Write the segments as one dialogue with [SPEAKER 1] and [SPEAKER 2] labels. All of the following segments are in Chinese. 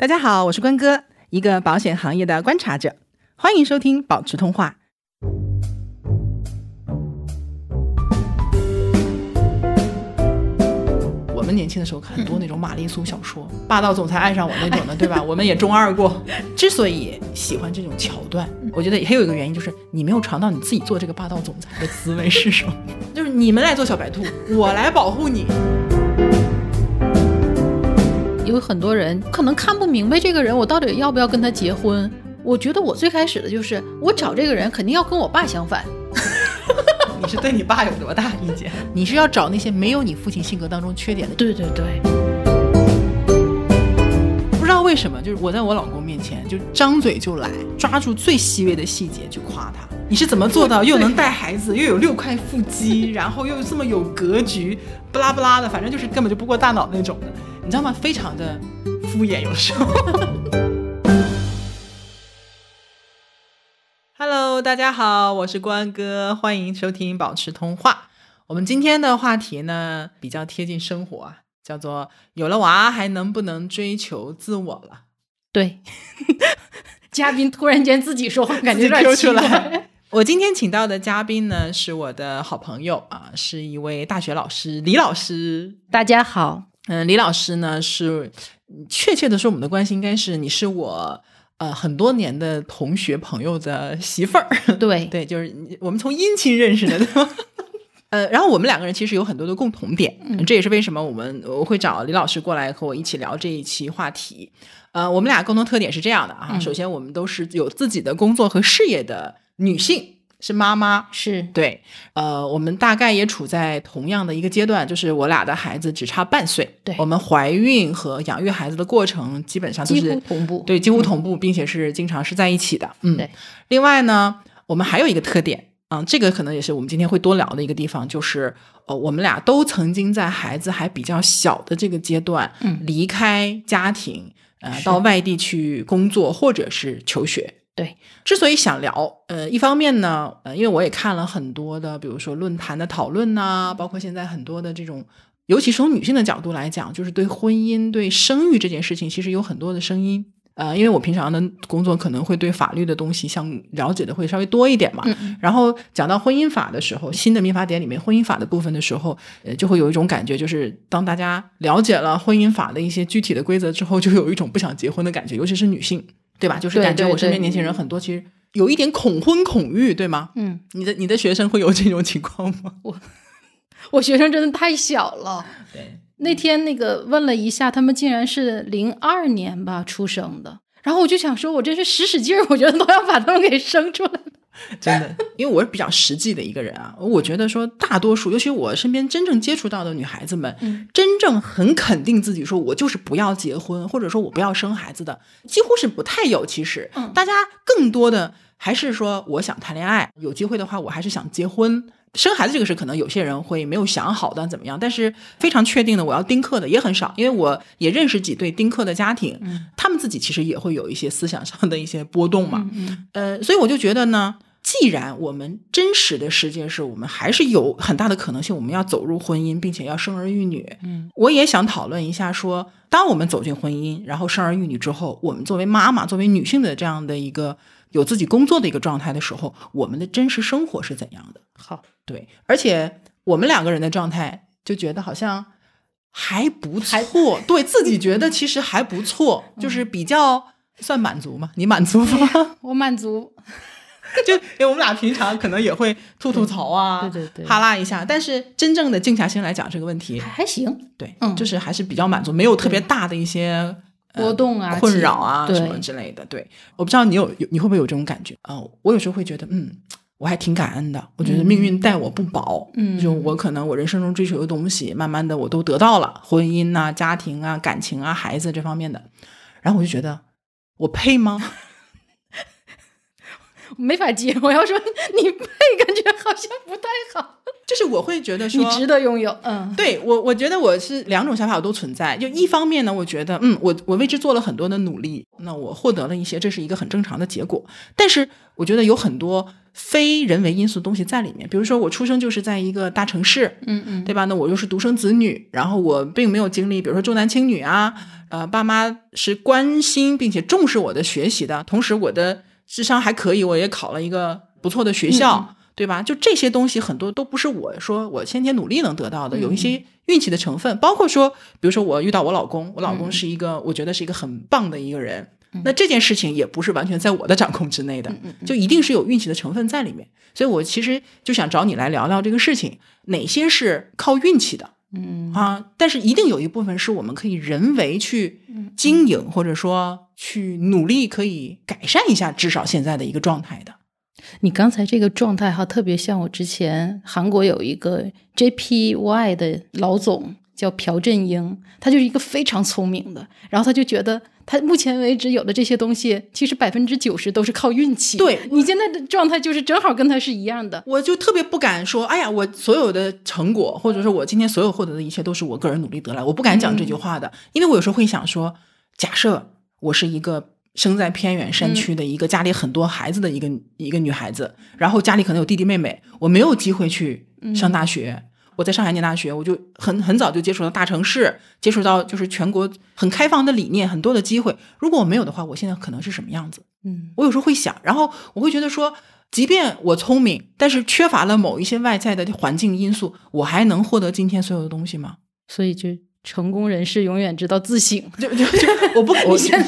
[SPEAKER 1] 大家好，我是关哥，一个保险行业的观察者，欢迎收听保持通话。我们年轻的时候看很多那种玛丽苏小说，霸道总裁爱上我那种的，对吧？我们也中二过。之所以喜欢这种桥段，我觉得还有一个原因就是你没有尝到你自己做这个霸道总裁的滋味是什么，就是你们来做小白兔，我来保护你。
[SPEAKER 2] 有很多人可能看不明白这个人，我到底要不要跟他结婚？我觉得我最开始的就是，我找这个人肯定要跟我爸相反。
[SPEAKER 1] 你是对你爸有多大意见？你是要找那些没有你父亲性格当中缺点的？
[SPEAKER 2] 对对对。
[SPEAKER 1] 不知道为什么，就是我在我老公面前就张嘴就来，抓住最细微的细节去夸他。你是怎么做到又能带孩子，又有六块腹肌，然后又这么有格局，不拉不拉的，反正就是根本就不过大脑那种的。你知道吗？非常的敷衍，有时候。Hello，大家好，我是关哥，欢迎收听保持通话。我们今天的话题呢，比较贴近生活啊，叫做有了娃还能不能追求自我了？
[SPEAKER 2] 对，嘉宾突然间自己说话，感觉有点
[SPEAKER 1] 出来。我今天请到的嘉宾呢，是我的好朋友啊，是一位大学老师李老师。
[SPEAKER 2] 大家好。
[SPEAKER 1] 嗯，李老师呢是确切的说，我们的关系应该是你是我呃很多年的同学朋友的媳妇儿。
[SPEAKER 2] 对
[SPEAKER 1] 对，就是我们从姻亲认识的，对吧？呃，然后我们两个人其实有很多的共同点，这也是为什么我们我会找李老师过来和我一起聊这一期话题。呃，我们俩共同特点是这样的啊，首先我们都是有自己的工作和事业的女性。是妈妈，
[SPEAKER 2] 是。
[SPEAKER 1] 对，呃，我们大概也处在同样的一个阶段，就是我俩的孩子只差半岁，
[SPEAKER 2] 对，
[SPEAKER 1] 我们怀孕和养育孩子的过程基本上都是
[SPEAKER 2] 同步，
[SPEAKER 1] 对，几乎同步，并且是经常是在一起的，
[SPEAKER 2] 嗯，对。
[SPEAKER 1] 另外呢，我们还有一个特点，啊，这个可能也是我们今天会多聊的一个地方，就是呃，我们俩都曾经在孩子还比较小的这个阶段，
[SPEAKER 2] 嗯，
[SPEAKER 1] 离开家庭，呃，到外地去工作或者是求学。
[SPEAKER 2] 对，
[SPEAKER 1] 之所以想聊，呃，一方面呢，呃，因为我也看了很多的，比如说论坛的讨论呐，包括现在很多的这种，尤其是从女性的角度来讲，就是对婚姻、对生育这件事情，其实有很多的声音。呃，因为我平常的工作可能会对法律的东西像了解的会稍微多一点嘛。然后讲到婚姻法的时候，新的民法典里面婚姻法的部分的时候，呃，就会有一种感觉，就是当大家了解了婚姻法的一些具体的规则之后，就有一种不想结婚的感觉，尤其是女性。对吧？就是感觉我身边年轻人很多，其实有一点恐婚恐育，对吗？
[SPEAKER 2] 嗯，
[SPEAKER 1] 你的你的学生会有这种情况吗？
[SPEAKER 2] 我我学生真的太小了。
[SPEAKER 1] 对，
[SPEAKER 2] 那天那个问了一下，他们竟然是零二年吧出生的，然后我就想说，我真是使使劲儿，我觉得都要把他们给生出来。
[SPEAKER 1] 真的，因为我是比较实际的一个人啊，我觉得说大多数，尤其我身边真正接触到的女孩子们，真正很肯定自己说我就是不要结婚，或者说我不要生孩子的，几乎是不太有。其实，大家更多的还是说我想谈恋爱，有机会的话我还是想结婚。生孩子这个事，可能有些人会没有想好的怎么样，但是非常确定的我要丁克的也很少，因为我也认识几对丁克的家庭，他们自己其实也会有一些思想上的一些波动嘛。呃，所以我就觉得呢。既然我们真实的世界是我们还是有很大的可能性，我们要走入婚姻，并且要生儿育女。
[SPEAKER 2] 嗯，
[SPEAKER 1] 我也想讨论一下，说当我们走进婚姻，然后生儿育女之后，我们作为妈妈，作为女性的这样的一个有自己工作的一个状态的时候，我们的真实生活是怎样的？
[SPEAKER 2] 好，
[SPEAKER 1] 对，而且我们两个人的状态，就觉得好像还不错，对自己觉得其实还不错，就是比较算满足吗？你满足吗？
[SPEAKER 2] 我满足。
[SPEAKER 1] 就因为我们俩平常可能也会吐吐槽啊，
[SPEAKER 2] 对对对，
[SPEAKER 1] 哈拉一下，但是真正的静下心来讲这个问题
[SPEAKER 2] 还行，
[SPEAKER 1] 对，嗯，就是还是比较满足，没有特别大的一些
[SPEAKER 2] 波动啊、
[SPEAKER 1] 困扰啊什么之类的。对，我不知道你有有你会不会有这种感觉啊？我有时候会觉得，嗯，我还挺感恩的，我觉得命运待我不薄，
[SPEAKER 2] 嗯，
[SPEAKER 1] 就我可能我人生中追求的东西，慢慢的我都得到了，婚姻啊、家庭啊、感情啊、孩子这方面的，然后我就觉得我配吗？
[SPEAKER 2] 没法接。我要说你配，感觉好像不太好。
[SPEAKER 1] 就是我会觉得说
[SPEAKER 2] 你值得拥有，嗯，
[SPEAKER 1] 对我，我觉得我是两种想法都存在。就一方面呢，我觉得，嗯，我我为之做了很多的努力，那我获得了一些，这是一个很正常的结果。但是我觉得有很多非人为因素的东西在里面，比如说我出生就是在一个大城市，
[SPEAKER 2] 嗯嗯，
[SPEAKER 1] 对吧？那我又是独生子女，然后我并没有经历，比如说重男轻女啊，呃，爸妈是关心并且重视我的学习的，同时我的智商还可以，我也考了一个不错的学校。对吧？就这些东西很多都不是我说我先天努力能得到的，有一些运气的成分。包括说，比如说我遇到我老公，我老公是一个我觉得是一个很棒的一个人，那这件事情也不是完全在我的掌控之内的，就一定是有运气的成分在里面。所以我其实就想找你来聊聊这个事情，哪些是靠运气的，
[SPEAKER 2] 嗯
[SPEAKER 1] 啊，但是一定有一部分是我们可以人为去经营，或者说去努力可以改善一下，至少现在的一个状态的。
[SPEAKER 2] 你刚才这个状态哈，特别像我之前韩国有一个 JPY 的老总叫朴振英，他就是一个非常聪明的，然后他就觉得他目前为止有的这些东西，其实百分之九十都是靠运气。
[SPEAKER 1] 对
[SPEAKER 2] 你现在的状态就是正好跟他是一样的，
[SPEAKER 1] 我就特别不敢说，哎呀，我所有的成果或者说我今天所有获得的一切都是我个人努力得来，我不敢讲这句话的，因为我有时候会想说，假设我是一个。生在偏远山区的一个家里很多孩子的一个一个女孩子，然后家里可能有弟弟妹妹，我没有机会去上大学。我在上海念大学，我就很很早就接触到大城市，接触到就是全国很开放的理念，很多的机会。如果我没有的话，我现在可能是什么样子？
[SPEAKER 2] 嗯，
[SPEAKER 1] 我有时候会想，然后我会觉得说，即便我聪明，但是缺乏了某一些外在的环境因素，我还能获得今天所有的东西吗？
[SPEAKER 2] 所以就成功人士永远知道自省。
[SPEAKER 1] 就就就我不 我现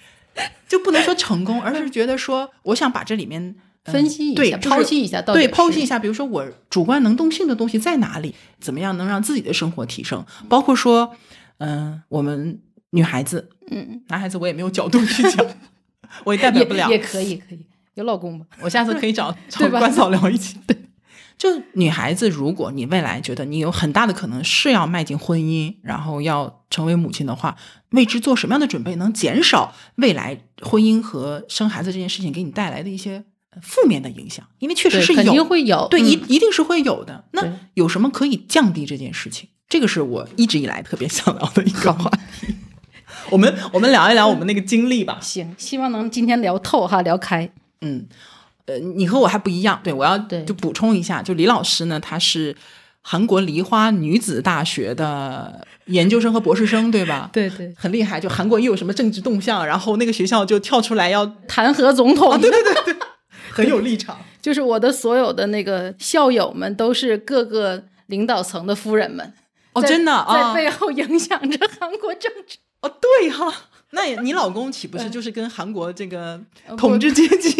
[SPEAKER 1] 就不能说成功，而是觉得说，我想把这里面
[SPEAKER 2] 分析一
[SPEAKER 1] 下，
[SPEAKER 2] 剖析一下，
[SPEAKER 1] 对，剖析一下，比如说我主观能动性的东西在哪里，怎么样能让自己的生活提升？包括说，嗯，我们女孩子，
[SPEAKER 2] 嗯，
[SPEAKER 1] 男孩子我也没有角度去讲，我也代表不了，
[SPEAKER 2] 也可以，可以有老公吗？
[SPEAKER 1] 我下次可以找 找关嫂聊一起。对，就女孩子，如果你未来觉得你有很大的可能是要迈进婚姻，然后要成为母亲的话。为之做什么样的准备，能减少未来婚姻和生孩子这件事情给你带来的一些负面的影响？因为确实是有，
[SPEAKER 2] 肯定会有，
[SPEAKER 1] 对，一一定是会有的。那有什么可以降低这件事情？这个是我一直以来特别想聊的一个话题。我们我们聊一聊我们那个经历吧。
[SPEAKER 2] 行，希望能今天聊透哈，聊开。
[SPEAKER 1] 嗯，呃，你和我还不一样，对我要就补充一下，就李老师呢，他是。韩国梨花女子大学的研究生和博士生，对吧？
[SPEAKER 2] 对 对，
[SPEAKER 1] 很厉害。就韩国一有什么政治动向，然后那个学校就跳出来要
[SPEAKER 2] 弹劾总统。
[SPEAKER 1] 对对对对，很有立场。
[SPEAKER 2] 就是我的所有的那个校友们，都是各个领导层的夫人们。
[SPEAKER 1] 哦，真的啊，
[SPEAKER 2] 在背后影响着韩国政治。
[SPEAKER 1] 哦，对哈。那也，你老公岂不是就是跟韩国这个统治阶级？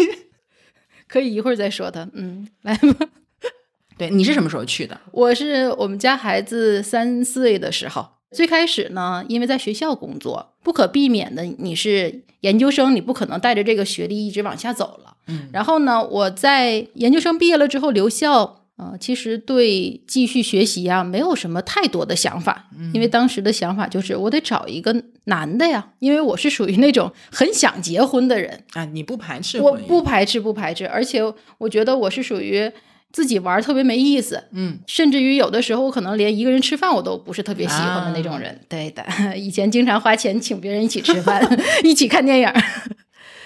[SPEAKER 2] 可以一会儿再说他。嗯，来吧。
[SPEAKER 1] 对，你是什么时候去的？
[SPEAKER 2] 我是我们家孩子三岁的时候。最开始呢，因为在学校工作，不可避免的，你是研究生，你不可能带着这个学历一直往下走了。
[SPEAKER 1] 嗯。
[SPEAKER 2] 然后呢，我在研究生毕业了之后留校，呃，其实对继续学习啊，没有什么太多的想法。
[SPEAKER 1] 嗯。
[SPEAKER 2] 因为当时的想法就是，我得找一个男的呀，因为我是属于那种很想结婚的人
[SPEAKER 1] 啊。你不排斥？
[SPEAKER 2] 我不排斥，不排斥。而且我觉得我是属于。自己玩特别没意思，
[SPEAKER 1] 嗯，
[SPEAKER 2] 甚至于有的时候我可能连一个人吃饭我都不是特别喜欢的那种人。对的，以前经常花钱请别人一起吃饭，一起看电影，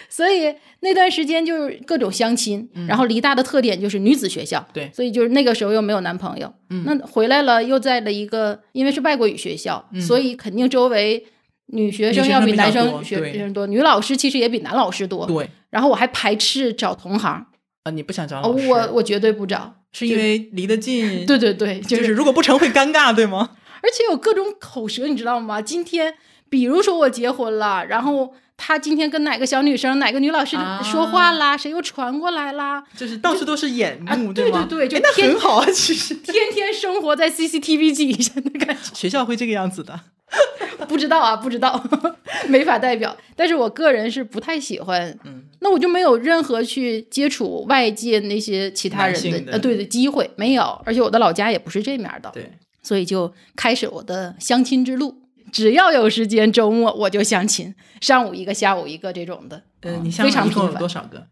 [SPEAKER 2] 所以那段时间就是各种相亲。然后梨大的特点就是女子学校，
[SPEAKER 1] 对，
[SPEAKER 2] 所以就是那个时候又没有男朋友，
[SPEAKER 1] 嗯，
[SPEAKER 2] 那回来了又在了一个，因为是外国语学校，所以肯定周围女学生要比男生学生多，女老师其实也比男老师多，
[SPEAKER 1] 对。
[SPEAKER 2] 然后我还排斥找同行。
[SPEAKER 1] 啊，你不想找老
[SPEAKER 2] 师？我我绝对不找，
[SPEAKER 1] 是因为离得近。
[SPEAKER 2] 对对对，
[SPEAKER 1] 就
[SPEAKER 2] 是
[SPEAKER 1] 如果不成会尴尬，对吗？
[SPEAKER 2] 而且有各种口舌，你知道吗？今天，比如说我结婚了，然后他今天跟哪个小女生、哪个女老师说话啦，谁又传过来啦？
[SPEAKER 1] 就是到处都是眼目，
[SPEAKER 2] 对
[SPEAKER 1] 对
[SPEAKER 2] 对，就
[SPEAKER 1] 那很好啊，其实
[SPEAKER 2] 天天生活在 CCTV 机下的感觉。
[SPEAKER 1] 学校会这个样子的。
[SPEAKER 2] 不知道啊，不知道，没法代表。但是我个人是不太喜欢，
[SPEAKER 1] 嗯，
[SPEAKER 2] 那我就没有任何去接触外界那些其他人
[SPEAKER 1] 的
[SPEAKER 2] 呃，对的机会没有。而且我的老家也不是这面的，
[SPEAKER 1] 对，
[SPEAKER 2] 所以就开始我的相亲之路。只要有时间，周末我就相亲，上午一个，下午一个这种的。
[SPEAKER 1] 嗯，你
[SPEAKER 2] 非常频
[SPEAKER 1] 繁。多少个？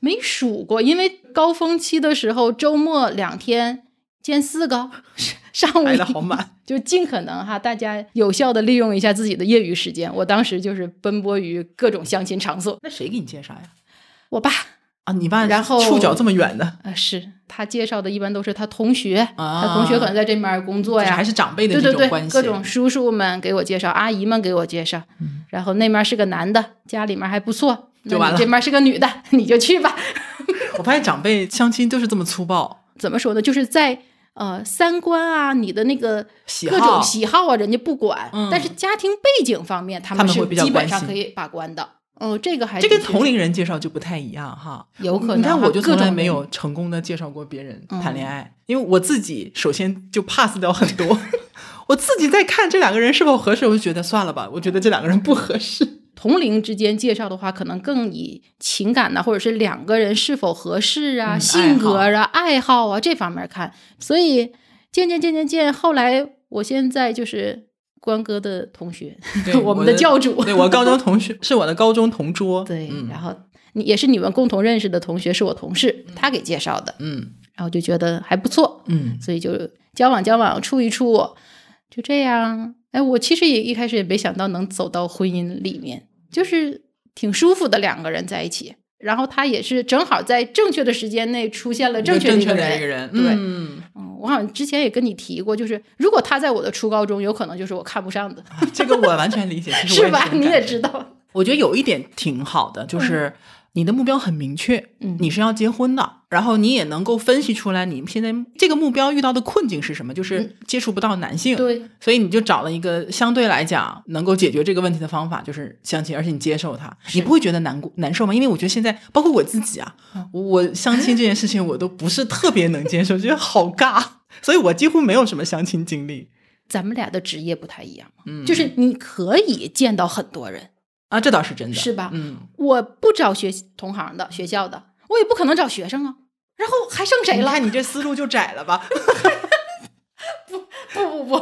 [SPEAKER 2] 没数过，因为高峰期的时候，周末两天见四个，上午
[SPEAKER 1] 排的好满。
[SPEAKER 2] 就尽可能哈，大家有效的利用一下自己的业余时间。我当时就是奔波于各种相亲场所。
[SPEAKER 1] 那谁给你介绍呀？
[SPEAKER 2] 我爸
[SPEAKER 1] 啊，你爸
[SPEAKER 2] 然后
[SPEAKER 1] 触角这么远的，
[SPEAKER 2] 啊，是他介绍的，一般都是他同学，他同学可能在这面工作呀，
[SPEAKER 1] 还是长辈的
[SPEAKER 2] 对对对
[SPEAKER 1] 这种关，系，
[SPEAKER 2] 各种叔叔们给我介绍，阿姨们给我介绍，然后那面是个男的，家里面还不错，
[SPEAKER 1] 就完了。
[SPEAKER 2] 这面是个女的，你就去吧。
[SPEAKER 1] 我发现长辈相亲都是这么粗暴，
[SPEAKER 2] 怎么说呢？就是在呃三观啊，你的那个各种喜好啊，人家不管，
[SPEAKER 1] 嗯。
[SPEAKER 2] 但是家庭背景方面，他
[SPEAKER 1] 们是
[SPEAKER 2] 基本上可以把关的。嗯，这个还
[SPEAKER 1] 这跟同龄人介绍就不太一样哈。
[SPEAKER 2] 有可能
[SPEAKER 1] 你看，
[SPEAKER 2] 哈
[SPEAKER 1] 我就从来没有成功的介绍过别人
[SPEAKER 2] 嗯
[SPEAKER 1] 谈恋爱，因为我自己首先就 pass 掉很多，我自己在看这两个人是否合适，我就觉得算了吧，我觉得这两个人不合适。
[SPEAKER 2] 同龄之间介绍的话，可能更以情感呐、或者是两个人是否合适啊、
[SPEAKER 1] 嗯
[SPEAKER 2] 性格啊、爱好啊这方面看。所以渐渐渐渐渐，后来我现在就是关哥的同学，
[SPEAKER 1] 对
[SPEAKER 2] 我们的教主，
[SPEAKER 1] 对我高中同学 是我的高中同桌，
[SPEAKER 2] 对，
[SPEAKER 1] 嗯。
[SPEAKER 2] 然后你也是你们共同认识的同学，是我同事，他给介绍的，
[SPEAKER 1] 嗯。
[SPEAKER 2] 然后就觉得还不错，
[SPEAKER 1] 嗯，
[SPEAKER 2] 所以就交往交往，处一处，就这样。哎，我其实也一开始也没想到能走到婚姻里面，就是挺舒服的两个人在一起。然后他也是正好在正确的时间内出现了正确的一个人，对，
[SPEAKER 1] 嗯，
[SPEAKER 2] 嗯，我好像之前也跟你提过，就是如果他在我的初高中，有可能就是我看不上的，
[SPEAKER 1] 这个我完全理解，
[SPEAKER 2] 是吧？你也知道，
[SPEAKER 1] 我觉得有一点挺好的，就是你的目标很明确，
[SPEAKER 2] 嗯。
[SPEAKER 1] 你是要结婚的，然后你也能够分析出来你现在这个目标遇到的困境是什么，就是接触不到男性，
[SPEAKER 2] 嗯对，
[SPEAKER 1] 所以你就找了一个相对来讲能够解决这个问题的方法，就是相亲，而且你接受它，你不会觉得难过难受吗？因为我觉得现在包括我自己啊，
[SPEAKER 2] 嗯。
[SPEAKER 1] 我相亲这件事情我都不是特别能接受，觉得好尬，所以我几乎没有什么相亲经历。
[SPEAKER 2] 咱们俩的职业不太一样，
[SPEAKER 1] 嗯。
[SPEAKER 2] 就是你可以见到很多人，
[SPEAKER 1] 啊，这倒是真的，
[SPEAKER 2] 是吧
[SPEAKER 1] 嗯，
[SPEAKER 2] 我不找学同行的、学校的，我也不可能找学生啊。然后还剩谁了？
[SPEAKER 1] 你看你这思路就窄了吧？
[SPEAKER 2] 不不不不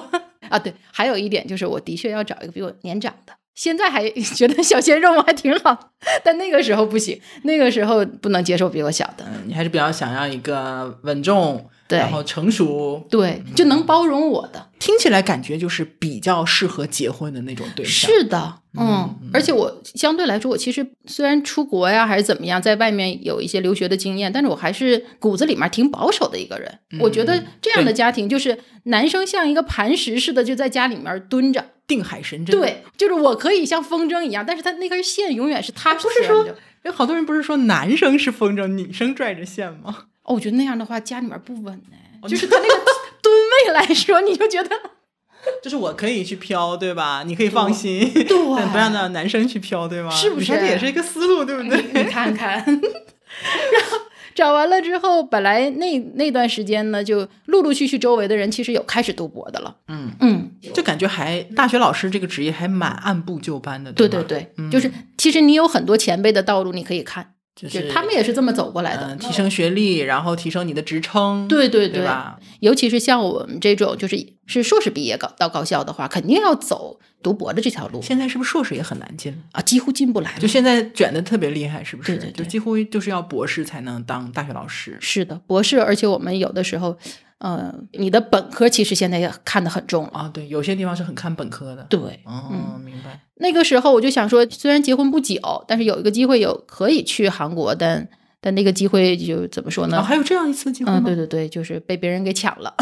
[SPEAKER 2] 啊！对，还有一点就是，我的确要找一个比我年长的。现在还 觉得小鲜肉还挺好，但那个时候不行，那个时候不能接受比我小的。
[SPEAKER 1] 嗯，你还是比较想要一个稳重，
[SPEAKER 2] 对
[SPEAKER 1] 然后成熟，
[SPEAKER 2] 对，就能包容我的。
[SPEAKER 1] 听起来感觉就是比较适合结婚的那种对象。
[SPEAKER 2] 是的，
[SPEAKER 1] 嗯
[SPEAKER 2] 嗯，而且我相对来说，我其实虽然出国呀还是怎么样，在外面有一些留学的经验，但是我还是骨子里面挺保守的一个人。我觉得这样的家庭，就是男生像一个磐石似的，就在家里面蹲着。
[SPEAKER 1] 定海神针。，
[SPEAKER 2] 对，就是我可以像风筝一样，但是他那根线永远是他
[SPEAKER 1] 不是说有好多人不是说男生是风筝，女生拽着线吗？
[SPEAKER 2] 哦，我觉得那样的话家里面不稳呢，
[SPEAKER 1] 哦
[SPEAKER 2] 就是他那个吨位来说，你就觉得
[SPEAKER 1] 就是我可以去飘，对吧？你可以放心，
[SPEAKER 2] 对
[SPEAKER 1] 对不让让男生去飘，对吗？
[SPEAKER 2] 是不是
[SPEAKER 1] 这也是一个思路，对不对？
[SPEAKER 2] 你看看，然后找完了之后，本来那那段时间呢，就陆陆续续周围的人其实有开始读博的了，
[SPEAKER 1] 嗯
[SPEAKER 2] 嗯，
[SPEAKER 1] 就感觉还大学老师这个职业还蛮按部就班的，吧
[SPEAKER 2] 对对对，就是其实你有很多前辈的道路你可以看，
[SPEAKER 1] 就
[SPEAKER 2] 就是他们也是这么走过来的，
[SPEAKER 1] 嗯，提升学历，然后提升你的职称，
[SPEAKER 2] 对对
[SPEAKER 1] 对吧？
[SPEAKER 2] 尤其是像我们这种就是是硕士毕业高到高校的话，肯定要走读博的这条路
[SPEAKER 1] 现在是不是硕士也很难进？
[SPEAKER 2] 啊，几乎进不来了。
[SPEAKER 1] 就现在卷的特别厉害，是不是？
[SPEAKER 2] 对对对
[SPEAKER 1] 就几乎就是要博士才能当大学老师。
[SPEAKER 2] 是的，博士，而且我们有的时候，呃，你的本科其实现在也看得很重了。
[SPEAKER 1] 啊，对，有些地方是很看本科的。
[SPEAKER 2] 对，
[SPEAKER 1] 哦，明白。
[SPEAKER 2] 那个时候我就想说，虽然结婚不久，但是有一个机会有可以去韩国，但但那个机会就怎么说呢？
[SPEAKER 1] 哦，还有这样一次机会吗？
[SPEAKER 2] 嗯，对对对，就是被别人给抢了。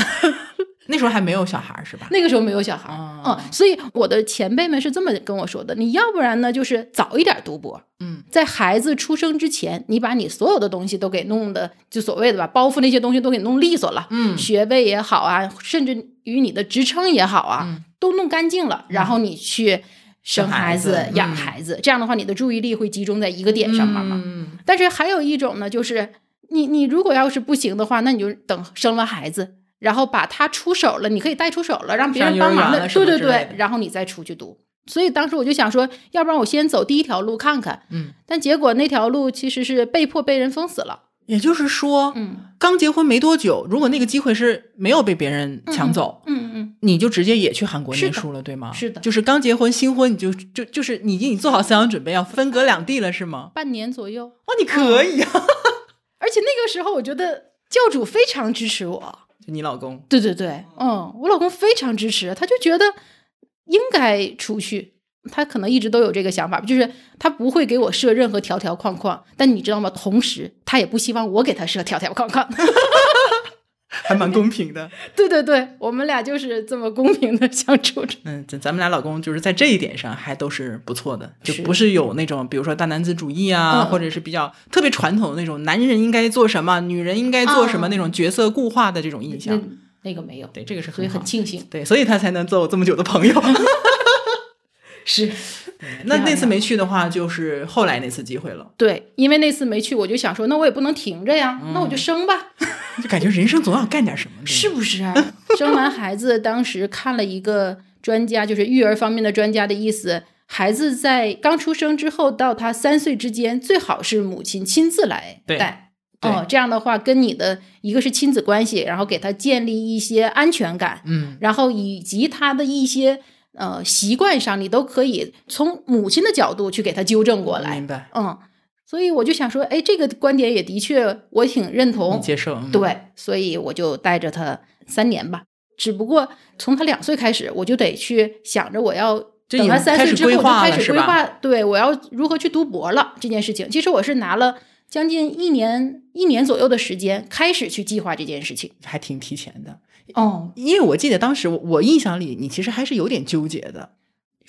[SPEAKER 1] 那时候还没有小孩儿是吧？
[SPEAKER 2] 那个时候没有小孩嗯，所以我的前辈们是这么跟我说的：你要不然呢，就是早一点读博，
[SPEAKER 1] 嗯，
[SPEAKER 2] 在孩子出生之前，你把你所有的东西都给弄的，就所谓的把，包袱那些东西都给弄利索了，
[SPEAKER 1] 嗯。
[SPEAKER 2] 学位也好啊，甚至于你的职称也好啊，
[SPEAKER 1] 嗯。
[SPEAKER 2] 都弄干净了，然后你去生孩子、
[SPEAKER 1] 孩子
[SPEAKER 2] 养
[SPEAKER 1] 嗯。
[SPEAKER 2] 孩子，这样的话，你的注意力会集中在一个点上面嘛。
[SPEAKER 1] 嗯，
[SPEAKER 2] 但是还有一种呢，就是你你如果要是不行的话，那你就等生了孩子，然后把他出手了，你可以带出手了，让别人帮忙
[SPEAKER 1] 了
[SPEAKER 2] 对对对然后你再出去读。所以当时我就想说，要不然我先走第一条路看看。
[SPEAKER 1] 嗯，
[SPEAKER 2] 但结果那条路其实是被迫被人封死了。
[SPEAKER 1] 也就是说，
[SPEAKER 2] 嗯
[SPEAKER 1] 刚结婚没多久，如果那个机会是没有被别人抢走，
[SPEAKER 2] 嗯嗯，
[SPEAKER 1] 你就直接也去韩国念书了，对吗？
[SPEAKER 2] 是的
[SPEAKER 1] 就是刚结婚新婚，你就就就是你已经做好思想准备要分隔两地了，是吗？
[SPEAKER 2] 半年左右，
[SPEAKER 1] 哦，你可以啊，
[SPEAKER 2] 而且那个时候我觉得教主非常支持我。
[SPEAKER 1] 就你老公，
[SPEAKER 2] 对对对，嗯，我老公非常支持，他就觉得应该出去。他可能一直都有这个想法，就是他不会给我设任何条条框框，但你知道吗？同时，他也不希望我给他设条条框框。
[SPEAKER 1] 还蛮公平的。
[SPEAKER 2] 对对对，我们俩就是这么公平的相处着。
[SPEAKER 1] 嗯，咱咱们俩老公就是在这一点上还都是不错的，就不是有那种比如说大男子主义啊，
[SPEAKER 2] 嗯
[SPEAKER 1] 或者是比较特别传统的那种男人应该做什么，女人应该做什么
[SPEAKER 2] 啊
[SPEAKER 1] 那种角色固化的这种印象。
[SPEAKER 2] 那那个没有，
[SPEAKER 1] 对，这个是
[SPEAKER 2] 所以很庆幸。
[SPEAKER 1] 对，所以他才能做我这么久的朋友。
[SPEAKER 2] 是
[SPEAKER 1] 那那次没去的话，就是后来那次机会了，
[SPEAKER 2] 对，因为那次没去，我就想说，那我也不能停着呀，那我就生吧。
[SPEAKER 1] 就感觉人生总要干点什么。
[SPEAKER 2] 是不是啊？生完孩子，当时看了一个专家，就是育儿方面的专家的意思，孩子在刚出生之后到他三岁之间，最好是母亲亲自来带。
[SPEAKER 1] 对
[SPEAKER 2] 哦，这样的话，跟你的一个是亲子关系，然后给他建立一些安全感，
[SPEAKER 1] 嗯，
[SPEAKER 2] 然后以及他的一些呃习惯上，你都可以从母亲的角度去给他纠正过来。
[SPEAKER 1] 明白，
[SPEAKER 2] 嗯，所以我就想说，哎，这个观点也的确我挺认同。
[SPEAKER 1] 接受。嗯，
[SPEAKER 2] 对，所以我就带着他三年吧。只不过从他两岁开始，我就得去想着我要
[SPEAKER 1] 就
[SPEAKER 2] 等他三岁之后，我就开始规划，对我要如何去读博了这件事情。其实我是拿了将近一年一年左右的时间开始去计划这件事情。
[SPEAKER 1] 还挺提前的，
[SPEAKER 2] 哦，
[SPEAKER 1] 因为我记得当时我我印象里你其实还是有点纠结的，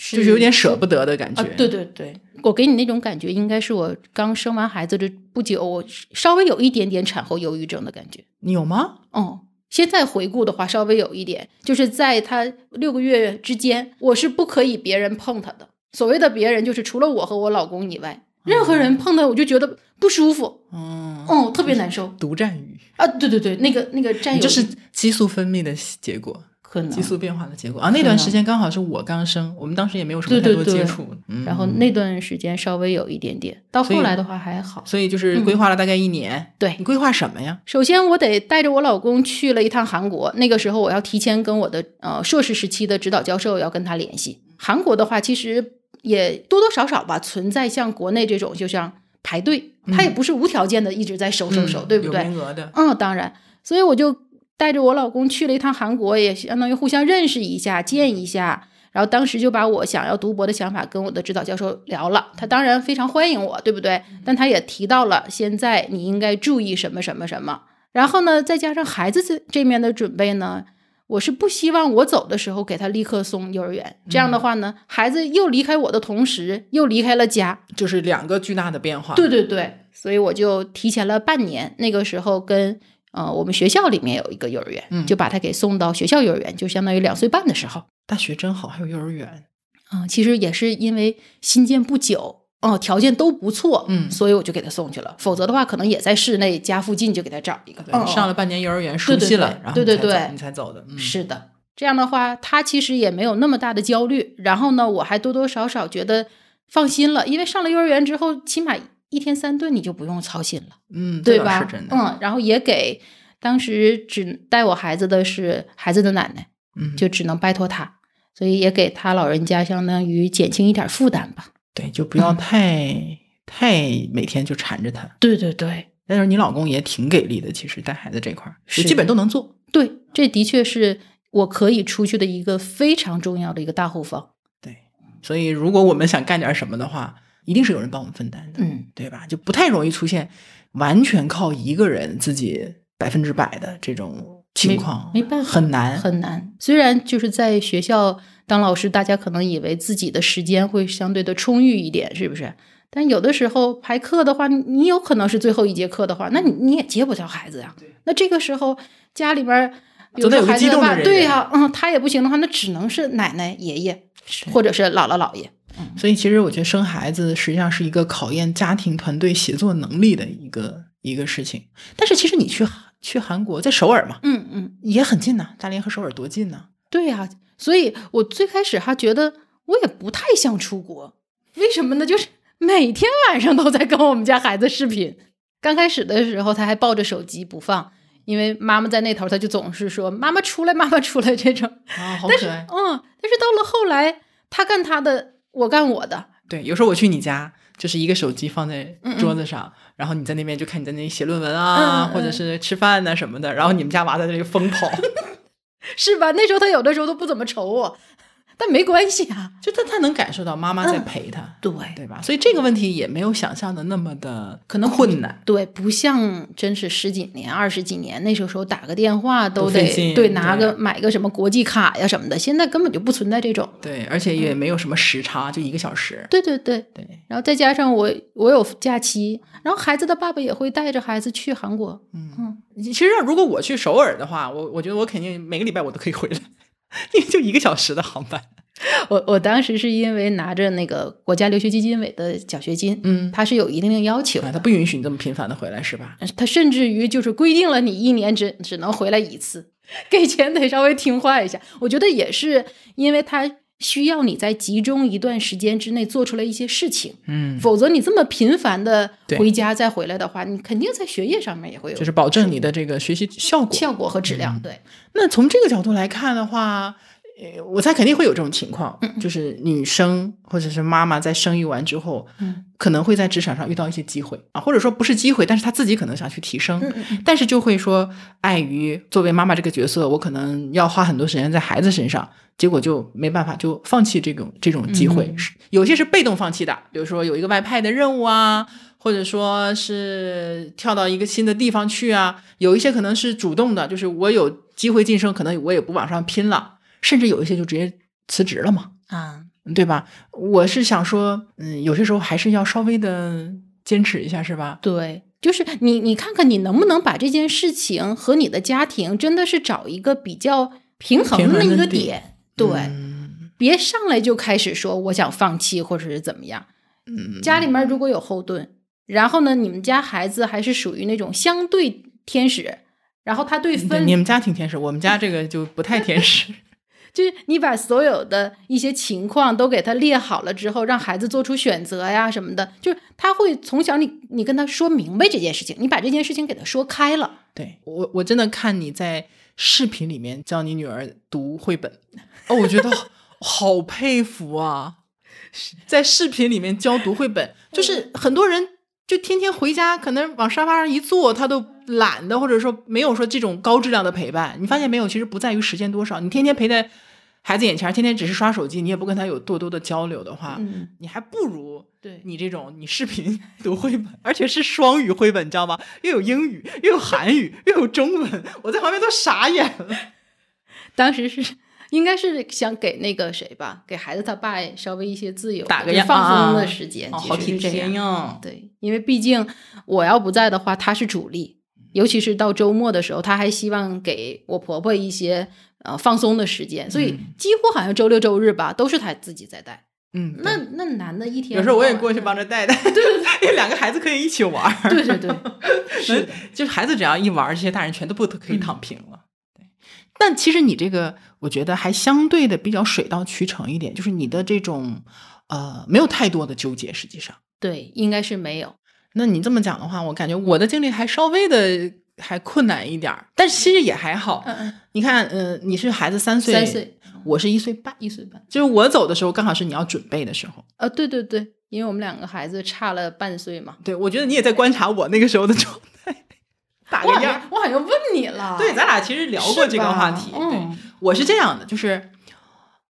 [SPEAKER 1] 就是有点舍不得的感觉。
[SPEAKER 2] 啊，对对对，我给你那种感觉，应该是我刚生完孩子这不久，我稍微有一点点产后忧郁症的感觉。
[SPEAKER 1] 你有吗？
[SPEAKER 2] 哦，现在回顾的话，稍微有一点，就是在他六个月之间，我是不可以别人碰他的。所谓的别人，就是除了我和我老公以外，任何人碰他，我就觉得不舒服，
[SPEAKER 1] 嗯，
[SPEAKER 2] 哦，特别难受
[SPEAKER 1] 独占欲，
[SPEAKER 2] 啊！对对对，那个那个占有欲，
[SPEAKER 1] 这是激素分泌的结果，
[SPEAKER 2] 可能
[SPEAKER 1] 激素变化的结果啊。那段时间刚好是我刚生，我们当时也没有什么太
[SPEAKER 2] 对对对
[SPEAKER 1] 多接触，嗯
[SPEAKER 2] 然后那段时间稍微有一点点，到后来的话还好。
[SPEAKER 1] 所以就是规划了大概一年。
[SPEAKER 2] 对
[SPEAKER 1] 你规划什么呀？
[SPEAKER 2] 首先，我得带着我老公去了一趟韩国。那个时候，我要提前跟我的呃硕士时期的指导教授要跟他联系。韩国的话，其实也多多少少吧存在像国内这种，就像排队，他也不是无条件的一直在收收收，
[SPEAKER 1] 嗯
[SPEAKER 2] 对不对？
[SPEAKER 1] 名额的，
[SPEAKER 2] 嗯，当然，所以我就带着我老公去了一趟韩国，也相当于互相认识一下，见一下。然后当时就把我想要读博的想法跟我的指导教授聊了，他当然非常欢迎我，对不对？但他也提到了现在你应该注意什么什么什么。然后呢，再加上孩子这这面的准备呢，我是不希望我走的时候给他立刻送幼儿园。这样的话呢，孩子又离开我的同时，又离开了家，
[SPEAKER 1] 就是两个巨大的变化。
[SPEAKER 2] 对对对，所以我就提前了半年，那个时候跟呃我们学校里面有一个幼儿园，
[SPEAKER 1] 嗯
[SPEAKER 2] 就把他给送到学校幼儿园，就相当于两岁半的时候。
[SPEAKER 1] 大学真好，还有幼儿园。
[SPEAKER 2] 嗯、其实也是因为新建不久，哦、条件都不错，
[SPEAKER 1] 嗯
[SPEAKER 2] 所以我就给他送去了。否则的话，可能也在室内家附近就给他找一个。
[SPEAKER 1] 对，
[SPEAKER 2] 嗯
[SPEAKER 1] 上了半年幼儿园，熟悉了，
[SPEAKER 2] 对
[SPEAKER 1] 然后
[SPEAKER 2] 对对对
[SPEAKER 1] 你才走的。嗯，
[SPEAKER 2] 是的，这样的话，他其实也没有那么大的焦虑。然后呢，我还多多少少觉得放心了，因为上了幼儿园之后，起码一天三顿你就不用操心了。
[SPEAKER 1] 嗯，
[SPEAKER 2] 对吧？
[SPEAKER 1] 是真的。
[SPEAKER 2] 嗯，然后也给当时只带我孩子的是孩子的奶奶，
[SPEAKER 1] 嗯，
[SPEAKER 2] 就只能拜托她，所以也给他老人家相当于减轻一点负担吧。
[SPEAKER 1] 对，就不要太太每天就缠着他。
[SPEAKER 2] 对对对
[SPEAKER 1] 但是你老公也挺给力的，其实带孩子这块儿，
[SPEAKER 2] 是
[SPEAKER 1] 基本都能做。
[SPEAKER 2] 对，这的确是我可以出去的一个非常重要的一个大后方。
[SPEAKER 1] 对，所以如果我们想干点什么的话，一定是有人帮我们分担的，
[SPEAKER 2] 嗯，
[SPEAKER 1] 对吧？就不太容易出现完全靠一个人自己百分之百的这种情况，
[SPEAKER 2] 没办法
[SPEAKER 1] 很难。
[SPEAKER 2] 很难。虽然就是在学校当老师，大家可能以为自己的时间会相对的充裕一点，是不是？但有的时候排课的话，你你有可能是最后一节课的话，那你你也接不着孩子呀。那这个时候家里边
[SPEAKER 1] 有
[SPEAKER 2] 孩子的
[SPEAKER 1] 话，的
[SPEAKER 2] 对呀、嗯，他也不行的话，那只能是奶奶、爷爷或者是姥姥、姥爷。
[SPEAKER 1] 所以其实我觉得生孩子实际上是一个考验家庭团队协作能力的一个一个事情。但是其实你去去韩国，在首尔嘛，
[SPEAKER 2] 嗯嗯，
[SPEAKER 1] 也很近呐、大连和首尔多近呐、
[SPEAKER 2] 对呀、所以我最开始还觉得我也不太想出国，为什么呢？就是每天晚上都在跟我们家孩子视频。刚开始的时候，他还抱着手机不放，因为妈妈在那头，他就总是说“妈妈出来，妈妈出来”这种。
[SPEAKER 1] 啊，好
[SPEAKER 2] 但是，
[SPEAKER 1] 可爱。
[SPEAKER 2] 嗯，但是到了后来，他干他的，我干我的。
[SPEAKER 1] 对，有时候我去你家，就是一个手机放在桌子上，然后你在那边就看你在那里写论文啊，或者是吃饭呐、什么的，然后你们家娃在那里疯跑，
[SPEAKER 2] 是吧？那时候他有的时候都不怎么瞅我，但没关系啊。
[SPEAKER 1] 就他他能感受到妈妈在
[SPEAKER 2] 嗯
[SPEAKER 1] 陪他，
[SPEAKER 2] 对
[SPEAKER 1] 对吧？所以这个问题也没有想象的那么的
[SPEAKER 2] 可能
[SPEAKER 1] 困难。
[SPEAKER 2] 对，不像真是十几年、二十几年，那时候打个电话都得对拿个买个什么国际卡呀什么的，现在根本就不存在这种。
[SPEAKER 1] 对，而且也没有什么时差，就一个小时。
[SPEAKER 2] 对对对，
[SPEAKER 1] 对，
[SPEAKER 2] 然后再加上我我有假期，然后孩子的爸爸也会带着孩子去韩国。
[SPEAKER 1] 嗯，其实如果我去首尔的话，我我觉得我肯定每个礼拜我都可以回来，因为就一个小时的航班。
[SPEAKER 2] 我我当时是因为拿着那个国家留学基金委的奖学金，
[SPEAKER 1] 嗯，
[SPEAKER 2] 它是有一定的要求
[SPEAKER 1] 啊，
[SPEAKER 2] 的
[SPEAKER 1] 他不允许你这么频繁的回来，是吧？
[SPEAKER 2] 他甚至于就是规定了你一年只只能回来一次，给钱得稍微听话一下。我觉得也是因为他需要你在集中一段时间之内做出来一些事情，
[SPEAKER 1] 嗯，
[SPEAKER 2] 否则你这么频繁的回家再回来的话，你肯定在学业上面也会有
[SPEAKER 1] 就是保证你的这个学习效果。
[SPEAKER 2] 效果和质量。对，
[SPEAKER 1] 那从这个角度来看的话，呃，我猜肯定会有这种情况，就是女生或者是妈妈在生育完之后，
[SPEAKER 2] 嗯，
[SPEAKER 1] 可能会在职场上遇到一些机会啊，或者说不是机会，但是她自己可能想去提升，但是就会说，碍于作为妈妈这个角色，我可能要花很多时间在孩子身上，结果就没办法，就放弃这种这种机会。
[SPEAKER 2] 嗯
[SPEAKER 1] 有些是被动放弃的，比如说有一个外派的任务啊，或者说是跳到一个新的地方去啊，有一些可能是主动的，就是我有机会晋升，可能我也不往上拼了，甚至有一些就直接辞职了嘛，
[SPEAKER 2] 啊，
[SPEAKER 1] 对吧？我是想说，嗯，有些时候还是要稍微的坚持一下，是吧？
[SPEAKER 2] 对。就是你，你看看你能不能把这件事情和你的家庭真的是找一个比较平衡的一个点，对，
[SPEAKER 1] 嗯
[SPEAKER 2] 别上来就开始说我想放弃或者是怎么样。
[SPEAKER 1] 嗯，
[SPEAKER 2] 家里面如果有后盾，然后呢，你们家孩子还是属于那种相对天使，然后他对
[SPEAKER 1] 对
[SPEAKER 2] 分
[SPEAKER 1] 你们家挺天使，我们家这个就不太天使。
[SPEAKER 2] 就是你把所有的一些情况都给他列好了之后，让孩子做出选择呀什么的，就是他会从小你你跟他说明白这件事情，你把这件事情给他说开了。
[SPEAKER 1] 对我，我真的看你在视频里面教你女儿读绘本，哦，我觉得好 好佩服啊！在视频里面教读绘本，就是很多人就天天回家，可能往沙发上一坐，他都懒得，或者说没有说这种高质量的陪伴。你发现没有？其实不在于时间多少，你天天陪在孩子眼前，天天只是刷手机，你也不跟他有多多的交流的话，
[SPEAKER 2] 嗯，
[SPEAKER 1] 你还不如
[SPEAKER 2] 对
[SPEAKER 1] 你这种你视频读绘本，而且是双语绘本，你知道吗？又有英语，又有韩语，又有中文，我在旁边都傻眼了。
[SPEAKER 2] 当时是应该是想给那个谁吧，给孩子他爸稍微一些自由，
[SPEAKER 1] 打个
[SPEAKER 2] 就是放松的时间，
[SPEAKER 1] 好体
[SPEAKER 2] 实是这样。
[SPEAKER 1] 贴呀！
[SPEAKER 2] 对，因为毕竟我要不在的话，他是主力，尤其是到周末的时候，他还希望给我婆婆一些呃放松的时间，所以
[SPEAKER 1] 嗯
[SPEAKER 2] 几乎好像周六周日吧，都是他自己在带。
[SPEAKER 1] 嗯，
[SPEAKER 2] 那那男的一天
[SPEAKER 1] 有时候我也过去帮着带带，对对对，因为两个孩子可以一起玩儿。
[SPEAKER 2] 对对对，是的，
[SPEAKER 1] 就是孩子只要一玩，这些大人全都不可以躺平了。对，但其实你这个，我觉得还相对的比较水到渠成一点，就是你的这种呃没有太多的纠结，实际上。
[SPEAKER 2] 对，应该是没有。
[SPEAKER 1] 那你这么讲的话，我感觉我的经历还稍微的还困难一点儿，但是其实也还好。
[SPEAKER 2] 嗯嗯，
[SPEAKER 1] 你看，呃，你是孩子三岁，
[SPEAKER 2] 三岁，
[SPEAKER 1] 我是一岁半，
[SPEAKER 2] 一岁半。
[SPEAKER 1] 就是我走的时候刚好是你要准备的时候。
[SPEAKER 2] 啊，对对对，因为我们两个孩子差了半岁嘛。
[SPEAKER 1] 对，我觉得你也在观察我那个时候的状态，打
[SPEAKER 2] 我。我好像问你了，
[SPEAKER 1] 对，咱俩其实聊过这个话题。我是这样的，就是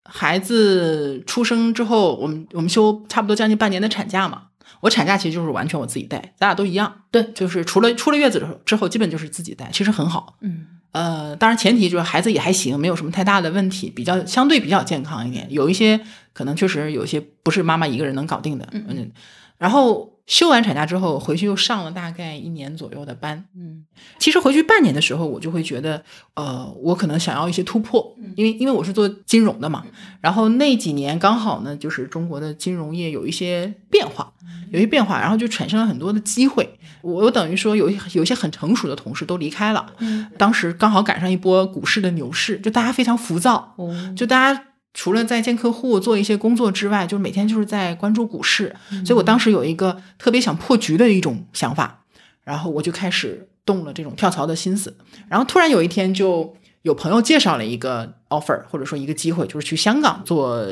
[SPEAKER 1] 孩子出生之后，我们我们休差不多将近半年的产假嘛。我产假其实就是完全我自己带，咱俩都一样。
[SPEAKER 2] 对
[SPEAKER 1] 就是除了出了月子之后，基本就是自己带，其实很好。
[SPEAKER 2] 嗯
[SPEAKER 1] 呃，当然前提就是孩子也还行，没有什么太大的问题，比较相对比较健康一点。有一些可能确实有一些不是妈妈一个人能搞定的。
[SPEAKER 2] 嗯
[SPEAKER 1] 嗯，然后休完产假之后回去又上了大概一年左右的班。
[SPEAKER 2] 嗯。
[SPEAKER 1] 其实回去半年的时候，我就会觉得，呃，我可能想要一些突破，
[SPEAKER 2] 嗯。
[SPEAKER 1] 因为因为我是做金融的嘛，然后那几年刚好呢，就是中国的金融业有一些变化，有一些变化，然后就产生了很多的机会。我我等于说有一有一些很成熟的同事都离开了，
[SPEAKER 2] 嗯。
[SPEAKER 1] 当时刚好赶上一波股市的牛市，就大家非常浮躁，
[SPEAKER 2] 哦，
[SPEAKER 1] 就大家除了在见客户做一些工作之外，就是每天就是在关注股市。所以我当时有一个特别想破局的一种想法，然后我就开始动了这种跳槽的心思。然后突然有一天，就有朋友介绍了一个 offer，或者说一个机会，就是去香港做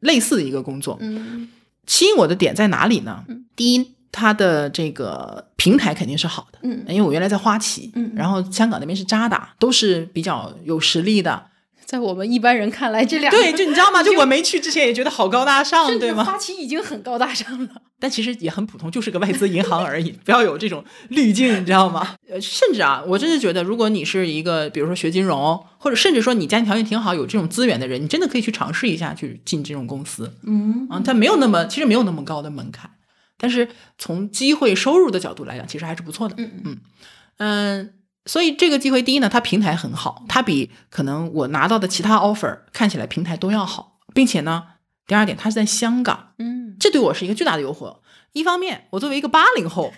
[SPEAKER 1] 类似的一个工作。
[SPEAKER 2] 嗯
[SPEAKER 1] 吸引我的点在哪里呢？第一，它的这个平台肯定是好的，
[SPEAKER 2] 嗯
[SPEAKER 1] 因为我原来在花旗，
[SPEAKER 2] 嗯
[SPEAKER 1] 然后香港那边是渣打，都是比较有实力的。
[SPEAKER 2] 在我们一般人看来，这两
[SPEAKER 1] 对，就你知道吗？就我没去之前也觉得好高大上，对吗？
[SPEAKER 2] 花旗已经很高大上了。
[SPEAKER 1] 但其实也很普通，就是个外资银行而已，不要有这种滤镜，你知道吗？呃，甚至啊，我真的觉得，如果你是一个，比如说学金融，或者甚至说你家庭条件挺好，有这种资源的人，你真的可以去尝试一下去进这种公司。
[SPEAKER 2] 嗯
[SPEAKER 1] 啊，它没有那么，其实没有那么高的门槛，但是从机会收入的角度来讲，其实还是不错的。
[SPEAKER 2] 嗯
[SPEAKER 1] 嗯嗯，所以这个机会，第一呢，它平台很好，它比可能我拿到的其他 offer 看起来平台都要好，并且呢，第二点，它是在香港，
[SPEAKER 2] 嗯
[SPEAKER 1] 这对我是一个巨大的诱惑。一方面，我作为一个八零后，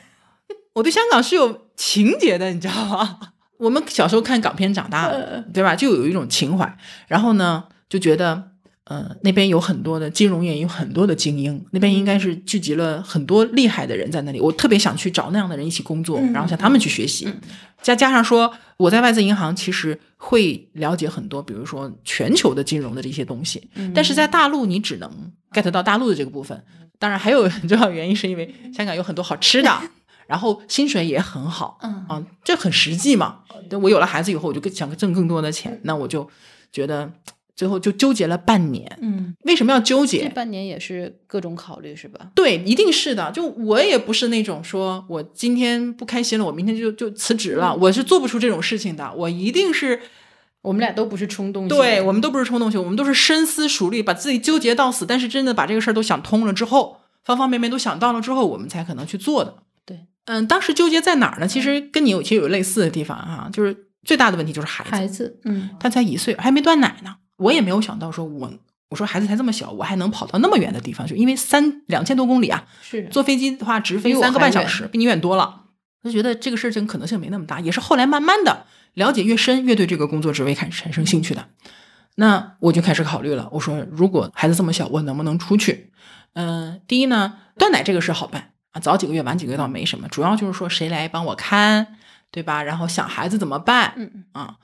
[SPEAKER 1] 我对香港是有情节的，你知道吗？我们小时候看港片长大的，对吧？就有一种情怀。然后呢，就觉得，呃，那边有很多的金融业，有很多的精英，那边应该是聚集了很多厉害的人在那里。我特别想去找那样的人一起工作，
[SPEAKER 2] 嗯
[SPEAKER 1] 然后向他们去学习。再加上说，我在外资银行其实会了解很多，比如说全球的金融的这些东西。
[SPEAKER 2] 嗯
[SPEAKER 1] 但是在大陆，你只能 get 到大陆的这个部分。当然，还有很重要原因是因为香港有很多好吃的，然后薪水也很好，
[SPEAKER 2] 嗯
[SPEAKER 1] 啊，这很实际嘛。对我有了孩子以后，我就更想挣更多的钱，那我就觉得最后就纠结了半年。
[SPEAKER 2] 嗯，
[SPEAKER 1] 为什么要纠结这？
[SPEAKER 2] 半年也是各种考虑是吧？
[SPEAKER 1] 对，一定是的。就我也不是那种说我今天不开心了，我明天就就辞职了，我是做不出这种事情的。我一定是
[SPEAKER 2] 我们俩都不是冲动型
[SPEAKER 1] 对我们都不是冲动型，我们都是深思熟虑，把自己纠结到死。但是真的把这个事儿都想通了之后，方方面面都想到了之后，我们才可能去做的。
[SPEAKER 2] 对，
[SPEAKER 1] 嗯，当时纠结在哪儿呢？其实跟你有其实有类似的地方哈、就是最大的问题就是孩子，
[SPEAKER 2] 孩子，嗯
[SPEAKER 1] 他才一岁，还没断奶呢。我也没有想到说我我说孩子才这么小，我还能跑到那么远的地方去，因为三两千多公里啊，
[SPEAKER 2] 是
[SPEAKER 1] 坐飞机的话直飞三个半小时，比你远多了。就觉得这个事情可能性没那么大，也是后来慢慢的了解越深，越对这个工作职位开始产生兴趣的。那我就开始考虑了，我说如果孩子这么小，我能不能出去？嗯、第一呢，断奶这个事好办啊，早几个月晚几个月倒没什么，主要就是说谁来帮我看，对吧？然后想孩子怎么办，啊，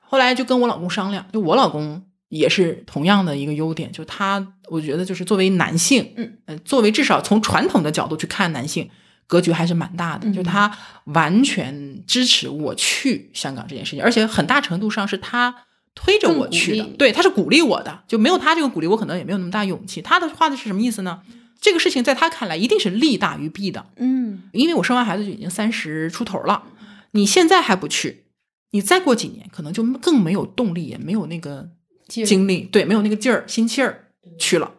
[SPEAKER 1] 后来就跟我老公商量，就我老公也是同样的一个优点，就他我觉得就是作为男性，
[SPEAKER 2] 嗯，
[SPEAKER 1] 呃，作为至少从传统的角度去看男性，格局还是蛮大的，
[SPEAKER 2] 嗯
[SPEAKER 1] 就他完全支持我去香港这件事情，而且很大程度上是他。推着我去的对，他是鼓励我的，就没有他这个鼓励，我可能也没有那么大勇气。他的话的是什么意思呢？这个事情在他看来一定是利大于弊的，
[SPEAKER 2] 嗯
[SPEAKER 1] 因为我生完孩子就已经三十出头了，你现在还不去，你再过几年可能就更没有动力，也没有那个精力，对，没有那个劲儿、心气儿去了。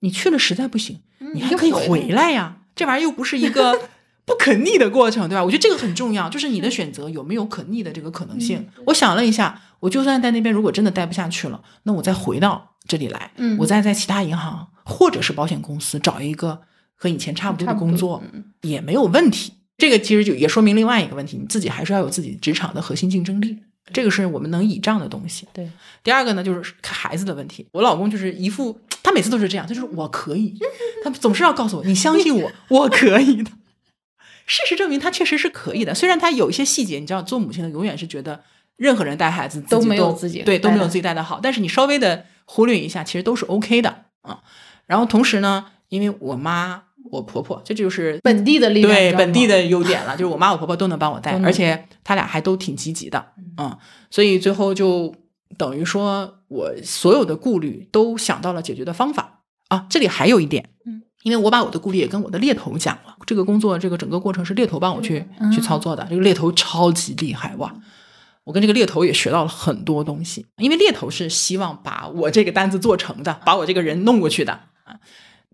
[SPEAKER 1] 你去了实在不行，
[SPEAKER 2] 嗯
[SPEAKER 1] 你还可以
[SPEAKER 2] 回
[SPEAKER 1] 回来呀。这玩意儿又不是一个 不可逆的过程，对吧？我觉得这个很重要，就是你的选择有没有可逆的这个可能性。我想了一下，我就算在那边如果真的待不下去了，那我再回到这里来，
[SPEAKER 2] 嗯
[SPEAKER 1] 我再在其他银行或者是保险公司找一个和以前差不多的工作，
[SPEAKER 2] 嗯
[SPEAKER 1] 也没有问题。这个其实就也说明另外一个问题，你自己还是要有自己职场的核心竞争力，这个是我们能倚仗的东西。
[SPEAKER 2] 对，
[SPEAKER 1] 第二个呢，就是看孩子的问题。我老公就是一副，他每次都是这样，他就是我可以，他总是要告诉我，你相信我，我可以的。事实证明，他确实是可以的。虽然他有一些细节，你知道，做母亲的永远是觉得任何人带孩子
[SPEAKER 2] 都没有自己
[SPEAKER 1] 对都没有自己带的好，但是你稍微的忽略一下，其实都是 OK 的啊。然后同时呢，因为我妈、我婆婆，这就是
[SPEAKER 2] 本地的力量，
[SPEAKER 1] 对本地的优点了，就是我妈我婆婆都能帮我带而且他俩还都挺积极的，嗯，所以最后就等于说我所有的顾虑都想到了解决的方法啊。这里还有一点，
[SPEAKER 2] 嗯，
[SPEAKER 1] 因为我把我的顾虑也跟我的猎头讲了，这个工作这个整个过程是猎头帮我去、
[SPEAKER 2] 嗯
[SPEAKER 1] 去操作的，这个猎头超级厉害哇！我跟这个猎头也学到了很多东西，因为猎头是希望把我这个单子做成的，把我这个人弄过去的啊。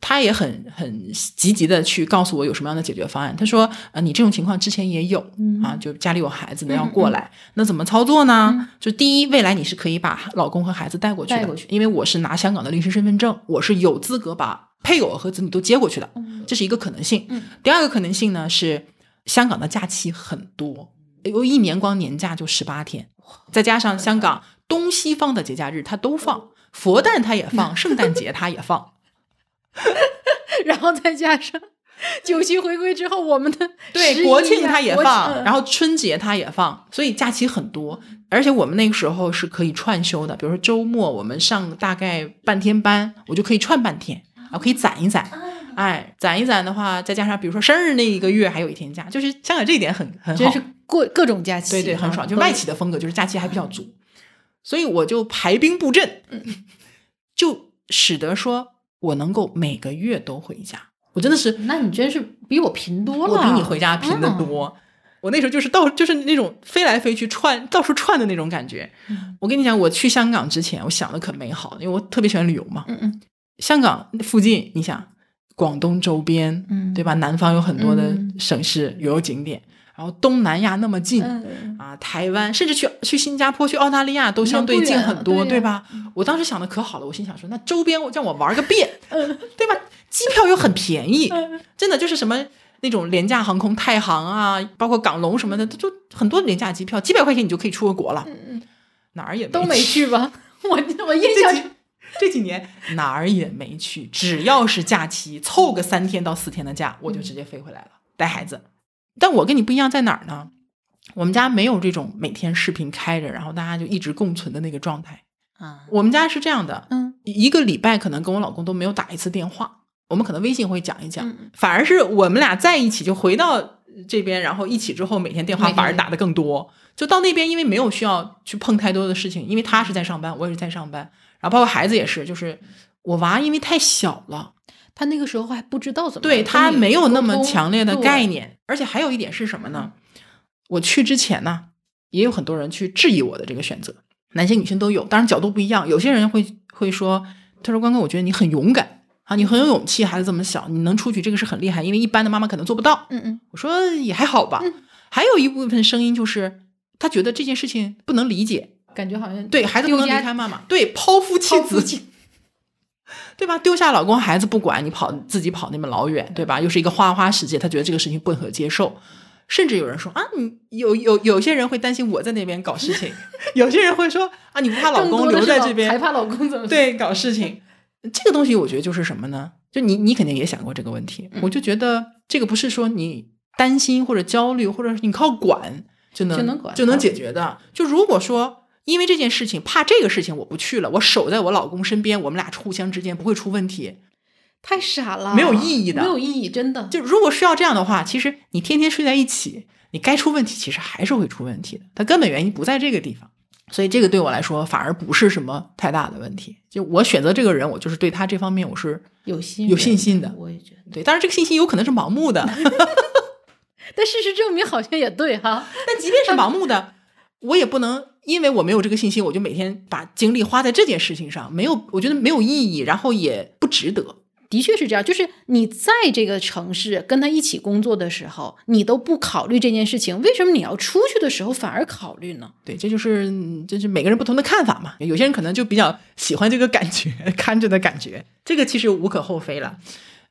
[SPEAKER 1] 他也很很积极的去告诉我有什么样的解决方案。他说：“呃，你这种情况之前也有、
[SPEAKER 2] 嗯。
[SPEAKER 1] 啊，就家里有孩子的要过来，那怎么操作呢？就第一，未来你是可以把老公和孩子带过去的，
[SPEAKER 2] 带过去。
[SPEAKER 1] 因为我是拿香港的临时身份证，我是有资格把配偶和子女都接过去的，这是一个可能性。
[SPEAKER 2] 嗯。
[SPEAKER 1] 第二个可能性呢是香港的假期很多，有一年光年假就十八天，再加上香港东西方的节假日它都放，佛诞它也放，圣诞节它也放。”
[SPEAKER 2] 然后再加上 九七回归之后，我们的
[SPEAKER 1] 对国庆它也放，然
[SPEAKER 2] 后
[SPEAKER 1] 后春节它也放，所以假期很多。而且我们那个时候是可以串休的，比如说周末我们上大概半天班，我就可以串半天啊，可以攒一攒。哎，攒一攒的话，再加上比如说生日那一个月还有一天假，就是香港这一点很很好，
[SPEAKER 2] 真是过各种假期，
[SPEAKER 1] 对对，很
[SPEAKER 2] 啊
[SPEAKER 1] 爽。就外企的风格，就是假期还比较足，所以我就排兵布阵，就使得说我能够每个月都回家。我真的是，
[SPEAKER 2] 那你真是比我贫多了，
[SPEAKER 1] 我比你回家频的
[SPEAKER 2] 嗯
[SPEAKER 1] 多。我那时候就是到就是那种飞来飞去串到处串的那种感觉。
[SPEAKER 2] 嗯
[SPEAKER 1] 我跟你讲，我去香港之前，我想的可美好，因为我特别喜欢旅游嘛。
[SPEAKER 2] 嗯嗯
[SPEAKER 1] 香港附近，你想广东周边，
[SPEAKER 2] 嗯
[SPEAKER 1] 对吧？南方有很多的
[SPEAKER 2] 嗯
[SPEAKER 1] 省市旅游景点，然后东南亚那么近，
[SPEAKER 2] 嗯，
[SPEAKER 1] 啊，台湾，甚至去去新加坡、去澳大利亚都相对近很多，
[SPEAKER 2] 对呀
[SPEAKER 1] 吧？我当时想的可好了，我心想说，那周边我让我玩个遍，
[SPEAKER 2] 嗯
[SPEAKER 1] 对吧？机票又很便宜，真的就是什么那种廉价航空，太行啊，包括港龙什么的，就很多廉价机票，几百块钱你就可以出个国了，
[SPEAKER 2] 嗯
[SPEAKER 1] 哪儿也
[SPEAKER 2] 都没
[SPEAKER 1] 去。
[SPEAKER 2] 吧？我我印象
[SPEAKER 1] 这几年哪儿也没去，只要是假期，凑个三天到四天的假，我就直接飞回来了，带孩子。但我跟你不一样在哪儿呢？我们家没有这种每天视频开着，然后大家就一直共存的那个状态。
[SPEAKER 2] 啊，
[SPEAKER 1] 我们家是这样的，
[SPEAKER 2] 嗯
[SPEAKER 1] 一个礼拜可能跟我老公都没有打一次电话，我们可能微信会讲一讲，
[SPEAKER 2] 嗯
[SPEAKER 1] 反而是我们俩在一起就回到这边，然后一起之后每天电话反而打的更多。就到那边，因为没有需要去碰太多的事情，因为他是在上班，我也是在上班，然后包括孩子也是，就是我娃因为太小了，
[SPEAKER 2] 他那个时候还不知道怎么
[SPEAKER 1] 对他没有那么强烈的概念，而且还有一点是什么呢？我去之前呢，也有很多人去质疑我的这个选择，男性女性都有，当然角度不一样。有些人会会说，他说关哥，我觉得你很勇敢啊，你很有勇气，孩子这么小，你能出去这个是很厉害，因为一般的妈妈可能做不到。
[SPEAKER 2] 嗯嗯
[SPEAKER 1] 我说也还好吧。还有一部分声音就是，他觉得这件事情不能理解，
[SPEAKER 2] 感觉好像
[SPEAKER 1] 对孩子不能离开妈妈，对抛夫弃子，对吧？丢下老公孩子不管，你跑自己跑那么老远，对吧？又是一个花花世界，他觉得这个事情不可接受。甚至有人说啊，你有有有些人会担心我在那边搞事情，有些人会说啊，你不怕老公留在这边
[SPEAKER 2] 还怕老公怎么
[SPEAKER 1] 对搞事情？这个东西我觉得就是什么呢？就你你肯定也想过这个问题，
[SPEAKER 2] 嗯
[SPEAKER 1] 我就觉得这个不是说你担心或者焦虑，或者是你靠管就能
[SPEAKER 2] 就能管
[SPEAKER 1] 就能解决的。就如果说因为这件事情怕这个事情我不去了，我守在我老公身边，我们俩互相之间不会出问题。
[SPEAKER 2] 太傻了，
[SPEAKER 1] 没有意义的
[SPEAKER 2] 没有意义，真的。
[SPEAKER 1] 就如果是要这样的话，其实你天天睡在一起，你该出问题其实还是会出问题的。它根本原因不在这个地方，所以这个对我来说反而不是什么太大的问题。就我选择这个人，我就是对他这方面我是
[SPEAKER 2] 有信
[SPEAKER 1] 有信心的
[SPEAKER 2] 我也觉得。
[SPEAKER 1] 对，当然这个信心有可能是盲目的，
[SPEAKER 2] 但事实证明好像也对哈。
[SPEAKER 1] 但即便是盲目的，我也不能因为我没有这个信心，我就每天把精力花在这件事情上，没有，我觉得没有意义，然后也不值得。
[SPEAKER 2] 的确是这样，就是你在这个城市跟他一起工作的时候，你都不考虑这件事情，为什么你要出去的时候反而考虑呢？
[SPEAKER 1] 对，这就是嗯这是每个人不同的看法嘛。有些人可能就比较喜欢这个感觉，看着的感觉，这个其实无可厚非了。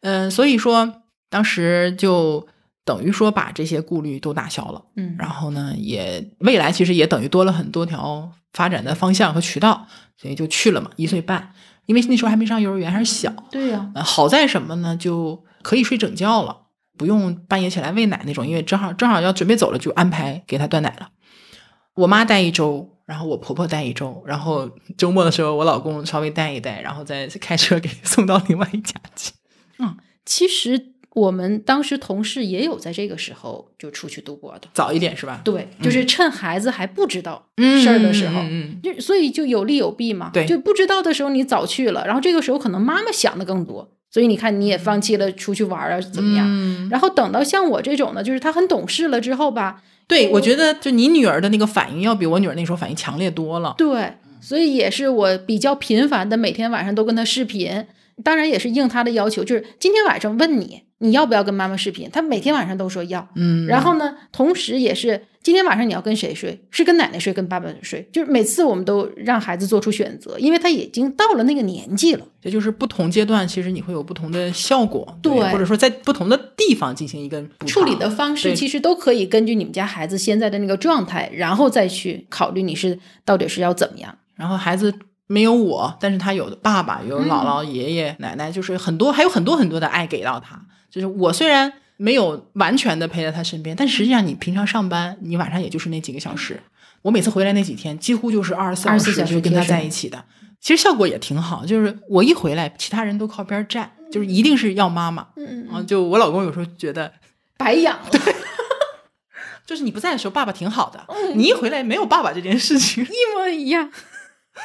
[SPEAKER 1] 嗯、所以说当时就等于说把这些顾虑都打消了，
[SPEAKER 2] 嗯
[SPEAKER 1] 然后呢，也未来其实也等于多了很多条发展的方向和渠道，所以就去了嘛，一岁半，因为那时候还没上幼儿园，还是小。
[SPEAKER 2] 对呀、
[SPEAKER 1] 呃好在什么呢？就可以睡整觉了，不用半夜起来喂奶那种，因为正好正好要准备走了，就安排给他断奶了。我妈带一周，然后我婆婆带一周，然后周末的时候我老公稍微带一带，然后再开车给送到另外一家去。
[SPEAKER 2] 嗯其实我们当时同事也有在这个时候就出去度过的。
[SPEAKER 1] 早一点是吧？
[SPEAKER 2] 对，就是趁孩子还不知道
[SPEAKER 1] 嗯
[SPEAKER 2] 事儿的时候，
[SPEAKER 1] 嗯嗯
[SPEAKER 2] 就所以就有利有弊嘛。
[SPEAKER 1] 对
[SPEAKER 2] 就不知道的时候你早去了，然后这个时候可能妈妈想的更多，所以你看你也放弃了出去玩儿啊，怎么样？
[SPEAKER 1] 嗯
[SPEAKER 2] 然后等到像我这种呢，就是他很懂事了之后吧，
[SPEAKER 1] 对，我觉得就你女儿的那个反应要比我女儿那时候反应强烈多了。
[SPEAKER 2] 对，所以也是我比较频繁的每天晚上都跟他视频，当然也是应他的要求，就是今天晚上问你你要不要跟妈妈视频，他每天晚上都说要。
[SPEAKER 1] 嗯，
[SPEAKER 2] 然后呢，同时也是今天晚上你要跟谁睡？是跟奶奶睡，跟爸爸睡？就是每次我们都让孩子做出选择，因为他已经到了那个年纪了。
[SPEAKER 1] 这就是不同阶段，其实你会有不同的效果，
[SPEAKER 2] 对
[SPEAKER 1] 或者说在不同的地方进行一个
[SPEAKER 2] 处理的方式其实都可以根据你们家孩子现在的那个状态，然后再去考虑你是到底是要怎么样。
[SPEAKER 1] 然后孩子没有我，但是他有爸爸，有姥姥、爷爷、奶奶，就是很多，还有很多很多的爱给到他。就是我虽然没有完全的陪在他身边，但实际上你平常上班，你晚上也就是那几个小时。我每次回来那几天，几乎就是二十四
[SPEAKER 2] 24
[SPEAKER 1] 时
[SPEAKER 2] 小时
[SPEAKER 1] 就跟他在一起的。其实效果也挺好，就是我一回来，其他人都靠边站，就是一定是要妈妈。
[SPEAKER 2] 嗯
[SPEAKER 1] 嗯，就我老公有时候觉得，
[SPEAKER 2] 白养了，
[SPEAKER 1] 就是你不在的时候，爸爸挺好的。你一回来没有爸爸这件事情，
[SPEAKER 2] 一模一样。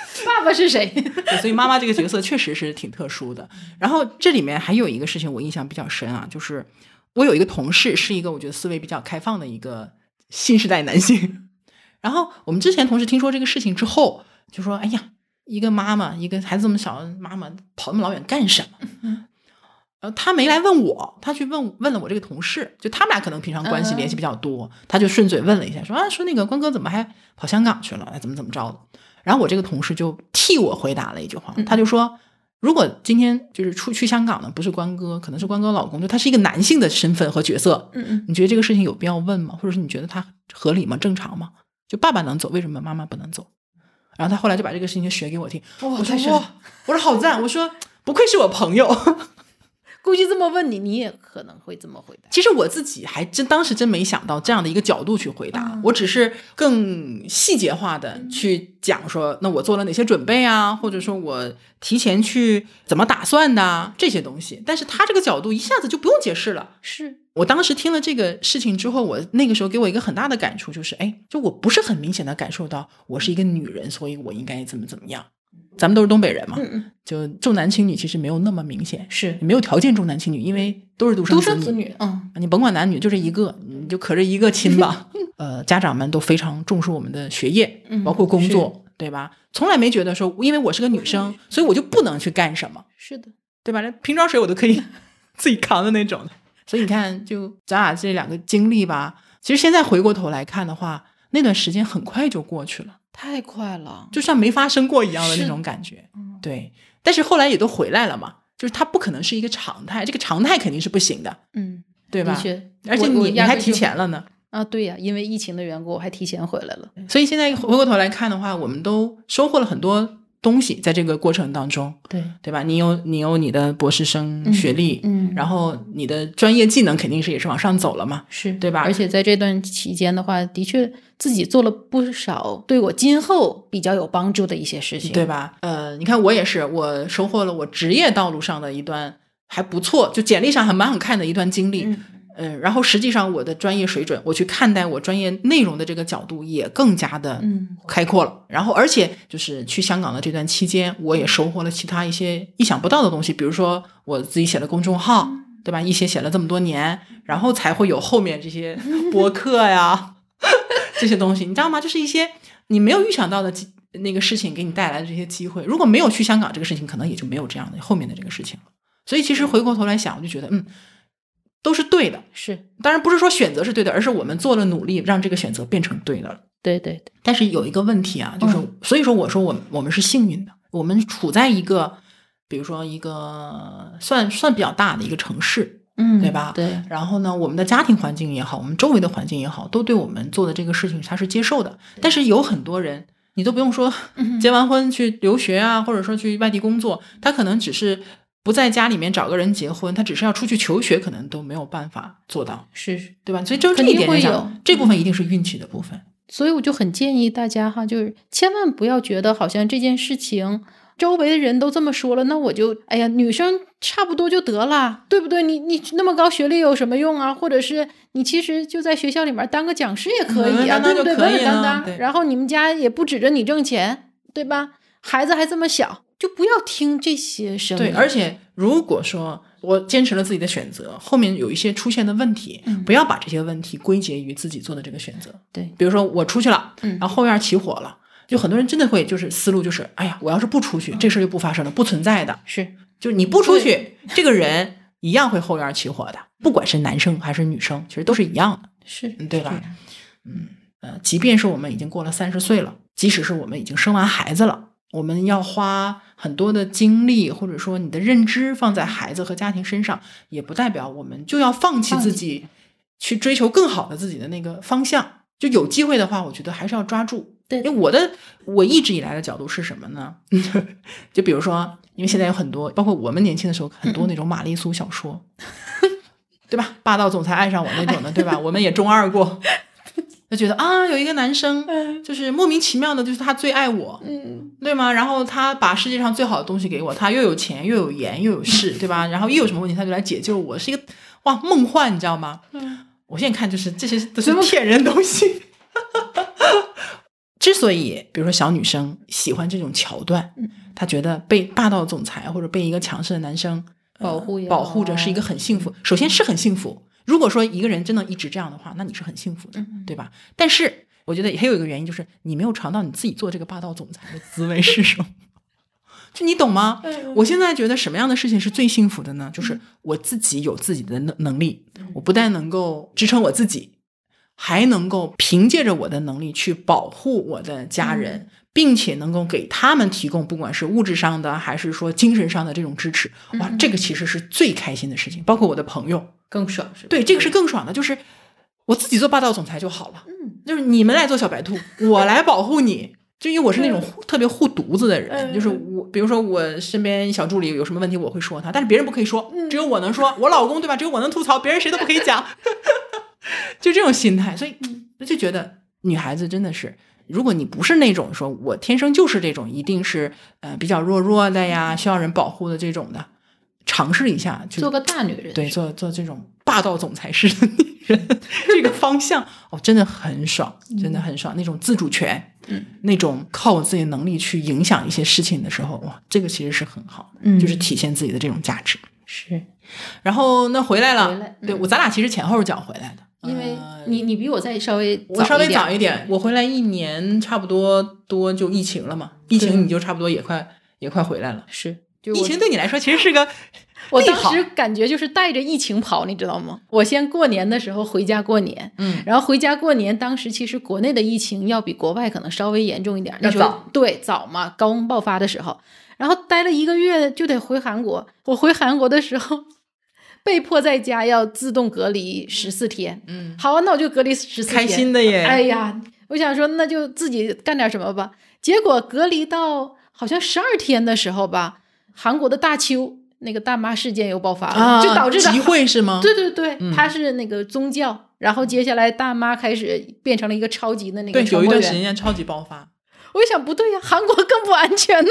[SPEAKER 2] 爸爸是谁？
[SPEAKER 1] 对所以妈妈这个角色确实是挺特殊的。然后这里面还有一个事情我印象比较深啊，就是我有一个同事是一个我觉得思维比较开放的一个新时代男性。然后我们之前同事听说这个事情之后，就说：“哎呀，一个妈妈，一个孩子这么小，妈妈跑那么老远干什么？”呃，他没来问我，他去问问了我这个同事，就他们俩可能平常关系联系比较多，他就顺嘴问了一下，说啊，说那个关哥怎么还跑香港去了？哎，怎么怎么着的？然后我这个同事就替我回答了一句话，他就说，如果今天就是出去香港的不是关哥，可能是关哥老公，就他是一个男性的身份和角色，
[SPEAKER 2] 嗯嗯，
[SPEAKER 1] 你觉得这个事情有必要问吗？或者是你觉得他合理吗？正常吗？就爸爸能走，为什么妈妈不能走？然后他后来就把这个事情就学给我听，
[SPEAKER 2] 哇
[SPEAKER 1] 我说哇，我说好赞，我说不愧是我朋友。
[SPEAKER 2] 估计这么问你，你也可能会这么回答。
[SPEAKER 1] 其实我自己还真当时真没想到这样的一个角度去回答，我只是更细节化的去讲说，那我做了哪些准备啊，或者说我提前去怎么打算的啊这些东西。但是他这个角度一下子就不用解释了。
[SPEAKER 2] 是，
[SPEAKER 1] 我当时听了这个事情之后，我那个时候给我一个很大的感触，就是哎，就我不是很明显的感受到我是一个女人，所以我应该怎么怎么样。咱们都是东北人嘛，就重男轻女其实没有那么明显，
[SPEAKER 2] 是
[SPEAKER 1] 没有条件重男轻女，因为都是独生
[SPEAKER 2] 独生子女，嗯，
[SPEAKER 1] 啊你甭管男女，就这一个，你就可这一个亲吧。呃，家长们都非常重视我们的学业，
[SPEAKER 2] 嗯
[SPEAKER 1] 包括工作，对吧？从来没觉得说，因为我是个女生，所以我就不能去干什么，
[SPEAKER 2] 是的，
[SPEAKER 1] 对吧？连瓶装水我都可以 自己扛的那种。所以你看，就咱俩这两个经历吧，其实现在回过头来看的话，那段时间很快就过去了，
[SPEAKER 2] 太快了，
[SPEAKER 1] 就像没发生过一样的那种感觉。
[SPEAKER 2] 嗯
[SPEAKER 1] 对，但是后来也都回来了嘛，就是它不可能是一个常态，这个常态肯定是不行的，
[SPEAKER 2] 嗯，
[SPEAKER 1] 对吧而且你你还提前了呢。
[SPEAKER 2] 啊，对呀，因为疫情的缘故，我还提前回来了。
[SPEAKER 1] 所以现在回过头来看的话，我们都收获了很多东西，在这个过程当中，
[SPEAKER 2] 对，
[SPEAKER 1] 对吧？你有你有你的博士生学历，
[SPEAKER 2] 嗯，
[SPEAKER 1] 然后你的专业技能肯定是也是往上走了嘛，
[SPEAKER 2] 是
[SPEAKER 1] 对吧
[SPEAKER 2] 而且在这段期间的话，的确自己做了不少对我今后比较有帮助的一些事情。
[SPEAKER 1] 对吧？呃，你看我也是，我收获了我职业道路上的一段还不错，就简历上还蛮好看的一段经历。
[SPEAKER 2] 嗯
[SPEAKER 1] 嗯，然后实际上我的专业水准，我去看待我专业内容的这个角度也更加的
[SPEAKER 2] 嗯
[SPEAKER 1] 开阔了。然后，而且就是去香港的这段期间，我也收获了其他一些意想不到的东西，比如说我自己写了公众号，对吧？一写写了这么多年，然后才会有后面这些 博客呀 这些东西，你知道吗？就是一些你没有预想到的那个事情给你带来的这些机会。如果没有去香港这个事情，可能也就没有这样的后面的这个事情了。所以，其实回过头来想，我就觉得，嗯，都是对的。
[SPEAKER 2] 是
[SPEAKER 1] 当然不是说选择是对的，而是我们做了努力，让这个选择变成对的了。
[SPEAKER 2] 对对对，
[SPEAKER 1] 但是有一个问题啊，就是、
[SPEAKER 2] 嗯
[SPEAKER 1] 所以说我说我们我们是幸运的，我们处在一个，比如说一个算算比较大的一个城市，
[SPEAKER 2] 嗯，
[SPEAKER 1] 对吧
[SPEAKER 2] 对，
[SPEAKER 1] 然后呢，我们的家庭环境也好，我们周围的环境也好，都对我们做的这个事情他是接受的。但是有很多人，你都不用说
[SPEAKER 2] 嗯
[SPEAKER 1] 结完婚去留学啊，或者说去外地工作，他可能只是不在家里面找个人结婚，他只是要出去求学，可能都没有办法做到，
[SPEAKER 2] 是，
[SPEAKER 1] 对吧？所以就这一点来讲
[SPEAKER 2] 会有，
[SPEAKER 1] 这部分一定是运气的部分。
[SPEAKER 2] 所以我就很建议大家哈，就是千万不要觉得好像这件事情。周围的人都这么说了，那我就哎呀，女生差不多就得了，对不对？你你那么高学历有什么用啊？或者是你其实就在学校里面当个讲师也可以啊，
[SPEAKER 1] 嗯
[SPEAKER 2] 对不对？
[SPEAKER 1] 可以
[SPEAKER 2] 稳稳当当。然后你们家也不指着你挣钱，对吧？孩子还这么小，就不要听这些声音。
[SPEAKER 1] 对，而且如果说我坚持了自己的选择，后面有一些出现的问题，
[SPEAKER 2] 嗯
[SPEAKER 1] 不要把这些问题归结于自己做的这个选择。
[SPEAKER 2] 对，
[SPEAKER 1] 比如说我出去了，
[SPEAKER 2] 嗯
[SPEAKER 1] 然后后院起火了，就很多人真的会就是思路就是，哎呀，我要是不出去，这事儿就不发生了，不存在的。
[SPEAKER 2] 是
[SPEAKER 1] 就你不出去，这个人一样会后院起火的，不管是男生还是女生，其实都是一样的，
[SPEAKER 2] 是
[SPEAKER 1] 嗯，对吧
[SPEAKER 2] 嗯？
[SPEAKER 1] 呃，即便是我们已经过了三十岁了，即使是我们已经生完孩子了，我们要花很多的精力，或者说你的认知放在孩子和家庭身上，也不代表我们就要放弃自己，去追求更好的自己的那个方向。就有机会的话，我觉得还是要抓住。
[SPEAKER 2] 对
[SPEAKER 1] 因为我的我一直以来的角度是什么呢？就比如说，因为现在有很多，包括我们年轻的时候，很多那种玛丽苏小说，对吧？霸道总裁爱上我那种的，对吧？我们也中二过，就觉得啊，有一个男生就是莫名其妙的，就是他最爱我，
[SPEAKER 2] 嗯
[SPEAKER 1] 对吗？然后他把世界上最好的东西给我，他又有钱又有颜又有势，对吧？然后一有什么问题他就来解救我，是一个哇梦幻，你知道吗？
[SPEAKER 2] 嗯
[SPEAKER 1] 我现在看就是这些都是骗人东西。之所以比如说小女生喜欢这种桥段，
[SPEAKER 2] 嗯
[SPEAKER 1] 她觉得被霸道总裁或者被一个强势的男生呃
[SPEAKER 2] 保护也
[SPEAKER 1] 保护着是一个很幸福。首先是很幸福。如果说一个人真的一直这样的话，那你是很幸福的，
[SPEAKER 2] 嗯
[SPEAKER 1] 对吧？但是我觉得还有一个原因就是你没有尝到你自己做这个霸道总裁的滋味是什么。就你懂吗？
[SPEAKER 2] 嗯
[SPEAKER 1] 我现在觉得什么样的事情是最幸福的呢？就是我自己有自己的能能力，我不但能够支撑我自己，还能够凭借着我的能力去保护我的家人，并且能够给他们提供不管是物质上的还是说精神上的这种支持。哇，这个其实是最开心的事情。包括我的朋友，
[SPEAKER 2] 更爽是吧？
[SPEAKER 1] 对这个是更爽的，就是我自己做霸道总裁就好了。
[SPEAKER 2] 嗯
[SPEAKER 1] 就是你们来做小白兔，我来保护你。就因为我是那种护特别护犊子的人，
[SPEAKER 2] 嗯
[SPEAKER 1] 就是我，比如说我身边小助理有什么问题，我会说他，但是别人不可以说，
[SPEAKER 2] 嗯
[SPEAKER 1] 只有我能说。我老公对吧？只有我能吐槽，别人谁都不可以讲。就这种心态，所以就觉得女孩子真的是，如果你不是那种说我天生就是这种，一定是呃比较弱弱的呀，需要人保护的这种的，尝试一下，就
[SPEAKER 2] 做个大女人，
[SPEAKER 1] 对，做做这种霸道总裁式的女人，这个方向哦，真的很爽，真的很爽。那种自主权，
[SPEAKER 2] 嗯，
[SPEAKER 1] 那种靠我自己的能力去影响一些事情的时候，哇，这个其实是很好的，
[SPEAKER 2] 嗯。
[SPEAKER 1] 就是体现自己的这种价值。
[SPEAKER 2] 是。
[SPEAKER 1] 然后那回来了，
[SPEAKER 2] 回来嗯。
[SPEAKER 1] 对我咱俩其实前后脚回来的，
[SPEAKER 2] 因为
[SPEAKER 1] 呃
[SPEAKER 2] 你你比我再稍微
[SPEAKER 1] 我稍微早
[SPEAKER 2] 一
[SPEAKER 1] 一点，我回来一年差不多多就疫情了嘛，疫情你就差不多也快也快回来了。
[SPEAKER 2] 是。就
[SPEAKER 1] 疫情对你来说其实是个
[SPEAKER 2] 我当时感觉就是带着疫情跑，你知道吗？我先过年的时候回家过年，
[SPEAKER 1] 嗯
[SPEAKER 2] 然后回家过年，当时其实国内的疫情要比国外可能稍微严重一点，那时候对早嘛，高温爆发的时候，然后待了一个月就得回韩国。我回韩国的时候，被迫在家要自动隔离十四天。
[SPEAKER 1] 嗯，
[SPEAKER 2] 好啊，那我就隔离十四天，
[SPEAKER 1] 开心的耶。
[SPEAKER 2] 哎呀，我想说那就自己干点什么吧。结果隔离到好像十二天的时候吧，韩国的大邱那个大妈事件又爆发了，
[SPEAKER 1] 啊，
[SPEAKER 2] 就导致
[SPEAKER 1] 集会是吗？
[SPEAKER 2] 对对对，
[SPEAKER 1] 嗯
[SPEAKER 2] 他是那个宗教，然后接下来大妈开始变成了一个超级的那个
[SPEAKER 1] 对，有一段时。间超级爆发。
[SPEAKER 2] 我就想不对呀，韩国更不安全呢。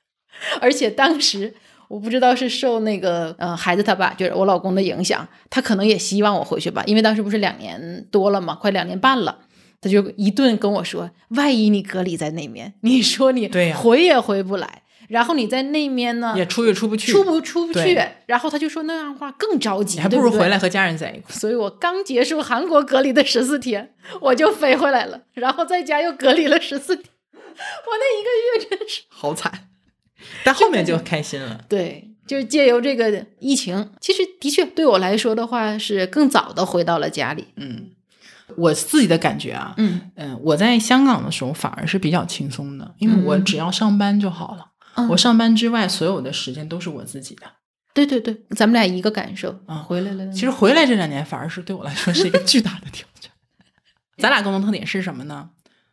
[SPEAKER 2] 而且当时我不知道是受那个呃孩子他爸，就是我老公的影响，他可能也希望我回去吧，因为当时不是两年多了嘛，快两年半了。他就一顿跟我说，万一你隔离在那边，你说你回也回不来，然后你在那边呢
[SPEAKER 1] 也出也出不去，
[SPEAKER 2] 出不出不去，然后他就说那样的话更着急，
[SPEAKER 1] 还不如回来和家人在一块。
[SPEAKER 2] 所以我刚结束韩国隔离的十四天，我就飞回来了，然后在家又隔离了十四天。我那一个月真是
[SPEAKER 1] 好惨，但后面就开心了。
[SPEAKER 2] 对，就是借由这个疫情，其实的确对我来说的话是更早的回到了家里。
[SPEAKER 1] 嗯，我自己的感觉啊，
[SPEAKER 2] 嗯
[SPEAKER 1] 嗯，我在香港的时候反而是比较轻松的，因为我
[SPEAKER 2] 嗯
[SPEAKER 1] 只要上班就好了。
[SPEAKER 2] 嗯
[SPEAKER 1] 我上班之外，所有的时间都是我自己的。
[SPEAKER 2] 对对对，咱们俩一个感受
[SPEAKER 1] 啊
[SPEAKER 2] 回来了。
[SPEAKER 1] 其实回来这两年，反而是对我来说是一个巨大的挑战。咱俩共同特点是什么呢？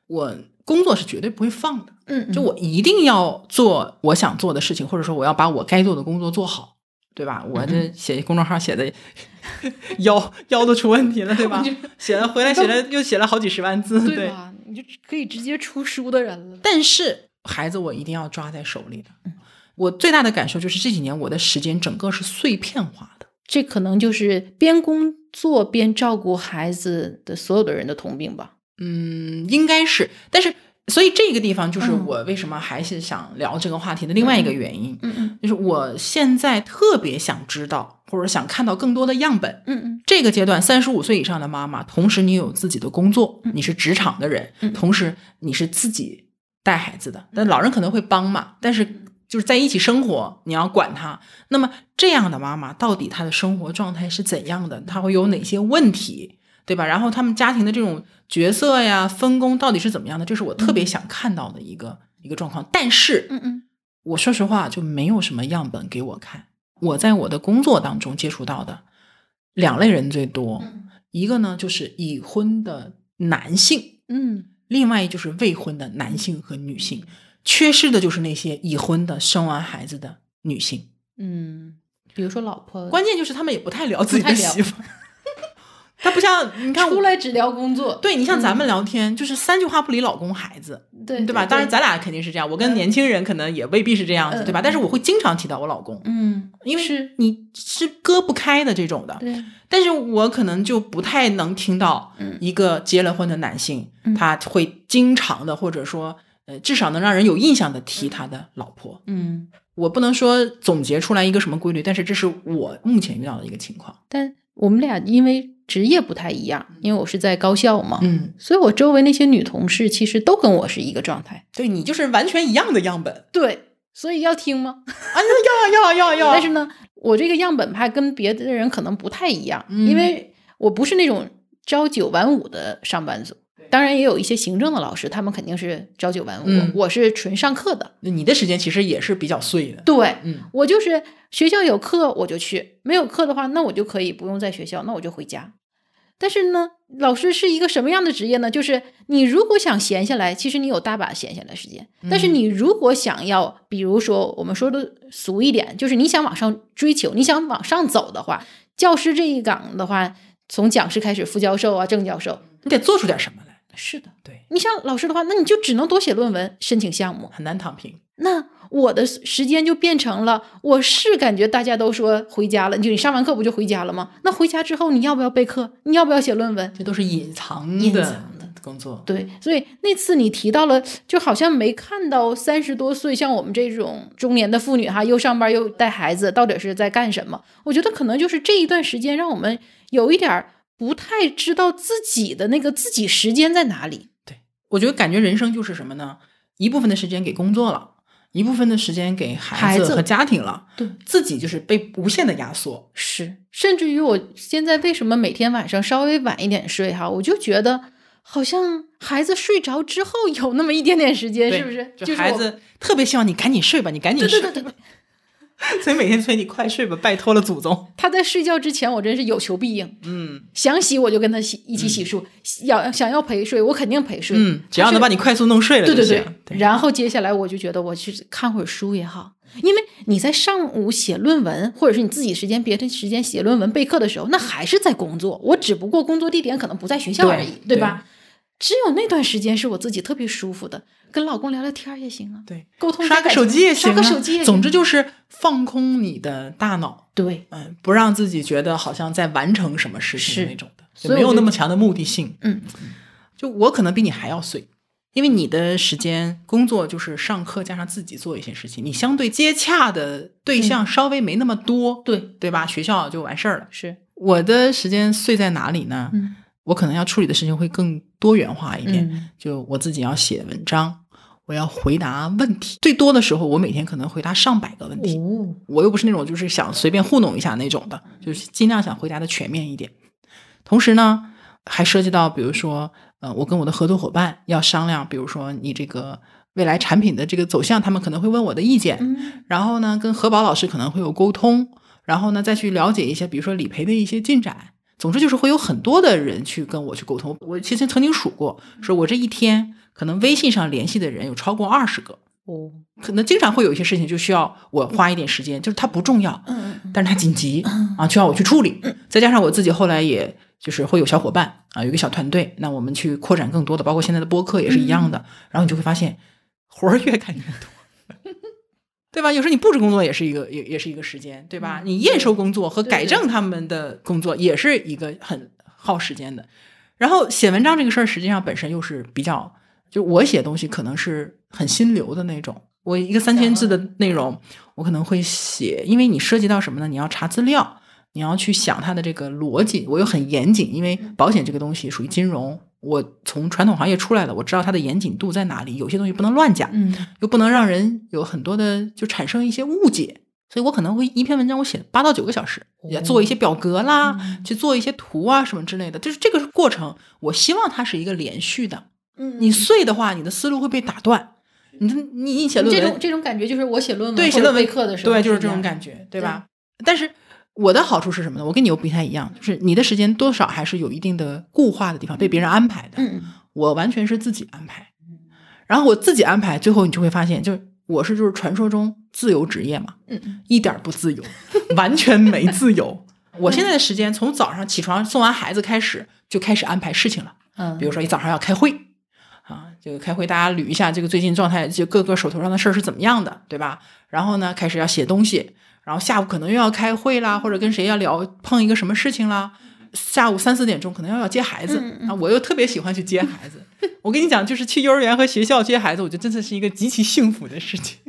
[SPEAKER 1] 我工作是绝对不会放的，
[SPEAKER 2] 嗯，嗯
[SPEAKER 1] 就我一定要做我想做的事情，或者说我要把我该做的工作做好，对吧？我这写公众号写的 腰腰都出问题了，对吧？写了回来写了 又写了好几十万字，对。
[SPEAKER 2] 对吧？你就可以直接出书的人了。
[SPEAKER 1] 但是孩子我一定要抓在手里的。
[SPEAKER 2] 嗯
[SPEAKER 1] 我最大的感受就是这几年我的时间整个是碎片化的。
[SPEAKER 2] 这可能就是边工作边照顾孩子的所有的人的通病吧。
[SPEAKER 1] 嗯，应该是，但是所以这个地方就是
[SPEAKER 2] 嗯
[SPEAKER 1] 我为什么还是想聊这个话题的另外一个原因，
[SPEAKER 2] 嗯嗯
[SPEAKER 1] 就是我现在特别想知道或者想看到更多的样本。
[SPEAKER 2] 嗯嗯
[SPEAKER 1] 这个阶段，三十五岁以上的妈妈，同时你有自己的工作，你是职场的人，
[SPEAKER 2] 嗯
[SPEAKER 1] 同时你是自己带孩子的，但老人可能会帮嘛，但是就是在一起生活，你要管他。那么这样的妈妈，到底她的生活状态是怎样的？她会有哪些问题，对吧？然后他们家庭的这种角色呀、分工到底是怎么样的？这是我特别想看到的一个、一个状况。但是，
[SPEAKER 2] 嗯嗯
[SPEAKER 1] 我说实话，就没有什么样本给我看。我在我的工作当中接触到的两类人最多，
[SPEAKER 2] 嗯
[SPEAKER 1] 一个呢就是已婚的男性，
[SPEAKER 2] 嗯
[SPEAKER 1] 另外就是未婚的男性和女性，缺失的就是那些已婚的生完孩子的女性。
[SPEAKER 2] 嗯比如说老婆，
[SPEAKER 1] 关键就是他们也不太聊自己的媳妇儿，他不像 你看我，
[SPEAKER 2] 出来只聊工作，
[SPEAKER 1] 对你像咱们聊天，就是三句话不离老公孩子，
[SPEAKER 2] 对
[SPEAKER 1] 对吧？当然咱俩肯定是这样，我跟年轻人可能也未必是这样子，
[SPEAKER 2] 嗯
[SPEAKER 1] 对吧？但是我会经常提到我老公，
[SPEAKER 2] 嗯，
[SPEAKER 1] 因为
[SPEAKER 2] 是
[SPEAKER 1] 你是割不开的这种的。
[SPEAKER 2] 对，
[SPEAKER 1] 但是我可能就不太能听到
[SPEAKER 2] 嗯
[SPEAKER 1] 一个结了婚的男性，
[SPEAKER 2] 嗯
[SPEAKER 1] 他会经常的或者说呃至少能让人有印象的提他的老婆。
[SPEAKER 2] 嗯，
[SPEAKER 1] 我不能说总结出来一个什么规律，但是这是我目前遇到的一个情况。
[SPEAKER 2] 但我们俩因为职业不太一样，因为我是在高校嘛，
[SPEAKER 1] 嗯，
[SPEAKER 2] 所以我周围那些女同事其实都跟我是一个状态。
[SPEAKER 1] 对你就是完全一样的样本
[SPEAKER 2] 对，所以要听吗？
[SPEAKER 1] 啊！要要要要，
[SPEAKER 2] 但是呢，我这个样本派跟别的人可能不太一样，
[SPEAKER 1] 嗯
[SPEAKER 2] 因为我不是那种朝九晚五的上班族。当然，也有一些行政的老师，他们肯定是朝九晚五。
[SPEAKER 1] 嗯
[SPEAKER 2] 我是纯上课的，
[SPEAKER 1] 你的时间其实也是比较碎的。
[SPEAKER 2] 对
[SPEAKER 1] 嗯
[SPEAKER 2] 我就是学校有课我就去，没有课的话，那我就可以不用在学校，那我就回家。但是呢，老师是一个什么样的职业呢？就是你如果想闲下来，其实你有大把闲下来时间。但是
[SPEAKER 1] 嗯
[SPEAKER 2] 你如果想要，比如说我们说的俗一点，就是你想往上追求，你想往上走的话，教师这一岗的话，从讲师开始，副教授啊、正教授，
[SPEAKER 1] 你得做出点什么来。
[SPEAKER 2] 是的。
[SPEAKER 1] 对，
[SPEAKER 2] 你像老师的话，那你就只能多写论文、申请项目。
[SPEAKER 1] 很难躺平。
[SPEAKER 2] 那我的时间就变成了，我是感觉大家都说回家了，就你上完课不就回家了吗？那回家之后你要不要备课？你要不要写论文？
[SPEAKER 1] 这都是隐藏
[SPEAKER 2] 隐
[SPEAKER 1] 的
[SPEAKER 2] 藏的
[SPEAKER 1] 工作。
[SPEAKER 2] 对，所以那次你提到了，就好像没看到三十多岁像我们这种中年的妇女哈，又上班又带孩子，到底是在干什么？我觉得可能就是这一段时间让我们有一点儿不太知道自己的那个自己时间在哪里。
[SPEAKER 1] 对我觉得感觉人生就是什么呢？一部分的时间给工作了，一部分的时间给孩
[SPEAKER 2] 孩子
[SPEAKER 1] 子和家庭了，
[SPEAKER 2] 对，
[SPEAKER 1] 自己就是被无限的压缩。
[SPEAKER 2] 是，甚至于我现在为什么每天晚上稍微晚一点睡哈，我就觉得好像孩子睡着之后有那么一点点时间，是不是？
[SPEAKER 1] 就是孩
[SPEAKER 2] 我
[SPEAKER 1] 子特别希望你赶紧睡吧，你赶紧睡。
[SPEAKER 2] 对对对对对，
[SPEAKER 1] 所以每天催你快睡吧，拜托了祖宗。
[SPEAKER 2] 他在睡觉之前，我真是有求必应。
[SPEAKER 1] 嗯
[SPEAKER 2] 想洗我就跟他洗一起洗漱，要想要陪睡我肯定陪睡。
[SPEAKER 1] 嗯，只要能把你快速弄睡了
[SPEAKER 2] 对对
[SPEAKER 1] 就行。
[SPEAKER 2] 对，然后接下来我就觉得我去看会儿书也好，因为你在上午写论文，或者是你自己时间别的时间写论文备课的时候，那还是在工作。我只不过工作地点可能不在学校而已，对吧？只有那段时间是我自己特别舒服的，跟老公聊聊天也行啊，
[SPEAKER 1] 对，
[SPEAKER 2] 沟通
[SPEAKER 1] 刷个手机也行、啊，
[SPEAKER 2] 刷个手机也行。
[SPEAKER 1] 总之就是放空你的大脑，
[SPEAKER 2] 对，
[SPEAKER 1] 嗯，不让自己觉得好像在完成什么事情
[SPEAKER 2] 是
[SPEAKER 1] 那种的，就没有那么强的目的性。
[SPEAKER 2] 嗯，
[SPEAKER 1] 就我可能比你还要碎，因为你的时间工作就是上课加上自己做一些事情，你相对接洽的对象稍微没那么多，
[SPEAKER 2] 对，
[SPEAKER 1] 对吧？学校就完事儿了。
[SPEAKER 2] 是，
[SPEAKER 1] 我的时间碎在哪里呢？
[SPEAKER 2] 嗯
[SPEAKER 1] 我可能要处理的事情会更多元化一点，
[SPEAKER 2] 嗯
[SPEAKER 1] 就我自己要写文章，我要回答问题。最多的时候，我每天可能回答上百个问题。
[SPEAKER 2] 哦，
[SPEAKER 1] 我又不是那种就是想随便糊弄一下那种的，就是尽量想回答的全面一点。同时呢，还涉及到比如说，呃，我跟我的合作伙伴要商量，比如说你这个未来产品的这个走向，他们可能会问我的意见。
[SPEAKER 2] 嗯
[SPEAKER 1] 然后呢，跟何宝老师可能会有沟通，然后呢，再去了解一些，比如说理赔的一些进展。总之就是会有很多的人去跟我去沟通。我其实曾经数过，说我这一天可能微信上联系的人有超过二十个，
[SPEAKER 2] 哦，
[SPEAKER 1] 可能经常会有一些事情就需要我花一点时间，就是它不重要，
[SPEAKER 2] 嗯嗯
[SPEAKER 1] 但是它紧急啊，需要我去处理。再加上我自己后来也就是会有小伙伴啊，有一个小团队，那我们去扩展更多的，包括现在的播客也是一样的。然后你就会发现活儿越干越多，对吧？有时候你布置工作也是一个也也是一个时间，对吧？你验收工作和改正他们的工作也是一个很耗时间的。然后写文章这个事儿，实际上本身又是比较，就我写东西可能是很心流的那种。我一个三千字的内容，我可能会写，因为你涉及到什么呢？你要查资料，你要去想它的这个逻辑。我又很严谨，因为保险这个东西属于金融，我从传统行业出来的，我知道它的严谨度在哪里。有些东西不能乱讲，
[SPEAKER 2] 嗯
[SPEAKER 1] 又不能让人有很多的就产生一些误解。所以我可能会一篇文章我写八到九个小时，也做一些表格啦，
[SPEAKER 2] 嗯
[SPEAKER 1] 去做一些图啊什么之类的。就是这个过程，我希望它是一个连续的。
[SPEAKER 2] 嗯
[SPEAKER 1] 你碎的话，你的思路会被打断。你你你写论文
[SPEAKER 2] 这种，这种感觉就是我写论文
[SPEAKER 1] 对写论文
[SPEAKER 2] 课的时候，
[SPEAKER 1] 对，就是这种。感觉，对吧？但是我的好处是什么呢？我跟你又不太一样，就是你的时间多少还是有一定的固化的地方，被别人安排的。
[SPEAKER 2] 嗯
[SPEAKER 1] 我完全是自己安排，然后我自己安排，最后你就会发现，就是我是就是传说中自由职业嘛，
[SPEAKER 2] 嗯，
[SPEAKER 1] 一点不自由，完全没自由。我现在的时间从早上起床送完孩子开始，就开始安排事情了。
[SPEAKER 2] 嗯，
[SPEAKER 1] 比如说一早上要开会啊，这个开会大家捋一下这个最近状态，就各个手头上的事儿是怎么样的，对吧？然后呢，开始要写东西，然后下午可能又要开会啦，或者跟谁要聊碰一个什么事情啦。下午三四点钟可能要要接孩子啊，我又特别喜欢去接孩子。我跟你讲，就是去幼儿园和学校接孩子，我觉得真的是一个极其幸福的事情。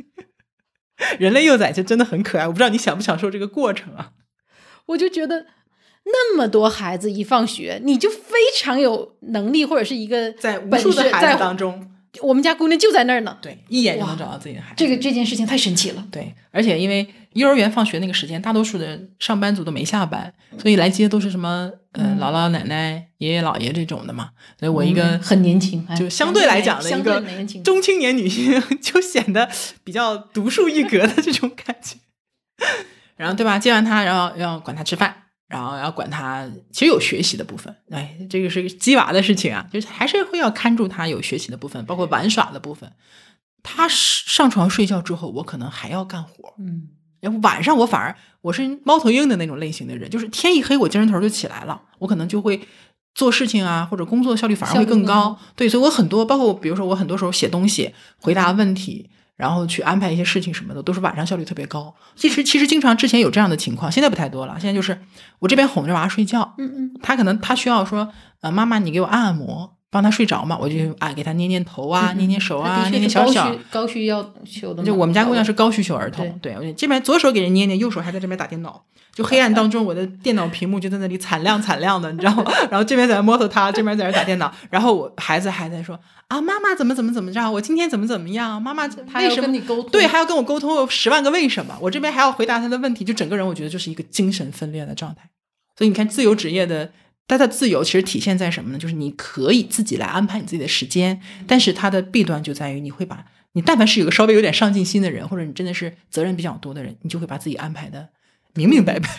[SPEAKER 1] 人类幼崽就真的很可爱，我不知道你享不享受这个过程啊？
[SPEAKER 2] 我就觉得那么多孩子一放学，你就非常有能力，或者是一个
[SPEAKER 1] 在无数的孩子当中，
[SPEAKER 2] 我们家姑娘就在那儿呢。
[SPEAKER 1] 对，一眼就能找到自己的孩子。
[SPEAKER 2] 这个这件事情太神奇了。
[SPEAKER 1] 对，而且因为幼儿园放学那个时间，大多数的上班族都没下班，所以来接都是什么呃姥姥奶奶、爷爷姥爷这种的嘛。所以我一个
[SPEAKER 2] 嗯很年轻，哎
[SPEAKER 1] 就相对来讲的一个。中青年女性，就显得比较独树一格的这种感觉。然后对吧？接完他，然后要管他吃饭，然后要管他，其实有学习的部分。哎，这个是鸡娃的事情啊，就是还是会要看住他有学习的部分，包括玩耍的部分。他上床睡觉之后，我可能还要干活。
[SPEAKER 2] 嗯，
[SPEAKER 1] 晚上我反而我是猫头鹰的那种类型的人，就是天一黑我精神头就起来了，我可能就会做事情啊，或者工作效率反而会更高。对，所以我很多，包括比如说我很多时候写东西、回答问题，然后去安排一些事情什么的，都是晚上效率特别高。其实其实经常之前有这样的情况，现在不太多了。现在就是我这边哄着娃睡觉，
[SPEAKER 2] 嗯嗯，
[SPEAKER 1] 他可能他需要说，呃，妈妈你给我按按摩。帮他睡着嘛，我就啊给他捏捏头啊，捏捏手啊，捏捏小脚
[SPEAKER 2] 需。高需要求的。
[SPEAKER 1] 就我们家姑娘是高需求儿童，对，我这边左手给人捏捏，右手还在这边打电脑，就黑暗当中，我的电脑屏幕就在那里惨亮惨亮的，你知道吗？然后这边在那摸索他，这边在那打电脑，然后我孩子还在说啊，妈妈怎么怎么怎么着，我今天怎么怎么样，妈妈为什么
[SPEAKER 2] 跟你沟通，
[SPEAKER 1] 对，还要跟我沟通十万个为什么，我这边还要回答他的问题，就整个人我觉得就是一个精神分裂的状态。所以你看，自由职业的它的自由其实体现在什么呢？就是你可以自己来安排你自己的时间，但是它的弊端就在于你会把你但凡是有个稍微有点上进心的人，或者你真的是责任比较多的人，你就会把自己安排的明明白白。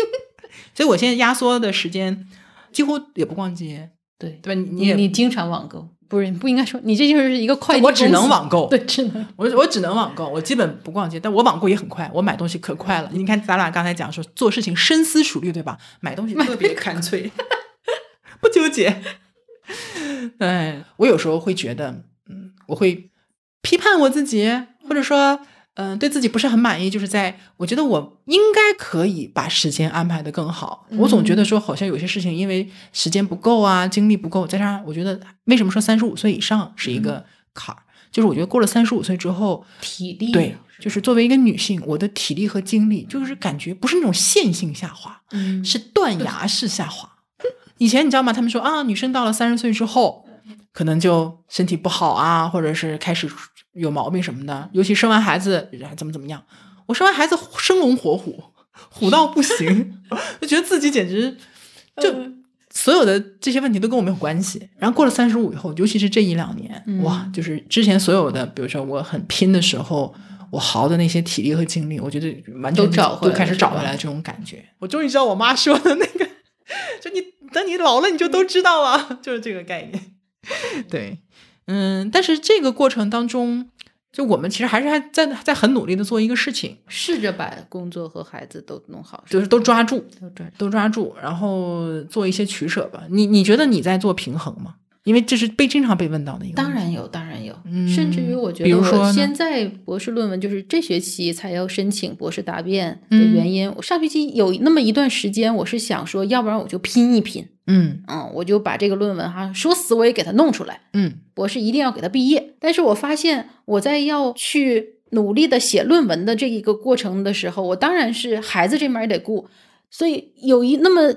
[SPEAKER 1] 所以我现在压缩的时间几乎也不逛街，
[SPEAKER 2] 对
[SPEAKER 1] 对吧？你也
[SPEAKER 2] 你你经常网购，不是不应该说你这就是一个快递
[SPEAKER 1] 我只能网购，
[SPEAKER 2] 对，只能
[SPEAKER 1] 我我只能网购，我基本不逛街，但我网购也很快，我买东西可快了。你看咱俩刚才讲说做事情深思熟虑，对吧？买东西特别干脆，不纠结。对我有时候会觉得，嗯，我会批判我自己，或者说，嗯、对自己不是很满意，就是在我觉得我应该可以把时间安排的更好。我总觉得说，好像有些事情因为时间不够啊，精力不够，再加上我觉得为什么说三十五岁以上是一个坎儿，就是我觉得过了三十五岁之后，
[SPEAKER 2] 体力
[SPEAKER 1] 对，就是作为一个女性，我的体力和精力就是感觉不是那种线性下滑，
[SPEAKER 2] 嗯
[SPEAKER 1] 是断崖式下滑。以前你知道吗？他们说啊，女生到了三十岁之后，可能就身体不好啊，或者是开始有毛病什么的，尤其生完孩子怎么怎么样。我生完孩子生龙活虎，虎到不行，就觉得自己简直就
[SPEAKER 2] 嗯
[SPEAKER 1] 所有的这些问题都跟我没有关系。然后过了三十五以后，尤其是这一两年，
[SPEAKER 2] 嗯
[SPEAKER 1] 哇，就是之前所有的，比如说我很拼的时候，我耗的那些体力和精力，我觉得完全
[SPEAKER 2] 都找回
[SPEAKER 1] 都开始找回来这种感觉。我终于知道我妈说的那个，就你等你老了你就都知道了，就是这个概念。对，嗯，但是这个过程当中，就我们其实还是还在在很努力的做一个事情，
[SPEAKER 2] 试着把工作和孩子都弄好，
[SPEAKER 1] 就是都抓住，
[SPEAKER 2] 都
[SPEAKER 1] 抓住，然后做一些取舍吧。你你觉得你在做平衡吗？因为这是被经常被问到的一个。
[SPEAKER 2] 当然有，当然有，
[SPEAKER 1] 嗯
[SPEAKER 2] 甚至于我觉得
[SPEAKER 1] 比如说
[SPEAKER 2] 现在博士论文就是这学期才要申请博士答辩的
[SPEAKER 1] 嗯
[SPEAKER 2] 原因。我上学期有那么一段时间，我是想说，要不然我就拼一拼，
[SPEAKER 1] 嗯
[SPEAKER 2] 嗯，我就把这个论文哈，说死我也给它弄出来，
[SPEAKER 1] 嗯
[SPEAKER 2] 博士一定要给他毕业。但是我发现我在要去努力的写论文的这一个过程的时候，我当然是孩子这面也得顾，所以有一那么。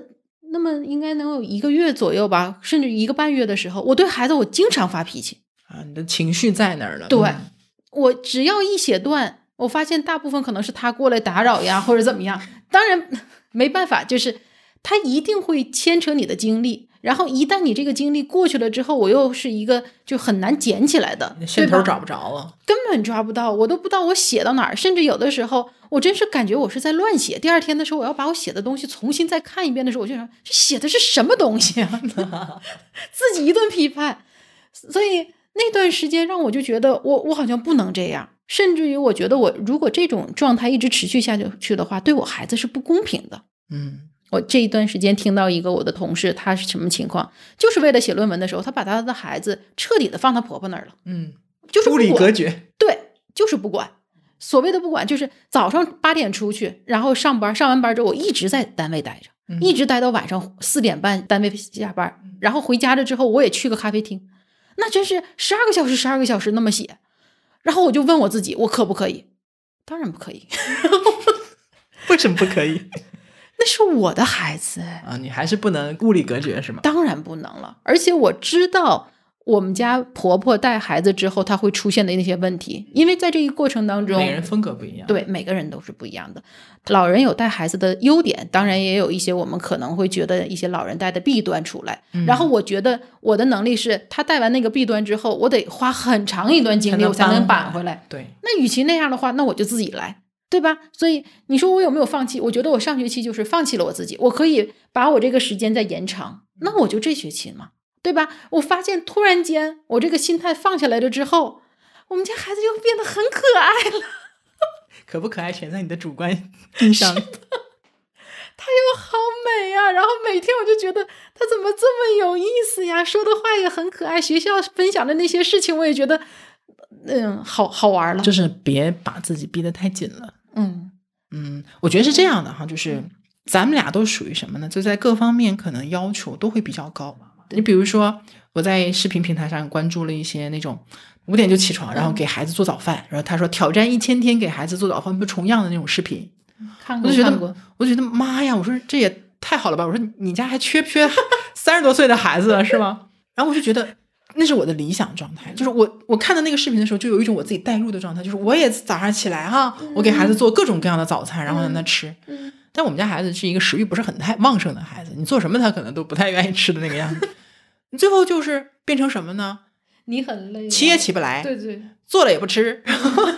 [SPEAKER 2] 那么应该能有一个月左右吧，甚至一个半月的时候，我对孩子我经常发脾气。
[SPEAKER 1] 啊，你的情绪在那儿了。
[SPEAKER 2] 对
[SPEAKER 1] 嗯
[SPEAKER 2] 我只要一写段，我发现大部分可能是他过来打扰呀，或者怎么样。当然没办法，就是他一定会牵扯你的精力。然后一旦你这个经历过去了之后，我又是一个就很难捡起来的
[SPEAKER 1] 你的线头找不着了。
[SPEAKER 2] 根本抓不到，我都不知道我写到哪儿。甚至有的时候，我真是感觉我是在乱写。第二天的时候，我要把我写的东西重新再看一遍的时候，我就想这写的是什么东西啊？自己一顿批判。所以那段时间让我就觉得我我好像不能这样，甚至于我觉得我如果这种状态一直持续下去去的话，对我孩子是不公平的。
[SPEAKER 1] 嗯
[SPEAKER 2] 我这一段时间听到一个我的同事，他是什么情况？就是为了写论文的时候，他把他的孩子彻底的放他婆婆那儿了，
[SPEAKER 1] 嗯，
[SPEAKER 2] 就是不
[SPEAKER 1] 物理
[SPEAKER 2] 管
[SPEAKER 1] 隔绝。
[SPEAKER 2] 对，就是不管。所谓的不管，就是早上八点出去，然后上班，上完班之后我一直在单位待着，
[SPEAKER 1] 嗯
[SPEAKER 2] 一直待到晚上四点半单位下班，然后回家了之后我也去个咖啡厅，那真是十二个小时，十二个小时那么写。然后我就问我自己，我可不可以？当然不可以，
[SPEAKER 1] 为什么不可以
[SPEAKER 2] 那是我的孩子，
[SPEAKER 1] 啊？你还是不能物理隔绝是吗？
[SPEAKER 2] 当然不能了。而且我知道我们家婆婆带孩子之后，她会出现的那些问题，因为在这一过程当中，
[SPEAKER 1] 每个人风格不一样。，
[SPEAKER 2] 对每个人都是不一样的。老人有带孩子的优点，当然也有一些我们可能会觉得一些老人带的弊端出来。
[SPEAKER 1] 嗯
[SPEAKER 2] 然后我觉得我的能力是，他带完那个弊端之后，我得花很长一段精力，我才能
[SPEAKER 1] 扳
[SPEAKER 2] 扳回来。
[SPEAKER 1] 对，
[SPEAKER 2] 那与其那样的话，那我就自己来，对吧？所以你说我有没有放弃？我觉得我上学期就是放弃了我自己，我可以把我这个时间再延长，那我就这学期嘛，对吧？我发现突然间我这个心态放下来了之后，我们家孩子就变得很可爱了，
[SPEAKER 1] 可不可爱全在你的主观印象里。
[SPEAKER 2] 他又好美啊！然后每天我就觉得他怎么这么有意思呀，说的话也很可爱，学校分享的那些事情我也觉得，嗯，好好玩了，
[SPEAKER 1] 就是别把自己逼得太紧了。
[SPEAKER 2] 嗯
[SPEAKER 1] 嗯，我觉得是这样的哈，就是咱们俩都属于什么呢？就在各方面可能要求都会比较高。你比如说，我在视频平台上关注了一些那种五点就起床，然后给孩子做早饭，然后他说挑战一千天给孩子做早饭不重样的那种视频，
[SPEAKER 2] 看
[SPEAKER 1] 我就觉得我就觉得妈呀，我说这也太好了吧！我说你家还缺不缺 三十多岁的孩子了是吗？然后我就觉得那是我的理想状态，就是我我看到那个视频的时候，就有一种我自己代入的状态，就是我也早上起来哈，我给孩子做各种各样的早餐，然后让他吃。
[SPEAKER 2] 嗯
[SPEAKER 1] 但我们家孩子是一个食欲不是很太旺盛的孩子，你做什么他可能都不太愿意吃的那个样子。你最后就是变成什么呢？
[SPEAKER 2] 你很累，
[SPEAKER 1] 起也起不来，
[SPEAKER 2] 对对，
[SPEAKER 1] 做了也不吃，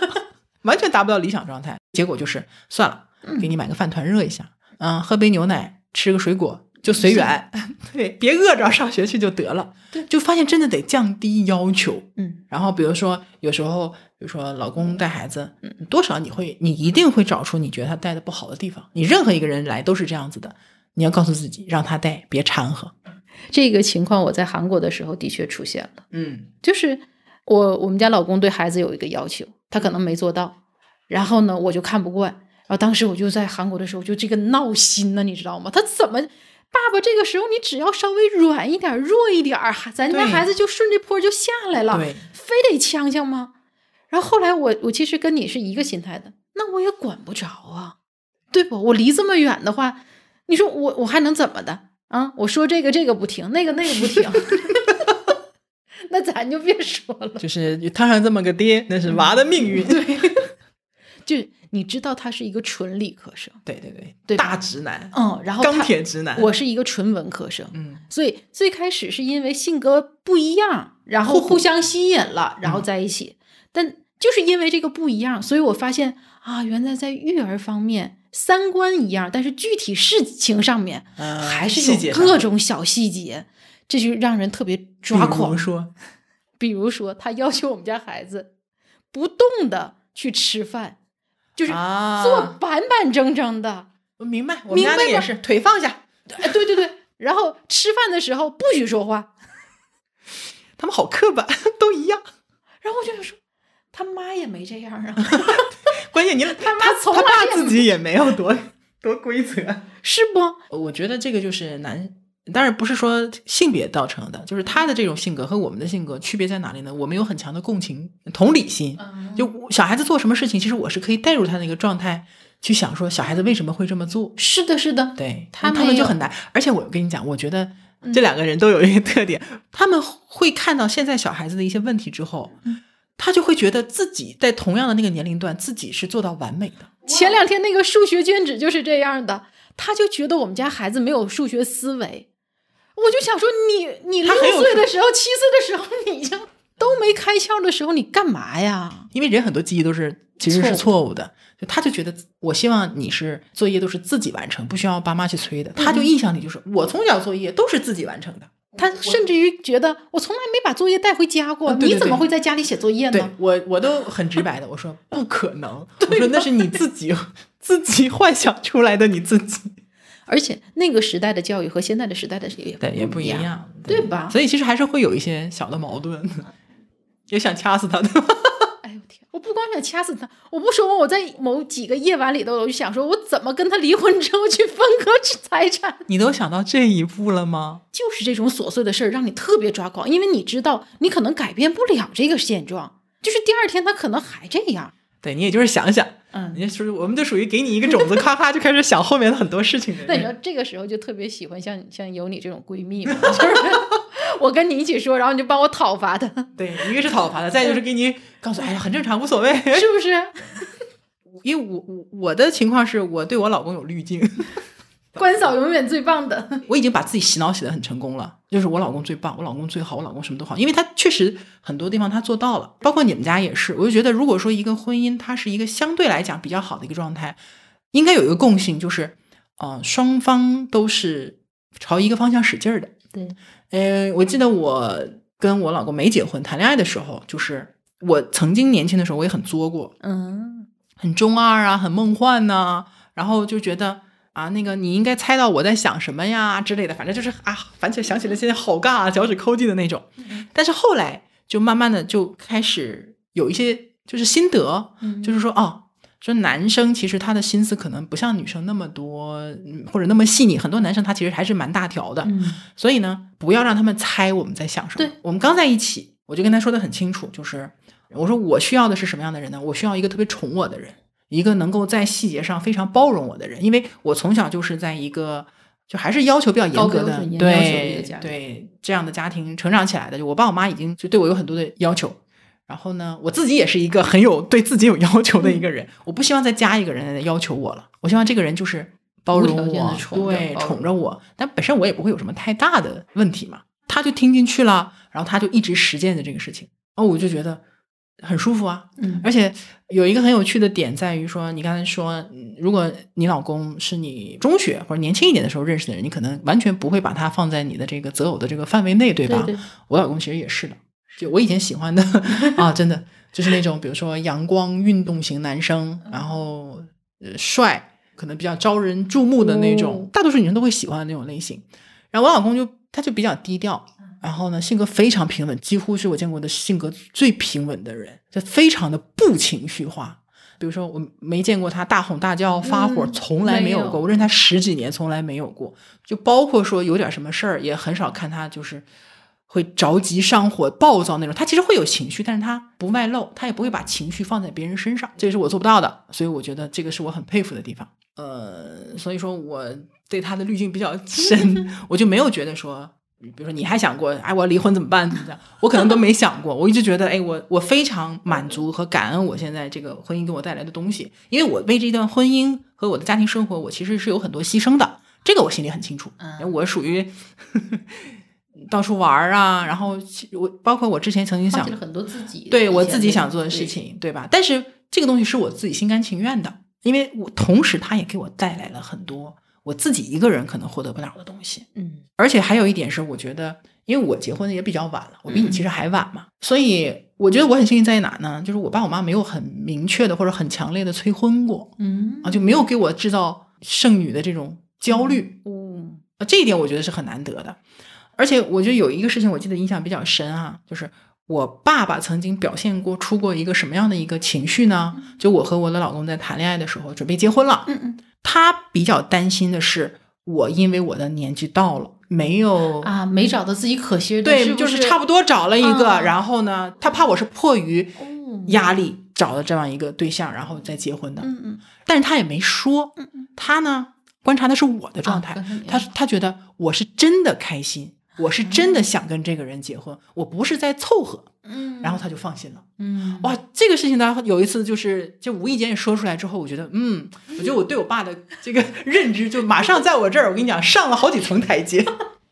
[SPEAKER 1] 完全达不到理想状态。结果就是算了，给你买个饭团热一下，嗯，喝杯牛奶，吃个水果，就随缘，对，别饿着上学去就得了。
[SPEAKER 2] 对
[SPEAKER 1] 就发现真的得降低要求。
[SPEAKER 2] 嗯
[SPEAKER 1] 然后比如说有时候，比如说老公带孩子，嗯，多少你会，你一定会找出你觉得他带的不好的地方。你任何一个人来都是这样子的，你要告诉自己，让他带，别掺和。
[SPEAKER 2] 这个情况我在韩国的时候的确出现了，
[SPEAKER 1] 嗯
[SPEAKER 2] 就是我我们家老公对孩子有一个要求，他可能没做到，然后呢我就看不惯，然后当时我就在韩国的时候就这个闹心呢，你知道吗？他怎么？爸爸，这个时候你只要稍微软一点、弱一点儿，咱家孩子就顺着坡就下来了，
[SPEAKER 1] 对，
[SPEAKER 2] 非得呛呛吗？然后后来我我其实跟你是一个心态的，那我也管不着啊，对不？我离这么远的话，你说我我还能怎么的啊？我说这个这个不听，那个那个不听，那咱就别说了。
[SPEAKER 1] 就是摊上这么个爹，那是娃的命运。对
[SPEAKER 2] 就你知道他是一个纯理科生，
[SPEAKER 1] 对对对，
[SPEAKER 2] 对
[SPEAKER 1] 大直男，
[SPEAKER 2] 嗯，然后
[SPEAKER 1] 钢铁直男。
[SPEAKER 2] 我是一个纯文科生，
[SPEAKER 1] 嗯
[SPEAKER 2] 所以最开始是因为性格不一样，然后
[SPEAKER 1] 互
[SPEAKER 2] 相吸引了，然后
[SPEAKER 1] 嗯
[SPEAKER 2] 在一起。但就是因为这个不一样，所以我发现啊，原来在育儿方面三观一样，但是具体事情上面
[SPEAKER 1] 呃
[SPEAKER 2] 还是有各种小细节，这就让人特别抓狂
[SPEAKER 1] 比如
[SPEAKER 2] 狂。
[SPEAKER 1] 说，
[SPEAKER 2] 比如说，他要求我们家孩子不动的去吃饭，就是
[SPEAKER 1] 啊
[SPEAKER 2] 坐板板正正的。
[SPEAKER 1] 我明白，我们家那
[SPEAKER 2] 明白吗
[SPEAKER 1] 个也是腿放下。
[SPEAKER 2] 哎，对对对，然后吃饭的时候不许说话。
[SPEAKER 1] 他们好刻板，都一样。
[SPEAKER 2] 然后我就想说，他妈也没这样啊，
[SPEAKER 1] 关键你
[SPEAKER 2] 他妈
[SPEAKER 1] 他
[SPEAKER 2] 从来
[SPEAKER 1] 他爸
[SPEAKER 2] 也
[SPEAKER 1] 自己也没有多多规则。
[SPEAKER 2] 是不？
[SPEAKER 1] 我觉得这个就是男，当然不是说性别造成的，就是他的这种性格和我们的性格区别在哪里呢？我们有很强的共情、同理心。就小孩子做什么事情，其实我是可以带入他那个状态去想，说小孩子为什么会这么做。
[SPEAKER 2] 是的，是的，
[SPEAKER 1] 对
[SPEAKER 2] 他
[SPEAKER 1] 他们就很难。而且我跟你讲，我觉得这两个人都有一个特点，他们会看到现在小孩子的一些问题之后，他就会觉得自己在同样的那个年龄段，自己是做到完美的。
[SPEAKER 2] 前两天那个数学卷纸就是这样的，他就觉得我们家孩子没有数学思维。我就想说你，你六岁的时候、七岁的时候，你已经都没开窍的时候，你干嘛呀？
[SPEAKER 1] 因为人很多记忆都是其实是
[SPEAKER 2] 错
[SPEAKER 1] 错误的，就他就觉得我希望你是作业都是自己完成，不需要爸妈去催的。他就印象里就是我从小作业都是自己完成的。
[SPEAKER 2] 他甚至于觉得我从来没把作业带回家过，
[SPEAKER 1] 啊对对
[SPEAKER 2] 你怎么会在家里写作业
[SPEAKER 1] 对
[SPEAKER 2] 呢？
[SPEAKER 1] 我我都很直白的，我说 不可能，我说那是你自己 自己幻想出来的你自己，
[SPEAKER 2] 而且那个时代的教育和现在的时代的也
[SPEAKER 1] 对，也不
[SPEAKER 2] 一
[SPEAKER 1] 一。样，
[SPEAKER 2] 对吧
[SPEAKER 1] 所以其实还是会有一些小的矛盾，也想掐死他的。
[SPEAKER 2] 哎呦天！我不光想掐死他，我不说我在某几个夜晚里头，我就想说，我怎么跟他离婚之后去分割财产？
[SPEAKER 1] 你都想到这一步了吗？
[SPEAKER 2] 就是这种琐碎的事儿让你特别抓狂，因为你知道你可能改变不了这个现状，就是第二天他可能还这样。
[SPEAKER 1] 对你也就是想想，
[SPEAKER 2] 嗯，
[SPEAKER 1] 你属于我们就属于给你一个种子，咔咔就开始想后面的很多事情的
[SPEAKER 2] 那你
[SPEAKER 1] 人。
[SPEAKER 2] 说这个时候就特别喜欢像像有你这种闺蜜嘛，就是我跟你一起说，然后你就帮我讨伐他，
[SPEAKER 1] 对，一个是讨伐的，再就是给你告诉，哎呀，很正常，无所谓。
[SPEAKER 2] 是不是？
[SPEAKER 1] 因为我我我的情况是我对我老公有滤镜，
[SPEAKER 2] 关嫂永远最棒的。
[SPEAKER 1] 我已经把自己洗脑洗得很成功了，就是我老公最棒，我老公最好，我老公什么都好，因为他确实很多地方他做到了，包括你们家也是。我就觉得，如果说一个婚姻它是一个相对来讲比较好的一个状态，应该有一个共性，就是呃双方都是朝一个方向使劲儿的。
[SPEAKER 2] 对，
[SPEAKER 1] 呃，我记得我跟我老公没结婚谈恋爱的时候，就是我曾经年轻的时候我也很作过，
[SPEAKER 2] 嗯，
[SPEAKER 1] 很中二啊，很梦幻呐、然后就觉得啊，那个你应该猜到我在想什么呀之类的，反正就是啊，反正想起来现在好尬啊，脚趾抠地的那种。但是后来就慢慢的就开始有一些就是心得，
[SPEAKER 2] 嗯
[SPEAKER 1] 就是说哦。说男生其实他的心思可能不像女生那么多，嗯或者那么细腻。很多男生他其实还是蛮大条的，
[SPEAKER 2] 嗯
[SPEAKER 1] 所以呢，不要让他们猜我们在想什么。
[SPEAKER 2] 对
[SPEAKER 1] 我们刚在一起，我就跟他说的很清楚，就是我说我需要的是什么样的人呢？我需要一个特别宠我的人，一个能够在细节上非常包容我的人，因为我从小就是在一个就还是要求比较严格的对对这样的家庭成长起来的。就我爸我妈已经就对我有很多的要求。然后呢，我自己也是一个很有对自己有要求的一个人，我不希望再加一个人来要求我了。我希望这个人就是包容我，对，宠着我。但本身我也不会有什么太大的问题嘛。他就听进去了，然后他就一直实践着这个事情，哦，我就觉得很舒服啊。
[SPEAKER 2] 嗯
[SPEAKER 1] 而且有一个很有趣的点在于说，你刚才说，嗯如果你老公是你中学或者年轻一点的时候认识的人，你可能完全不会把他放在你的这个择偶的这个范围内，对吧？
[SPEAKER 2] 对对
[SPEAKER 1] 我老公其实也是的，就我以前喜欢的 啊，真的就是那种比如说阳光运动型男生，然后呃帅，可能比较招人注目的那种，
[SPEAKER 2] 哦
[SPEAKER 1] 大多数女生都会喜欢的那种类型。然后我老公就他就比较低调，然后呢性格非常平稳，几乎是我见过的性格最平稳的人，就非常的不情绪化。比如说，我没见过他大吼大叫、发火，
[SPEAKER 2] 嗯
[SPEAKER 1] 从来没有过。我认识他十几年，从来没有过。就包括说有点什么事儿，也很少看他就是会着急上火、暴躁那种。他其实会有情绪，但是他不外露，他也不会把情绪放在别人身上，这是我做不到的。所以我觉得这个是我很佩服的地方。呃，所以说我对他的滤镜比较深，我就没有觉得说。比如说，你还想过，哎，我要离婚怎么办？怎么样？我可能都没想过。我一直觉得，哎，我我非常满足和感恩我现在这个婚姻给我带来的东西，因为我为这段婚姻和我的家庭生活，我其实是有很多牺牲的，这个我心里很清楚。
[SPEAKER 2] 嗯
[SPEAKER 1] 我属于 到处玩啊，然后其我包括我之前曾经想
[SPEAKER 2] 很多自己
[SPEAKER 1] 对我自己想做的事情，对吧？但是这个东西是我自己心甘情愿的，因为我同时它也给我带来了很多我自己一个人可能获得不了的东西。
[SPEAKER 2] 嗯
[SPEAKER 1] 而且还有一点是，我觉得，因为我结婚也比较晚了，我比你其实还晚嘛，所以我觉得我很幸运在哪呢？就是我爸我妈没有很明确的或者很强烈的催婚过
[SPEAKER 2] 嗯
[SPEAKER 1] 啊，就没有给我制造剩女的这种焦虑。
[SPEAKER 2] 嗯
[SPEAKER 1] 啊，这一点我觉得是很难得的。而且我觉得有一个事情我记得印象比较深啊，就是我爸爸曾经表现过出过一个什么样的一个情绪呢？就我和我的老公在谈恋爱的时候，准备结婚了，
[SPEAKER 2] 嗯嗯
[SPEAKER 1] 他比较担心的是我因为我的年纪到了，没有
[SPEAKER 2] 啊，没找到自己可惜的，
[SPEAKER 1] 对，
[SPEAKER 2] 是是？
[SPEAKER 1] 就是差不多找了一个，
[SPEAKER 2] 啊
[SPEAKER 1] 然后呢，他怕我是迫于
[SPEAKER 2] 哦。
[SPEAKER 1] 压力找了这样一个对象，然后再结婚的，
[SPEAKER 2] 嗯嗯。
[SPEAKER 1] 但是他也没说，
[SPEAKER 2] 嗯嗯。
[SPEAKER 1] 他呢观察的是我的状态，
[SPEAKER 2] 他
[SPEAKER 1] 他觉得我是真的开心，我是真的想跟这个人结婚，我不是在凑合，
[SPEAKER 2] 嗯，
[SPEAKER 1] 然后他就放心了。
[SPEAKER 2] 嗯
[SPEAKER 1] 哇，这个事情呢，有一次就是就无意间也说出来之后，我觉得，嗯，我觉得我对我爸的这个认知就马上在我这儿，我跟你讲上了好几层台阶。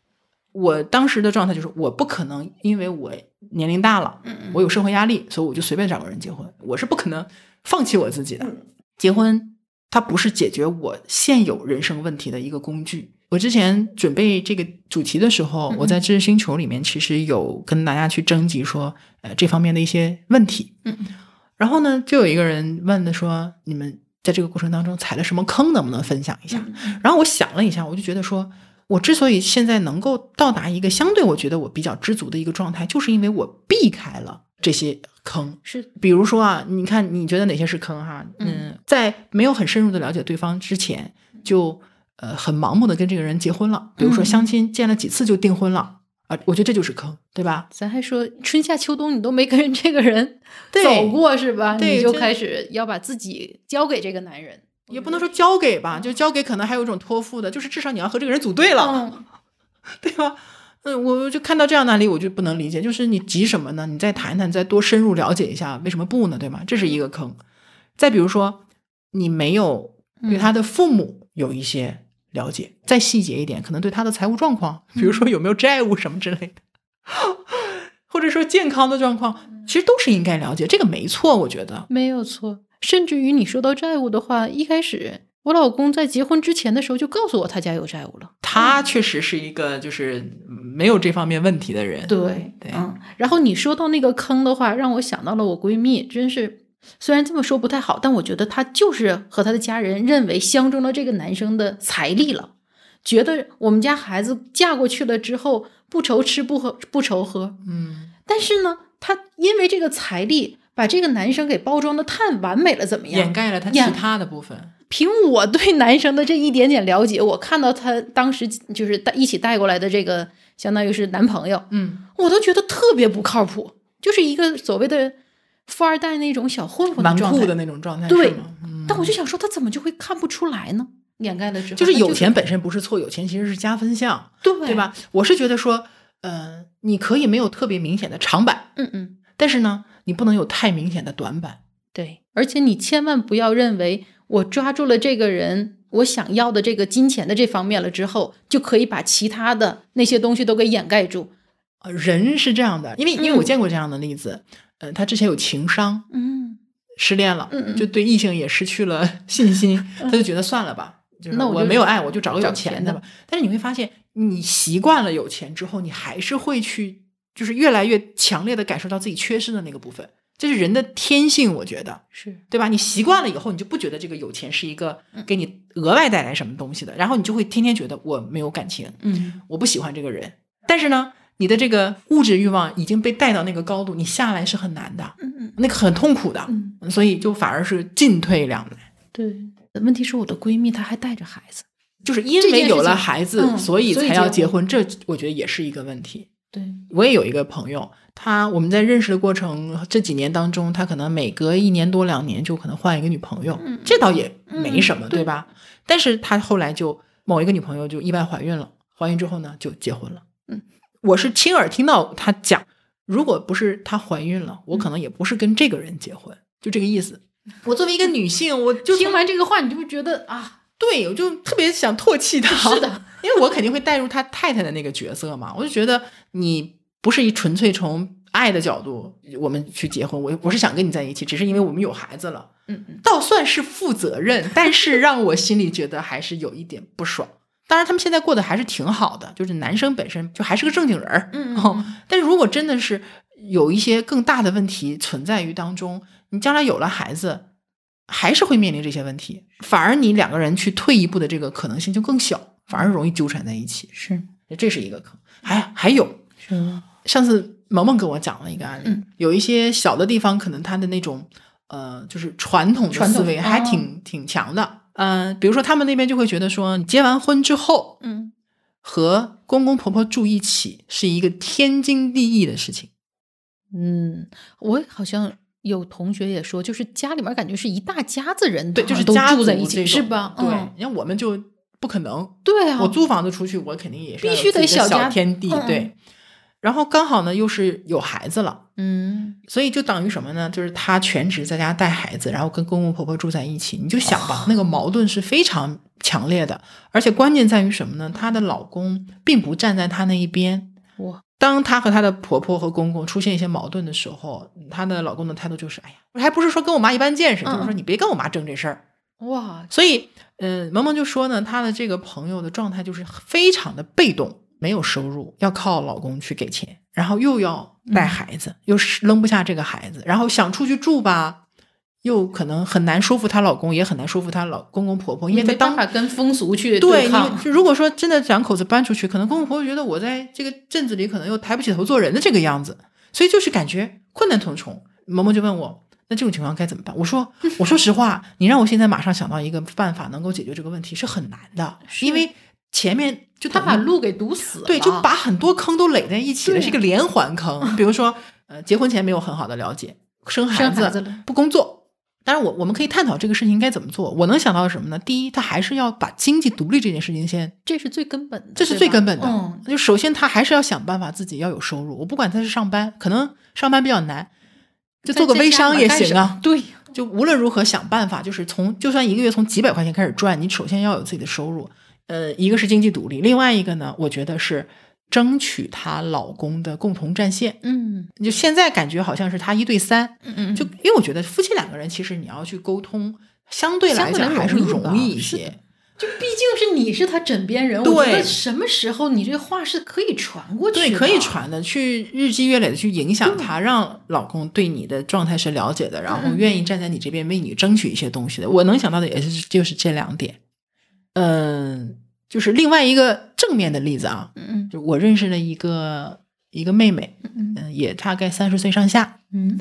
[SPEAKER 1] 我当时的状态就是，我不可能因为我年龄大了，
[SPEAKER 2] 嗯嗯
[SPEAKER 1] 我有社会压力，所以我就随便找个人结婚，我是不可能放弃我自己的。
[SPEAKER 2] 嗯
[SPEAKER 1] 结婚它不是解决我现有人生问题的一个工具。我之前准备这个主题的时候，我在知识星球里面其实有跟大家去征集说，呃，这方面的一些问题。
[SPEAKER 2] 嗯嗯
[SPEAKER 1] 然后呢，就有一个人问的说，你们在这个过程当中踩了什么坑，能不能分享一下？然后我想了一下，我就觉得说，我之所以现在能够到达一个相对我觉得我比较知足的一个状态，就是因为我避开了这些坑。
[SPEAKER 2] 是
[SPEAKER 1] 比如说啊，你看你觉得哪些是坑哈？嗯，在没有很深入的了解对方之前，就呃很盲目的跟这个人结婚了。比如说
[SPEAKER 2] 嗯
[SPEAKER 1] 相亲见了几次就订婚了啊，我觉得这就是坑，对吧？
[SPEAKER 2] 咱还说春夏秋冬你都没跟这个人 走过是吧？你就开始要把自己交给这个男人，
[SPEAKER 1] 也不能说交给吧，就交给可能还有一种托付的，就是至少你要和这个人组队了。
[SPEAKER 2] 嗯
[SPEAKER 1] 对吧？嗯，我就看到这样的案例，我就不能理解，就是你急什么呢？你再谈谈，再多深入了解一下，为什么不呢？对吗？这是一个坑。再比如说，你没有对他的父母有一些了解，再细节一点，可能对他的财务状况，比如说有没有债务什么之类的，或者说健康的状况，其实都是应该了解，这个没错，我觉得。
[SPEAKER 2] 没有错。甚至于你说到债务的话，一开始我老公在结婚之前的时候就告诉我他家有债务了。
[SPEAKER 1] 他确实是一个就是没有这方面问题的人。
[SPEAKER 2] 对
[SPEAKER 1] 对
[SPEAKER 2] 嗯。然后你说到那个坑的话，让我想到了我闺蜜，真是虽然这么说不太好，但我觉得她就是和她的家人认为相中了这个男生的财力了，觉得我们家孩子嫁过去了之后不愁吃不喝不愁喝，
[SPEAKER 1] 嗯，
[SPEAKER 2] 但是呢，她因为这个财力把这个男生给包装的太完美了，怎么样？
[SPEAKER 1] 掩盖了他其他的部分。
[SPEAKER 2] 凭我对男生的这一点点了解，我看到他当时就是带一起带过来的这个，相当于是男朋友，
[SPEAKER 1] 嗯，
[SPEAKER 2] 我都觉得特别不靠谱，就是一个所谓的富二代那种小混混
[SPEAKER 1] 蛮
[SPEAKER 2] 状态。
[SPEAKER 1] 酷的那种状态，
[SPEAKER 2] 对
[SPEAKER 1] 嗯
[SPEAKER 2] 但我就想说，他怎么就会看不出来呢？掩盖了之后，
[SPEAKER 1] 就是有钱本身不是错，有钱其实是加分项，
[SPEAKER 2] 对
[SPEAKER 1] 对？吧？我是觉得说，呃，你可以没有特别明显的长板，
[SPEAKER 2] 嗯嗯，
[SPEAKER 1] 但是呢，你不能有太明显的短板。
[SPEAKER 2] 对。而且你千万不要认为我抓住了这个人。我想要的这个金钱的这方面了之后，就可以把其他的那些东西都给掩盖住。
[SPEAKER 1] 呃，人是这样的，因为因为我
[SPEAKER 2] 嗯
[SPEAKER 1] 见过这样的例子，呃，他之前有情伤，
[SPEAKER 2] 嗯，
[SPEAKER 1] 失恋了，
[SPEAKER 2] 嗯嗯
[SPEAKER 1] 就对异性也失去了 信心，他就觉得算了吧，就是
[SPEAKER 2] 那我
[SPEAKER 1] 没有爱，我就找个有
[SPEAKER 2] 钱的
[SPEAKER 1] 钱的吧。但是你会发现，你习惯了有钱之后，你还是会去，就是越来越强烈的感受到自己缺失的那个部分，这是人的天性，我觉得。
[SPEAKER 2] 是，
[SPEAKER 1] 对吧？你习惯了以后，你就不觉得这个有钱是一个给你额外带来什么东西的，然后你就会天天觉得我没有感情，
[SPEAKER 2] 嗯，
[SPEAKER 1] 我不喜欢这个人。但是呢，你的这个物质欲望已经被带到那个高度，你下来是很难的，
[SPEAKER 2] 嗯嗯
[SPEAKER 1] 那个很痛苦的，
[SPEAKER 2] 嗯，
[SPEAKER 1] 所以就反而是进退两难。
[SPEAKER 2] 对。问题是我的闺蜜她还带着孩子，
[SPEAKER 1] 就是因为有了孩子，
[SPEAKER 2] 嗯
[SPEAKER 1] 所以才要结婚，这我觉得也是一个问题。
[SPEAKER 2] 对，
[SPEAKER 1] 我也有一个朋友，他我们在认识的过程这几年当中，他可能每隔一年多两年就可能换一个女朋友，
[SPEAKER 2] 嗯
[SPEAKER 1] 这倒也没什么，
[SPEAKER 2] 嗯
[SPEAKER 1] 对吧？但是他后来就某一个女朋友就意外怀孕了，怀孕之后呢就结婚了。
[SPEAKER 2] 嗯，
[SPEAKER 1] 我是亲耳听到他讲，如果不是她怀孕了，
[SPEAKER 2] 嗯
[SPEAKER 1] 我可能也不是跟这个人结婚，就这个意思。我作为一个女性，我就
[SPEAKER 2] 听完这个话，你就会觉得啊，
[SPEAKER 1] 对，我就特别想唾弃他。
[SPEAKER 2] 是的，
[SPEAKER 1] 因为我肯定会带入他太太的那个角色嘛，我就觉得你不是一纯粹从爱的角度我们去结婚，我我是想跟你在一起，只是因为我们有孩子了，
[SPEAKER 2] 嗯嗯，
[SPEAKER 1] 倒算是负责任，但是让我心里觉得还是有一点不爽。当然，他们现在过得还是挺好的，就是男生本身就还是个正经人儿，
[SPEAKER 2] 嗯嗯
[SPEAKER 1] 哦。但是如果真的是有一些更大的问题存在于当中，你将来有了孩子，还是会面临这些问题，反而你两个人去退一步的这个可能性就更小，反而容易纠缠在一起，
[SPEAKER 2] 是
[SPEAKER 1] 这是一个坑。还还有，
[SPEAKER 2] 是，
[SPEAKER 1] 上次萌萌跟我讲了一个案例，
[SPEAKER 2] 嗯
[SPEAKER 1] 有一些小的地方，可能他的那种呃，就是传统的思维还
[SPEAKER 2] 哦
[SPEAKER 1] 挺、挺强的。嗯、比如说他们那边就会觉得说，你结完婚之后
[SPEAKER 2] 嗯
[SPEAKER 1] 和公公婆婆住一起是一个天经地义的事情。
[SPEAKER 2] 嗯，我好像有同学也说，就是家里面感觉是一大家子人，
[SPEAKER 1] 对，就是
[SPEAKER 2] 都
[SPEAKER 1] 家
[SPEAKER 2] 住在一起，是吧？
[SPEAKER 1] 对，
[SPEAKER 2] 嗯
[SPEAKER 1] 你看我们就不可能，
[SPEAKER 2] 对啊，
[SPEAKER 1] 我租房子出去，我肯定也是
[SPEAKER 2] 必须得
[SPEAKER 1] 小
[SPEAKER 2] 小家
[SPEAKER 1] 天地，
[SPEAKER 2] 嗯
[SPEAKER 1] 对。然后刚好呢，又是有孩子了，
[SPEAKER 2] 嗯
[SPEAKER 1] 所以就等于什么呢？就是她全职在家带孩子，然后跟公公婆婆住在一起。你就想吧，那个矛盾是非常强烈的，而且关键在于什么呢？她的老公并不站在她那一边。
[SPEAKER 2] 哇，
[SPEAKER 1] 当她和她的婆婆和公公出现一些矛盾的时候，她的老公的态度就是：哎呀，我还不是说跟我妈一般见识，
[SPEAKER 2] 嗯
[SPEAKER 1] 就是说你别跟我妈争这事儿。
[SPEAKER 2] 哇，
[SPEAKER 1] 所以，呃，萌萌就说呢，她的这个朋友的状态就是非常的被动，没有收入，要靠老公去给钱，然后又要带孩子，又是扔不下这个孩子，然后想出去住吧，又可能很难说服她老公，也很难说服她老公公婆婆，因为她当
[SPEAKER 2] 没办法跟风俗去
[SPEAKER 1] 对，
[SPEAKER 2] 抗
[SPEAKER 1] 对。就如果说真的两口子搬出去，可能公公婆婆觉得我在这个镇子里可能又抬不起头做人的这个样子，所以就是感觉困难重重。萌萌就问我，那这种情况该怎么办？我说，我说实话，你让我现在马上想到一个办法能够解决这个问题是很难的，因为前面就
[SPEAKER 2] 他把路给堵死了，
[SPEAKER 1] 对，就把很多坑都垒在一起了，
[SPEAKER 2] 对
[SPEAKER 1] 是一个连环坑。比如说，呃，结婚前没有很好的了解，生孩子不工作。当然我，我们可以探讨这个事情应该怎么做。我能想到的什么呢？第一，他还是要把经济独立这件事情先
[SPEAKER 2] 这是最根本的，
[SPEAKER 1] 这是最根本的。
[SPEAKER 2] 嗯，
[SPEAKER 1] 就首先他还是要想办法自己要有收入。我不管他是上班，可能上班比较难，就做个微商也行啊。
[SPEAKER 2] 对，
[SPEAKER 1] 就无论如何想办法，就是从就算一个月从几百块钱开始赚，你首先要有自己的收入。呃，一个是经济独立，另外一个呢，我觉得是争取她老公的共同战线。
[SPEAKER 2] 嗯
[SPEAKER 1] 就现在感觉好像是他一对三，
[SPEAKER 2] 嗯嗯，
[SPEAKER 1] 就因为我觉得夫妻两个人其实你要去沟通，相对来讲还是
[SPEAKER 2] 容易
[SPEAKER 1] 一些。
[SPEAKER 2] 就毕竟是你是他枕边人，我觉
[SPEAKER 1] 对
[SPEAKER 2] 得什么时候你这话是可以传过去的，
[SPEAKER 1] 对，可以传的，去日积月累的去影响他，让老公对你的状态是了解的，然后
[SPEAKER 2] 嗯
[SPEAKER 1] 愿意站在你这边为你争取一些东西的。我能想到的也是就是这两点。嗯，就是另外一个正面的例子啊，
[SPEAKER 2] 嗯
[SPEAKER 1] 就我认识了一个一个妹妹，
[SPEAKER 2] 嗯
[SPEAKER 1] 嗯，也大概三十岁上下，
[SPEAKER 2] 嗯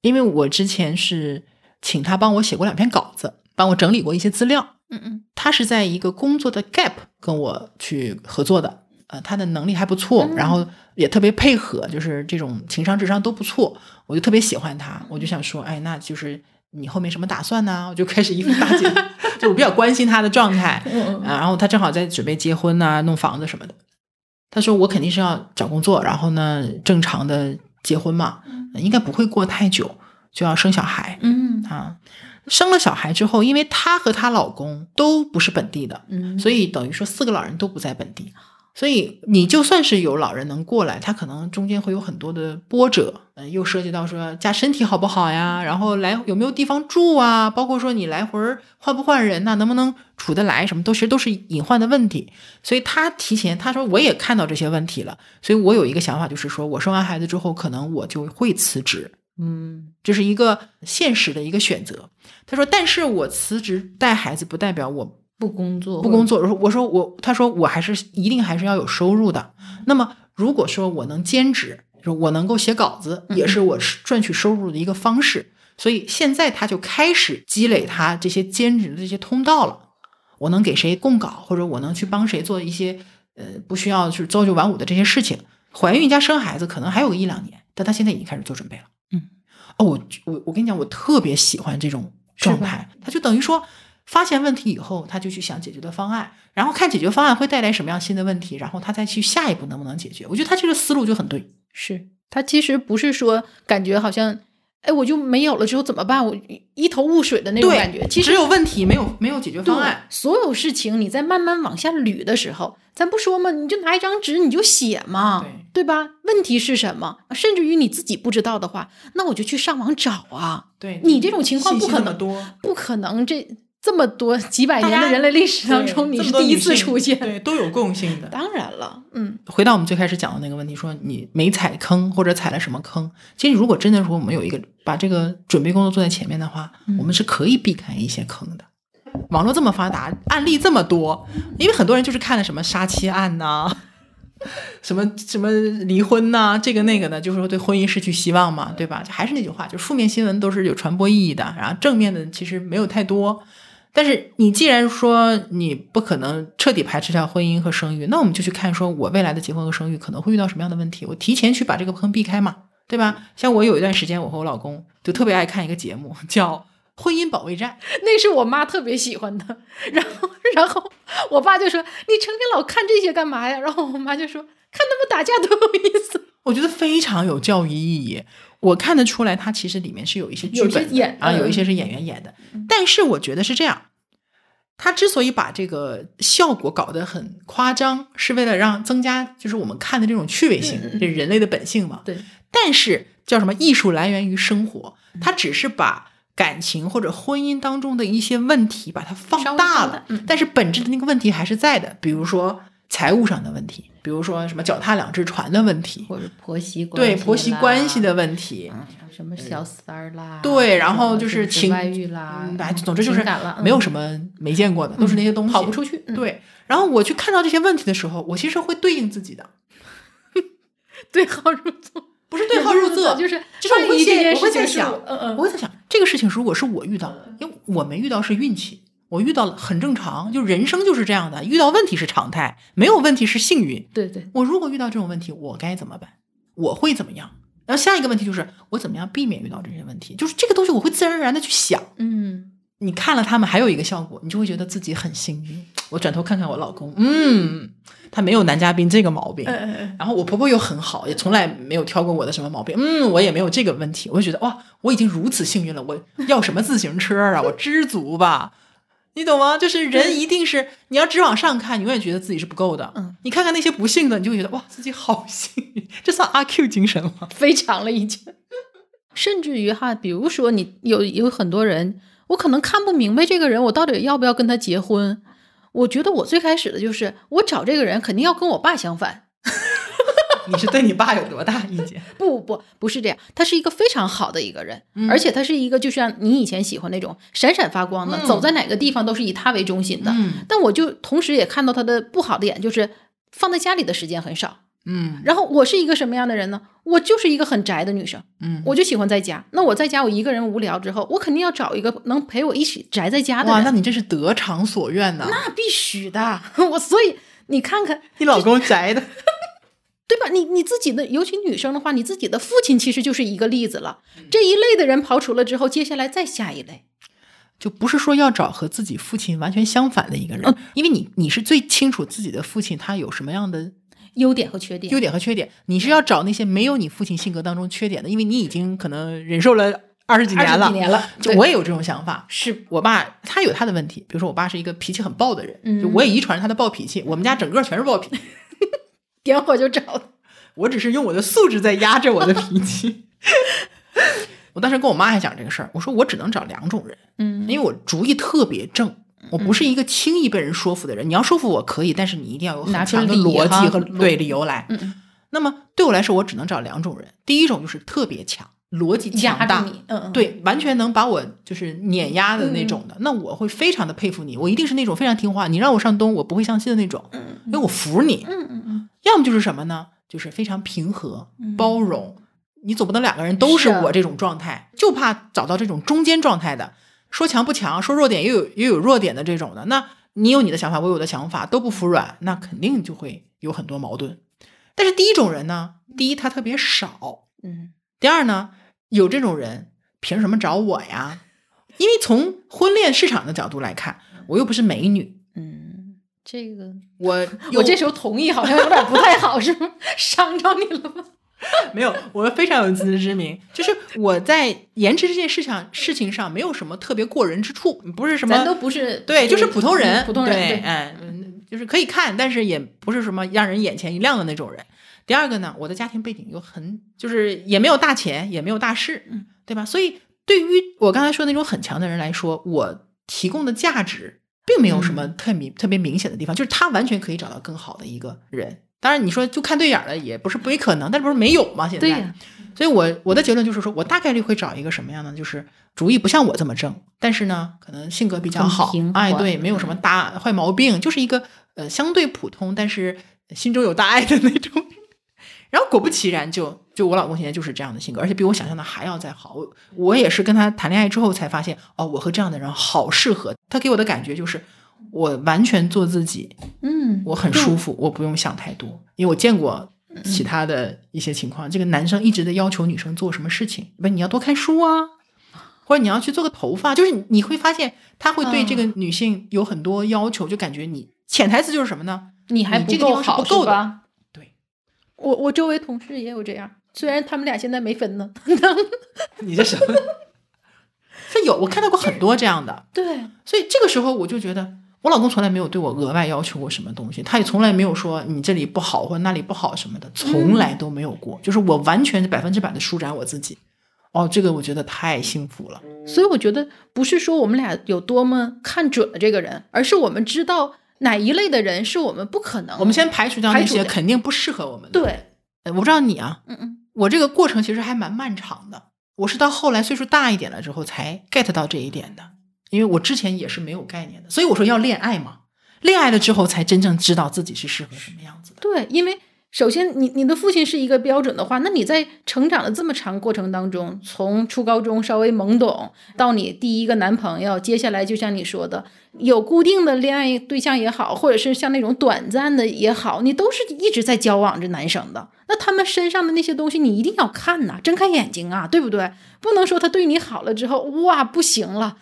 [SPEAKER 1] 因为我之前是请她帮我写过两篇稿子，帮我整理过一些资料。
[SPEAKER 2] 嗯嗯
[SPEAKER 1] 她是在一个工作的 gap 跟我去合作的，呃，她的能力还不错，
[SPEAKER 2] 嗯
[SPEAKER 1] 然后也特别配合，就是这种情商智商都不错，我就特别喜欢她，我就想说，哎，那就是你后面什么打算呢？我就开始一副大姐，就我比较关心他的状态，
[SPEAKER 2] 嗯
[SPEAKER 1] 啊，然后他正好在准备结婚呐、弄房子什么的。他说我肯定是要找工作，然后呢，正常的结婚嘛，应该不会过太久就要生小孩
[SPEAKER 2] 嗯
[SPEAKER 1] 啊。生了小孩之后，因为她和她老公都不是本地的，
[SPEAKER 2] 嗯，
[SPEAKER 1] 所以等于说四个老人都不在本地，所以你就算是有老人能过来，他可能中间会有很多的波折，嗯、又涉及到说家身体好不好呀，然后来有没有地方住啊，包括说你来回换不换人呐、能不能处得来，什么都其实都是隐患的问题。所以他提前他说我也看到这些问题了，所以我有一个想法，就是说我生完孩子之后，可能我就会辞职。
[SPEAKER 2] 嗯
[SPEAKER 1] 这是一个现实的一个选择。他说：“但是我辞职带孩子，不代表我
[SPEAKER 2] 不工作
[SPEAKER 1] 不工作。我说我说我，他说我还是一定还是要有收入的。那么如果说我能兼职，说我能够写稿子，也是我赚取收入的一个方式。所以现在他就开始积累他这些兼职的这些通道了。我能给谁供稿，或者我能去帮谁做一些呃不需要去朝九晚五的这些事情。怀孕加生孩子可能还有个一两年，但他现在已经开始做准备了。
[SPEAKER 2] 嗯，
[SPEAKER 1] 哦，我我我跟你讲，我特别喜欢这种状态，他就等于说。发现问题以后，他就去想解决的方案，然后看解决方案会带来什么样新的问题，然后他再去下一步能不能解决。我觉得他这个思路就很对。
[SPEAKER 2] 是他其实不是说感觉好像，哎，我就没有了之后怎么办？我一头雾水的那种感觉。其实
[SPEAKER 1] 只有问题没有没有解决方案。
[SPEAKER 2] 所有事情你在慢慢往下捋的时候，咱不说嘛，你就拿一张纸你就写嘛，
[SPEAKER 1] 对
[SPEAKER 2] 吧？问题是什么？甚至于你自己不知道的话，那我就去上网找啊。
[SPEAKER 1] 对
[SPEAKER 2] 你这种情况不可能
[SPEAKER 1] 多，
[SPEAKER 2] 不可能这这么多 几百年的人类历史当中，你是第一次出现。
[SPEAKER 1] 对，都有共性的。
[SPEAKER 2] 当然了，嗯
[SPEAKER 1] 回到我们最开始讲的那个问题，说你没踩坑或者踩了什么坑，其实如果真的说我们有一个把这个准备工作做在前面的话，
[SPEAKER 2] 嗯
[SPEAKER 1] 我们是可以避开一些坑的。网络这么发达，案例这么多，因为很多人就是看了什么杀妻案呐、什么什么离婚呐、这个那个的，就是说对婚姻失去希望嘛，对吧？还是那句话，就是负面新闻都是有传播意义的，然后正面的其实没有太多。但是你既然说你不可能彻底排斥掉婚姻和生育，那我们就去看说我未来的结婚和生育可能会遇到什么样的问题，我提前去把这个坑避开嘛，对吧？像我有一段时间，我和我老公就特别爱看一个节目，叫《婚姻保卫战》。
[SPEAKER 2] 那是我妈特别喜欢的。然后，然后我爸就说：“你成天老看这些干嘛呀？”然后我妈就说：“看他们打架多有意思。
[SPEAKER 1] 我觉得非常有教育意义。我看得出来，它其实里面是有一些剧本
[SPEAKER 2] 演啊，
[SPEAKER 1] 有一些是演员演的。但是我觉得是这样，他之所以把这个效果搞得很夸张，是为了让增加就是我们看的这种趣味性这人类的本性嘛。
[SPEAKER 2] 对，
[SPEAKER 1] 但是叫什么艺术来源于生活，
[SPEAKER 2] 嗯
[SPEAKER 1] 它只是把感情或者婚姻当中的一些问题，把它放大了但是本质的那个问题还是在的，比如说财务上的问题，比如说什么脚踏两只船的问题，
[SPEAKER 2] 或者婆媳关系
[SPEAKER 1] 对婆媳关系的问题，
[SPEAKER 2] 嗯，什么小三儿啦，
[SPEAKER 1] 对，然后就是情
[SPEAKER 2] 外遇啦
[SPEAKER 1] 嗯，哎，总之就是没有
[SPEAKER 2] 嗯
[SPEAKER 1] 什么没见过的，都是那些东西，
[SPEAKER 2] 跑不出去。嗯，
[SPEAKER 1] 对，然后我去看到这些问题的时候，我其实会对应自己的，
[SPEAKER 2] 对号入座，
[SPEAKER 1] 不是对号入座，
[SPEAKER 2] 就是
[SPEAKER 1] 就是我会
[SPEAKER 2] 万一这件
[SPEAKER 1] 现我会在想
[SPEAKER 2] 我嗯嗯，
[SPEAKER 1] 我会在想这个事情如果是我遇到，因为我没遇到是运气，我遇到了很正常，就人生就是这样的，遇到问题是常态，没有问题是幸运。
[SPEAKER 2] 对对，
[SPEAKER 1] 我如果遇到这种问题，我该怎么办？我会怎么样？然后下一个问题就是我怎么样避免遇到这些问题？就是这个东西我会自然而然的去想。
[SPEAKER 2] 嗯，
[SPEAKER 1] 你看了他们，还有一个效果，你就会觉得自己很幸运。我转头看看我老公，嗯，他没有男嘉宾这个毛病。然后我婆婆又很好，也从来没有挑过我的什么毛病。嗯，我也没有这个问题。我就觉得哇，我已经如此幸运了。我要什么自行车啊？我知足吧。你懂吗？就是人一定是你要只往上看，永远觉得自己是不够的。
[SPEAKER 2] 嗯，
[SPEAKER 1] 你看看那些不幸的，你就会觉得哇，自己好幸运。这算阿 Q 精神吗？
[SPEAKER 2] 非常了已经。甚至于哈，比如说你有有很多人，我可能看不明白这个人，我到底要不要跟他结婚？我觉得我最开始的就是，我找这个人肯定要跟我爸相反。
[SPEAKER 1] 你是对你爸有多大意见？
[SPEAKER 2] 不不不不是这样，他是一个非常好的一个人，
[SPEAKER 1] 嗯
[SPEAKER 2] 而且他是一个就像你以前喜欢那种闪闪发光的，
[SPEAKER 1] 嗯
[SPEAKER 2] 走在哪个地方都是以他为中心的。
[SPEAKER 1] 嗯
[SPEAKER 2] 但我就同时也看到他的不好的点，就是放在家里的时间很少。
[SPEAKER 1] 嗯
[SPEAKER 2] 然后我是一个什么样的人呢？我就是一个很宅的女生，
[SPEAKER 1] 嗯，
[SPEAKER 2] 我就喜欢在家。那我在家，我一个人无聊之后，我肯定要找一个能陪我一起宅在家的
[SPEAKER 1] 哇，
[SPEAKER 2] 人。
[SPEAKER 1] 那你这是得偿所愿呐！
[SPEAKER 2] 那必须的，我所以你看看，
[SPEAKER 1] 你老公 宅的，
[SPEAKER 2] 对吧？你你自己的，尤其女生的话，你自己的父亲其实就是一个例子了。这一类的人刨除了之后，接下来再下一类。
[SPEAKER 1] 就不是说要找和自己父亲完全相反的一个人，因为你你是最清楚自己的父亲他有什么样的
[SPEAKER 2] 优点和缺点，
[SPEAKER 1] 优点和缺点，你是要找那些没有你父亲性格当中缺点的，因为你已经可能忍受了二十几年
[SPEAKER 2] 二
[SPEAKER 1] 了。
[SPEAKER 2] 十几年了，
[SPEAKER 1] 就我也有这种想法，
[SPEAKER 2] 是。
[SPEAKER 1] 我爸他有他的问题，比如说我爸是一个脾气很暴的人，
[SPEAKER 2] 嗯。
[SPEAKER 1] 就我也遗传他的暴脾气，我们家整个全是暴脾气，
[SPEAKER 2] 点火就着。
[SPEAKER 1] 我只是用我的素质在压着我的脾气。我当时跟我妈还讲这个事儿，我说我只能找两种人，
[SPEAKER 2] 嗯。
[SPEAKER 1] 因为我主意特别正，我不是一个轻易被人说服的人。你要说服我可以，但是你一定要有很强的逻辑和对理由来。那么对我来说，我只能找两种人。第一种就是特别强，逻辑强大对，完全能把我就是碾压的那种的。那我会非常的佩服你，我一定是那种非常听话，你让我上东，我不会相信的那种，
[SPEAKER 2] 嗯
[SPEAKER 1] 因为我服你。
[SPEAKER 2] 嗯嗯嗯，
[SPEAKER 1] 要么就是什么呢？就是非常平和、包容。你总不能两个人都是我这种状态，就怕找到这种中间状态的，说强不强，说弱点也有也有弱点的这种的。那你有你的想法，我有我的想法，都不服软，那肯定就会有很多矛盾。但是第一种人呢，第一他特别少，
[SPEAKER 2] 嗯
[SPEAKER 1] 第二呢，有这种人凭什么找我呀？因为从婚恋市场的角度来看，我又不是美女，
[SPEAKER 2] 嗯，这个
[SPEAKER 1] 我
[SPEAKER 2] 我这
[SPEAKER 1] 时
[SPEAKER 2] 时候同意好像有点不太好，是吗？伤着你了吗？
[SPEAKER 1] 没有，我非常有自知之明，就是我在颜值这件事情事情上没有什么特别过人之处，不是什么
[SPEAKER 2] 咱都不是
[SPEAKER 1] 对，就是普通人，
[SPEAKER 2] 普通人
[SPEAKER 1] 对，哎，嗯就是可以看，但是也不是什么让人眼前一亮的那种人。第二个呢，我的家庭背景又很，就是也没有大钱，也没有大势，
[SPEAKER 2] 嗯，
[SPEAKER 1] 对吧？所以对于我刚才说的那种很强的人来说，我提供的价值并没有什么
[SPEAKER 2] 嗯
[SPEAKER 1] 特明、特别明显的地方，就是他完全可以找到更好的一个人。当然，你说就看对眼儿了，也不是不可能，但是不是没有吗？现在，
[SPEAKER 2] 对，
[SPEAKER 1] 所以我我的结论就是说，我大概率会找一个什么样的？就是主意不像我这么正，但是呢，可能性格比较好
[SPEAKER 2] 平，
[SPEAKER 1] 哎，对，没有什么大坏毛病，就是一个呃相对普通，但是心中有大爱的那种。然后果不其然就，就我老公现在就是这样的性格，而且比我想象的还要再好。我我也是跟他谈恋爱之后才发现，哦，我和这样的人好适合。他给我的感觉就是，我完全做自己，
[SPEAKER 2] 嗯，
[SPEAKER 1] 我很舒服，我不用想太多，因为我见过其他的一些情况，这个男生一直在要求女生做什么事情，不，你要多看书啊，或者你要去做个头发，就是你会发现他会对这个女性有很多要求，就感觉你潜台词就是什么呢？
[SPEAKER 2] 你还不够好，
[SPEAKER 1] 不够的
[SPEAKER 2] 吧？
[SPEAKER 1] 对，
[SPEAKER 2] 我我周围同事也有这样，虽然他们俩现在没分呢。
[SPEAKER 1] 你这什么？这有，我看到过很多这样的，
[SPEAKER 2] 对，
[SPEAKER 1] 所以这个时候我就觉得，我老公从来没有对我额外要求过什么东西，他也从来没有说你这里不好或者那里不好什么的，从来都没有过。就是我完全百分之百的舒展我自己，哦，这个我觉得太幸福了。
[SPEAKER 2] 所以我觉得不是说我们俩有多么看准了这个人，而是我们知道哪一类的人是我们不可能。
[SPEAKER 1] 我们先排除掉那些肯定不适合我们的。
[SPEAKER 2] 对，
[SPEAKER 1] 呃，我不知道你啊，
[SPEAKER 2] 嗯嗯，
[SPEAKER 1] 我这个过程其实还蛮漫长的。我是到后来岁数大一点了之后才 get 到这一点的，因为我之前也是没有概念的。所以我说要恋爱嘛，恋爱了之后才真正知道自己是适合什么样子的。
[SPEAKER 2] 对，因为首先你你的父亲是一个标准的话，那你在成长的这么长过程当中，从初高中稍微懵懂到你第一个男朋友，接下来就像你说的，有固定的恋爱对象也好，或者是像那种短暂的也好，你都是一直在交往着男生的。那他们身上的那些东西，你一定要看呐，睁开眼睛啊，对不对？不能说他对你好了之后，哇，不行了，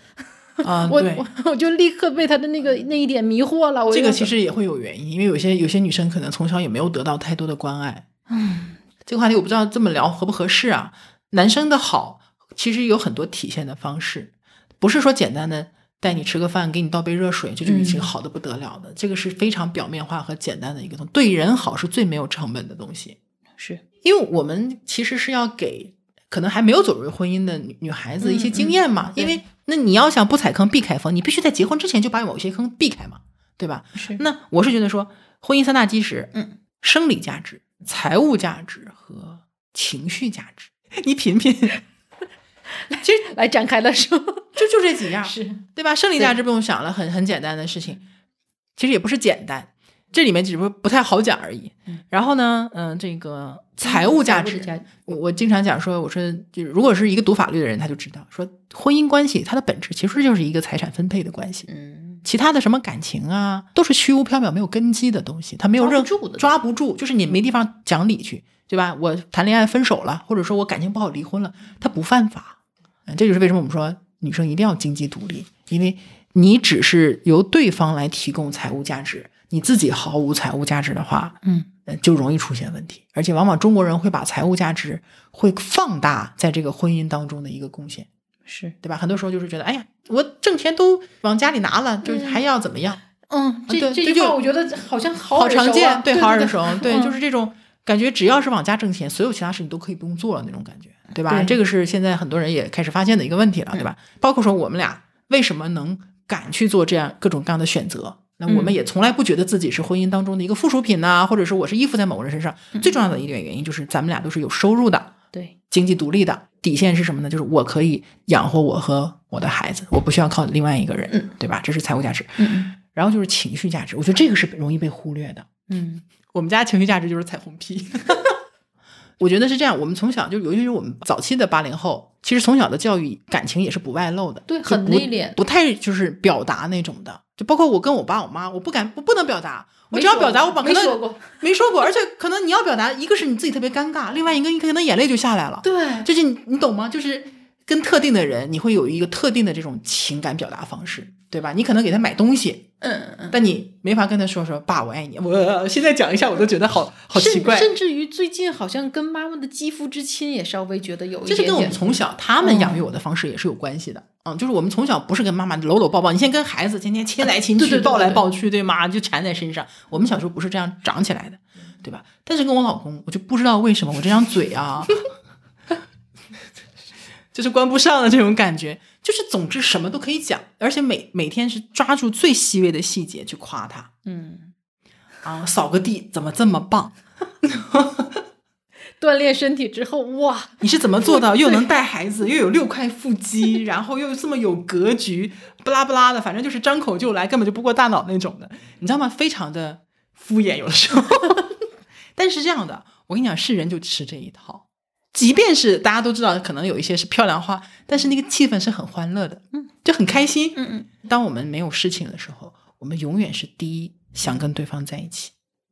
[SPEAKER 1] 啊、
[SPEAKER 2] 我，我我就立刻被他的那个那一点迷惑了。我
[SPEAKER 1] 这个其实也会有原因，因为有些有些女生可能从小也没有得到太多的关爱。
[SPEAKER 2] 嗯，
[SPEAKER 1] 这个话题我不知道这么聊合不合适啊。男生的好其实有很多体现的方式，不是说简单的带你吃个饭，给你倒杯热水，这就已经
[SPEAKER 2] 嗯
[SPEAKER 1] 好的不得了的。这个是非常表面化和简单的一个东西。对人好是最没有成本的东西，
[SPEAKER 2] 是
[SPEAKER 1] 因为我们其实是要给可能还没有走入婚姻的女女孩子一些经验嘛。
[SPEAKER 2] 嗯嗯
[SPEAKER 1] 因为那你要想不踩坑避开坑，你必须在结婚之前就把某些坑避开嘛，对吧？
[SPEAKER 2] 是，
[SPEAKER 1] 那我是觉得说，婚姻三大基石，
[SPEAKER 2] 嗯，
[SPEAKER 1] 生理价值、财务价值和情绪价值，你品品，其实
[SPEAKER 2] 来展开了说，
[SPEAKER 1] 就就这几样，
[SPEAKER 2] 是。
[SPEAKER 1] 对吧？生理价值不用想了，很很简单的事情，其实也不是简单，这里面只不过不太好讲而已。然后呢，嗯、这个财务价值，
[SPEAKER 2] 价值
[SPEAKER 1] 我我经常讲说，我说就是如果是一个读法律的人，他就知道说，婚姻关系它的本质其实就是一个财产分配的关系。
[SPEAKER 2] 嗯，
[SPEAKER 1] 其他的什么感情啊，都是虚无缥缈、没有根基的东西，它没有任
[SPEAKER 2] 抓不住的
[SPEAKER 1] 抓不住，就是你没地方讲理去，对吧？我谈恋爱分手了，或者说我感情不好离婚了，它不犯法。嗯，这就是为什么我们说女生一定要经济独立，因为你只是由对方来提供财务价值，你自己毫无财务价值的话，
[SPEAKER 2] 嗯，
[SPEAKER 1] 呃就容易出现问题。而且往往中国人会把财务价值会放大在这个婚姻当中的一个贡献。
[SPEAKER 2] 是，
[SPEAKER 1] 对吧？很多时候就是觉得，哎呀，我挣钱都往家里拿了，就是还要怎么样？
[SPEAKER 2] 嗯，这
[SPEAKER 1] 对这
[SPEAKER 2] 句话我觉得好像好
[SPEAKER 1] 好常见，
[SPEAKER 2] 对，
[SPEAKER 1] 好耳熟，对，
[SPEAKER 2] 嗯
[SPEAKER 1] 就是这种感觉，只要是往家挣钱，所有其他事情都可以不用做了那种感觉，对吧？
[SPEAKER 2] 对
[SPEAKER 1] 这个是现在很多人也开始发现的一个问题了，对吧？包括说我们俩为什么能敢去做这样各种各样的选择？那我们
[SPEAKER 2] 嗯
[SPEAKER 1] 也从来不觉得自己是婚姻当中的一个附属品呐、或者是我是依附在某个人身上。最重要的一点原因就是咱们俩都是有收入的，
[SPEAKER 2] 对，
[SPEAKER 1] 经济独立的底线是什么呢？就是我可以养活我和我的孩子，我不需要靠另外一个人，
[SPEAKER 2] 嗯
[SPEAKER 1] 对吧？这是财务价值。
[SPEAKER 2] 嗯
[SPEAKER 1] 然后就是情绪价值，我觉得这个是容易被忽略的。
[SPEAKER 2] 嗯
[SPEAKER 1] 我们家情绪价值就是彩虹屁。我觉得是这样，我们从小就，尤其是我们早期的八零后，其实从小的教育感情也是不外露的，
[SPEAKER 2] 对很内敛
[SPEAKER 1] 不太就是表达那种的。就包括我跟我爸我妈，我不敢，我不能表达，我只要表达，我把可能
[SPEAKER 2] 没说过，
[SPEAKER 1] 没说过，而且可能你要表达，一个是你自己特别尴尬，另外一个你可能眼泪就下来了。
[SPEAKER 2] 对，
[SPEAKER 1] 就是你你懂吗？就是跟特定的人，你会有一个特定的这种情感表达方式，对吧？你可能给他买东西，
[SPEAKER 2] 嗯嗯。
[SPEAKER 1] 但你没法跟他说说“爸，我爱你”。我现在讲一下，我都觉得好好奇怪。
[SPEAKER 2] 甚，甚至于最近好像跟妈妈的肌肤之亲也稍微觉得有一点点。
[SPEAKER 1] 这是跟我们从小他们养育我的方式也是有关系的。嗯，就是我们从小不是跟妈妈搂搂抱抱，你现在跟孩子天天亲来亲 去、
[SPEAKER 2] 对对对对
[SPEAKER 1] 抱来抱去，对吗？就缠在身上。我们小时候不是这样长起来的，对吧？但是跟我老公，我就不知道为什么我这张嘴啊，就是关不上的这种感觉。就是总之什么都可以讲，而且每每天是抓住最细微的细节去夸他
[SPEAKER 2] 嗯，
[SPEAKER 1] 啊，扫个地怎么这么棒？
[SPEAKER 2] 锻炼身体之后，哇，
[SPEAKER 1] 你是怎么做到 又能带孩子，又有六块腹肌，然后又这么有格局，不拉不拉的，反正就是张口就来，根本就不过大脑那种的，你知道吗？非常的敷衍，有的时候。但是这样的，我跟你讲，是人就吃这一套，即便是大家都知道，可能有一些是漂亮话，但是那个气氛是很欢乐的，
[SPEAKER 2] 嗯，
[SPEAKER 1] 就很开心。
[SPEAKER 2] 嗯嗯，
[SPEAKER 1] 当我们没有事情的时候，我们永远是第一想跟对方在一起，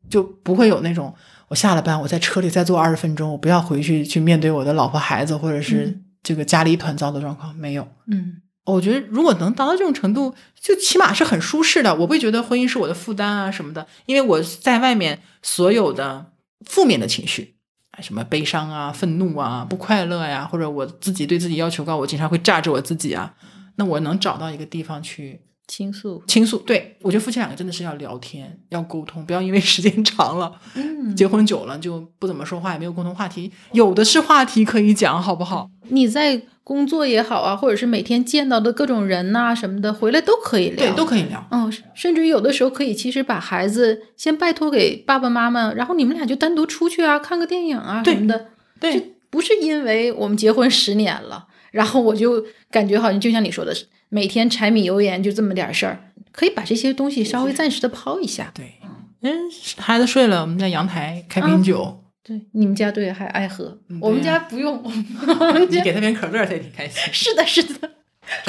[SPEAKER 1] 就不会有那种我下了班我在车里再坐二十分钟，我不要回去去面对我的老婆孩子，或者是
[SPEAKER 2] 嗯
[SPEAKER 1] 这个家里一团糟的状况，没有。
[SPEAKER 2] 嗯
[SPEAKER 1] 我觉得如果能达到这种程度，就起码是很舒适的。我不会觉得婚姻是我的负担啊什么的，因为我在外面所有的负面的情绪，啊，什么悲伤啊、愤怒啊、不快乐呀、或者我自己对自己要求高，我经常会炸着我自己啊。那我能找到一个地方去
[SPEAKER 2] 倾诉，
[SPEAKER 1] 倾诉。对我觉得夫妻两个真的是要聊天，要沟通，不要因为时间长了，
[SPEAKER 2] 嗯
[SPEAKER 1] 结婚久了就不怎么说话，也没有共同话题，有的是话题可以讲，好不好？
[SPEAKER 2] 你在工作也好啊，或者是每天见到的各种人呐、什么的，回来都可以聊，
[SPEAKER 1] 对，都可以聊。
[SPEAKER 2] 嗯，甚至有的时候可以，其实把孩子先拜托给爸爸妈妈，然后你们俩就单独出去啊，看个电影啊什么的。
[SPEAKER 1] 对
[SPEAKER 2] 这不是因为我们结婚十年了，然后我就感觉好像就像你说的，每天柴米油盐就这么点事儿，可以把这些东西稍微暂时的抛一下。
[SPEAKER 1] 对，嗯，孩子睡了，我们在阳台开瓶酒，
[SPEAKER 2] 对，你们家对还爱喝，
[SPEAKER 1] 嗯
[SPEAKER 2] 我们家不用，我们
[SPEAKER 1] 你
[SPEAKER 2] 家
[SPEAKER 1] 给他瓶可乐，他也挺开心。
[SPEAKER 2] 是的，是的，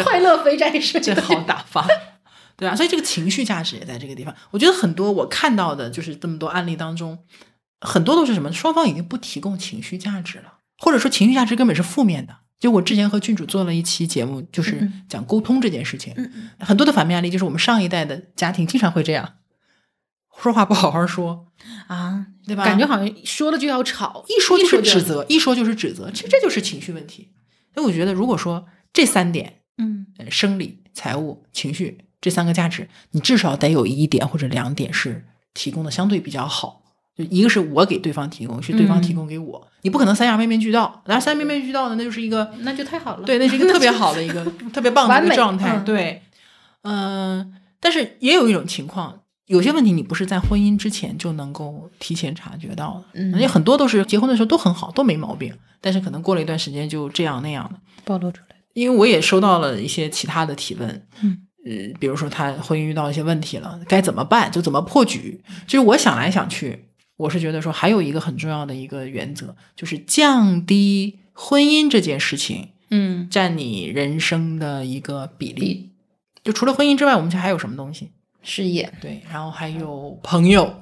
[SPEAKER 2] 快乐肥宅水，
[SPEAKER 1] 真好打发。对啊，所以这个情绪价值也在这个地方。我觉得很多我看到的，就是这么多案例当中，很多都是什么？双方已经不提供情绪价值了，或者说情绪价值根本是负面的。就我之前和郡主做了一期节目，就是
[SPEAKER 2] 嗯
[SPEAKER 1] 讲沟通这件事情。很多的反面案例就是我们上一代的家庭经常会这样，说话不好好说，
[SPEAKER 2] 啊，
[SPEAKER 1] 对吧？
[SPEAKER 2] 感觉好像说了就要吵，
[SPEAKER 1] 一说就是指，责，一说就是指责，其实这就是情绪问题。所以我觉得，如果说这三点
[SPEAKER 2] 嗯
[SPEAKER 1] 呃生理、财务、情绪这三个价值，你至少得有一点或者两点是提供的相对比较好。就一个是我给对方提供，是对方提供给我，你不可能三样面面俱到。然后三样面面俱到的，那就是一个
[SPEAKER 2] 那就太好了，
[SPEAKER 1] 对，那是一个特别好的一个 特别棒的一个状态。
[SPEAKER 2] 嗯
[SPEAKER 1] 对，嗯、但是也有一种情况，有些问题你不是在婚姻之前就能够提前察觉到的，
[SPEAKER 2] 嗯
[SPEAKER 1] 而且很多都是结婚的时候都很好，都没毛病，但是可能过了一段时间就这样那样的。
[SPEAKER 2] 暴露出来，
[SPEAKER 1] 因为我也收到了一些其他的提问，
[SPEAKER 2] 嗯，
[SPEAKER 1] 呃，比如说他婚姻遇到一些问题了，该怎么办？就怎么破局？就是我想来想去，我是觉得说还有一个很重要的一个原则，就是降低婚姻这件事情
[SPEAKER 2] 嗯，
[SPEAKER 1] 占你人生的一个比例。
[SPEAKER 2] 比
[SPEAKER 1] 就除了婚姻之外，我们家还有什么东西？
[SPEAKER 2] 事业，
[SPEAKER 1] 对，然后还有朋友，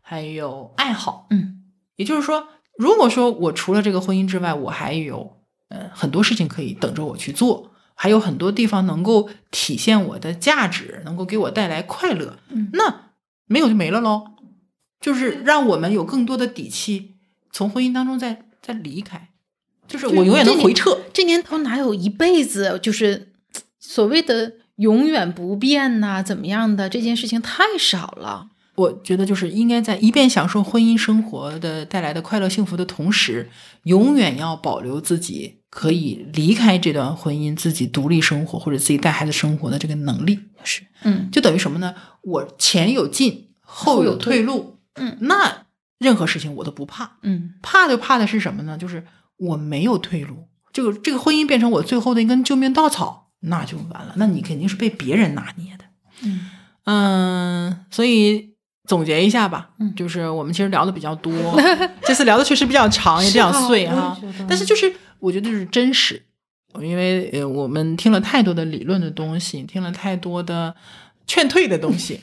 [SPEAKER 1] 还有爱好。
[SPEAKER 2] 嗯
[SPEAKER 1] 也就是说，如果说我除了这个婚姻之外，我还有呃很多事情可以等着我去做，还有很多地方能够体现我的价值，能够给我带来快乐，
[SPEAKER 2] 嗯
[SPEAKER 1] 那没有就没了喽。就是让我们有更多的底气，从婚姻当中再再离开，就是我永远能回撤。
[SPEAKER 2] 这年头哪有一辈子就是所谓的永远不变呐、怎么样的这件事情太少了。
[SPEAKER 1] 我觉得就是应该在一边享受婚姻生活的带来的快乐幸福的同时，永远要保留自己可以离开这段婚姻、自己独立生活或者自己带孩子生活的这个能力。是，
[SPEAKER 2] 嗯
[SPEAKER 1] 就等于什么呢？我前有进，后有退路。
[SPEAKER 2] 嗯，
[SPEAKER 1] 那任何事情我都不怕，
[SPEAKER 2] 嗯
[SPEAKER 1] 怕就怕的是什么呢？就是我没有退路，这个这个婚姻变成我最后的一根救命稻草，那就完了。那你肯定是被别人拿捏的。
[SPEAKER 2] 嗯
[SPEAKER 1] 嗯，所以总结一下吧，
[SPEAKER 2] 嗯
[SPEAKER 1] 就是我们其实聊的比较多，这次聊的确实比较长，也比较碎哈。但是就是我觉得是真实，因为呃我们听了太多的理论的东西，听了太多的劝退的东西，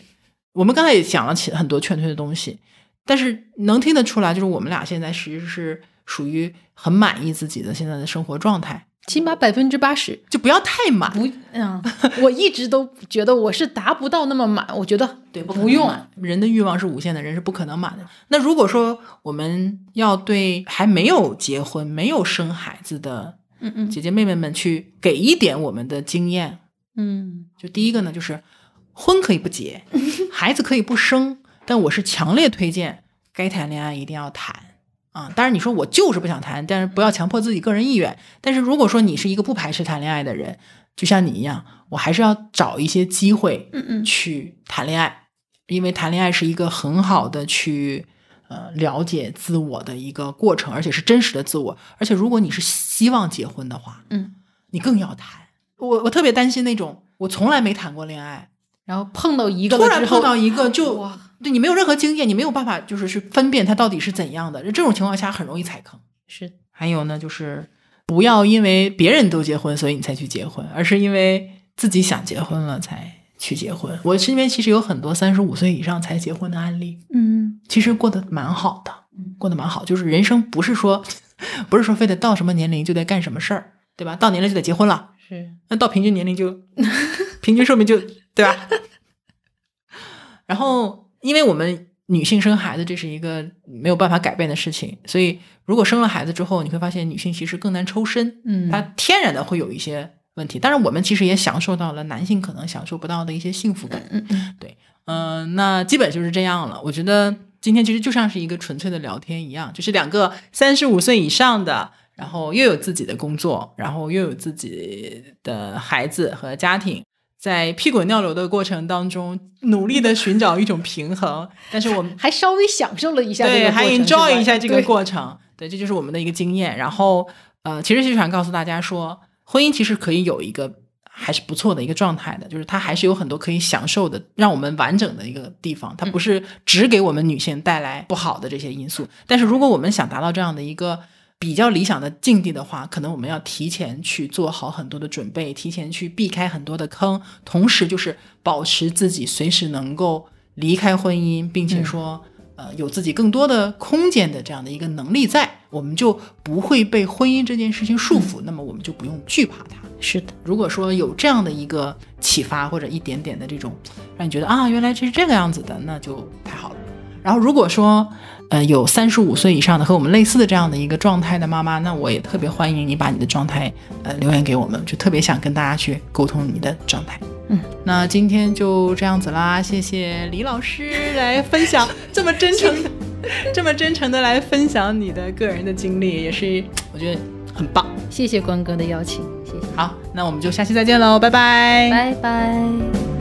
[SPEAKER 1] 我们刚才也讲了起很多劝退的东西，但是能听得出来，就是我们俩现在其实是属于很满意自己的现在的生活状态，
[SPEAKER 2] 起码百分之八十。
[SPEAKER 1] 就不要太满。
[SPEAKER 2] 不，嗯，我一直都觉得我是达不到那么满，我觉得
[SPEAKER 1] 对，
[SPEAKER 2] 不用
[SPEAKER 1] 满人的欲望是无限的，人是不可能满的。那如果说我们要对还没有结婚、没有生孩子的
[SPEAKER 2] 嗯嗯。
[SPEAKER 1] 姐姐妹妹们去给一点我们的经验，
[SPEAKER 2] 嗯。
[SPEAKER 1] 就第一个呢，就是婚可以不结，孩子可以不生，但我是强烈推荐该谈恋爱一定要谈啊。当然你说我就是不想谈，但是不要强迫自己个人意愿。但是如果说你是一个不排斥谈恋爱的人，就像你一样，我还是要找一些机会，
[SPEAKER 2] 嗯嗯
[SPEAKER 1] 去谈恋爱，因为谈恋爱是一个很好的去呃了解自我的一个过程，而且是真实的自我。而且如果你是希望结婚的话，
[SPEAKER 2] 嗯，
[SPEAKER 1] 你更要谈。我我特别担心那种我从来没谈过恋爱，
[SPEAKER 2] 然后碰到一个
[SPEAKER 1] 突然碰到一个就
[SPEAKER 2] 哇，
[SPEAKER 1] 对你没有任何经验，你没有办法就是去分辨它到底是怎样的。这种情况下很容易踩坑。
[SPEAKER 2] 是
[SPEAKER 1] 还有呢，就是不要因为别人都结婚，所以你才去结婚，而是因为自己想结婚了才去结婚。我身边其实有很多三十五岁以上才结婚的案例，
[SPEAKER 2] 嗯
[SPEAKER 1] 其实过得蛮好的，过得蛮好。就是人生不是说，不是说非得到什么年龄就得干什么事儿，对吧？到年龄就得结婚了，
[SPEAKER 2] 是
[SPEAKER 1] 那到平均年龄就平均寿命就对吧？然后，因为我们女性生孩子这是一个没有办法改变的事情，所以如果生了孩子之后，你会发现女性其实更难抽身，
[SPEAKER 2] 嗯
[SPEAKER 1] 她天然的会有一些问题。当然，我们其实也享受到了男性可能享受不到的一些幸福感。
[SPEAKER 2] 嗯嗯，
[SPEAKER 1] 对，嗯、那基本就是这样了。我觉得今天其实就像是一个纯粹的聊天一样，就是两个三十五岁以上的，然后又有自己的工作，然后又有自己的孩子和家庭。在屁滚尿流的过程当中，努力的寻找一种平衡，但是我们
[SPEAKER 2] 还稍微享受了一下这
[SPEAKER 1] 对，还 enjoy 一下这个过程。对，这就是我们的一个经验。然后，呃，其实就想告诉大家说，婚姻其实可以有一个还是不错的一个状态的，就是它还是有很多可以享受的，让我们完整的一个地方。它不是只给我们女性带来不好的这些因素。但是如果我们想达到这样的一个比较理想的境地的话，可能我们要提前去做好很多的准备，提前去避开很多的坑，同时就是保持自己随时能够离开婚姻，并且说。呃，有自己更多的空间的这样的一个能力在，我们就不会被婚姻这件事情束缚，那么我们就不用惧怕它。
[SPEAKER 2] 是的，
[SPEAKER 1] 如果说有这样的一个启发或者一点点的这种，让你觉得啊，原来这是这个样子的，那就太好了。然后如果说呃有三十五岁以上的和我们类似的这样的一个状态的妈妈，那我也特别欢迎你把你的状态呃留言给我们，就特别想跟大家去沟通你的状态。
[SPEAKER 2] 嗯，
[SPEAKER 1] 那今天就这样子啦，谢谢李老师来分享这么真诚的、这么真诚的来分享你的个人的经历，也是我觉得很棒。
[SPEAKER 2] 谢谢关哥的邀请，谢谢，
[SPEAKER 1] 好，那我们就下期再见喽，拜拜。
[SPEAKER 2] 拜拜。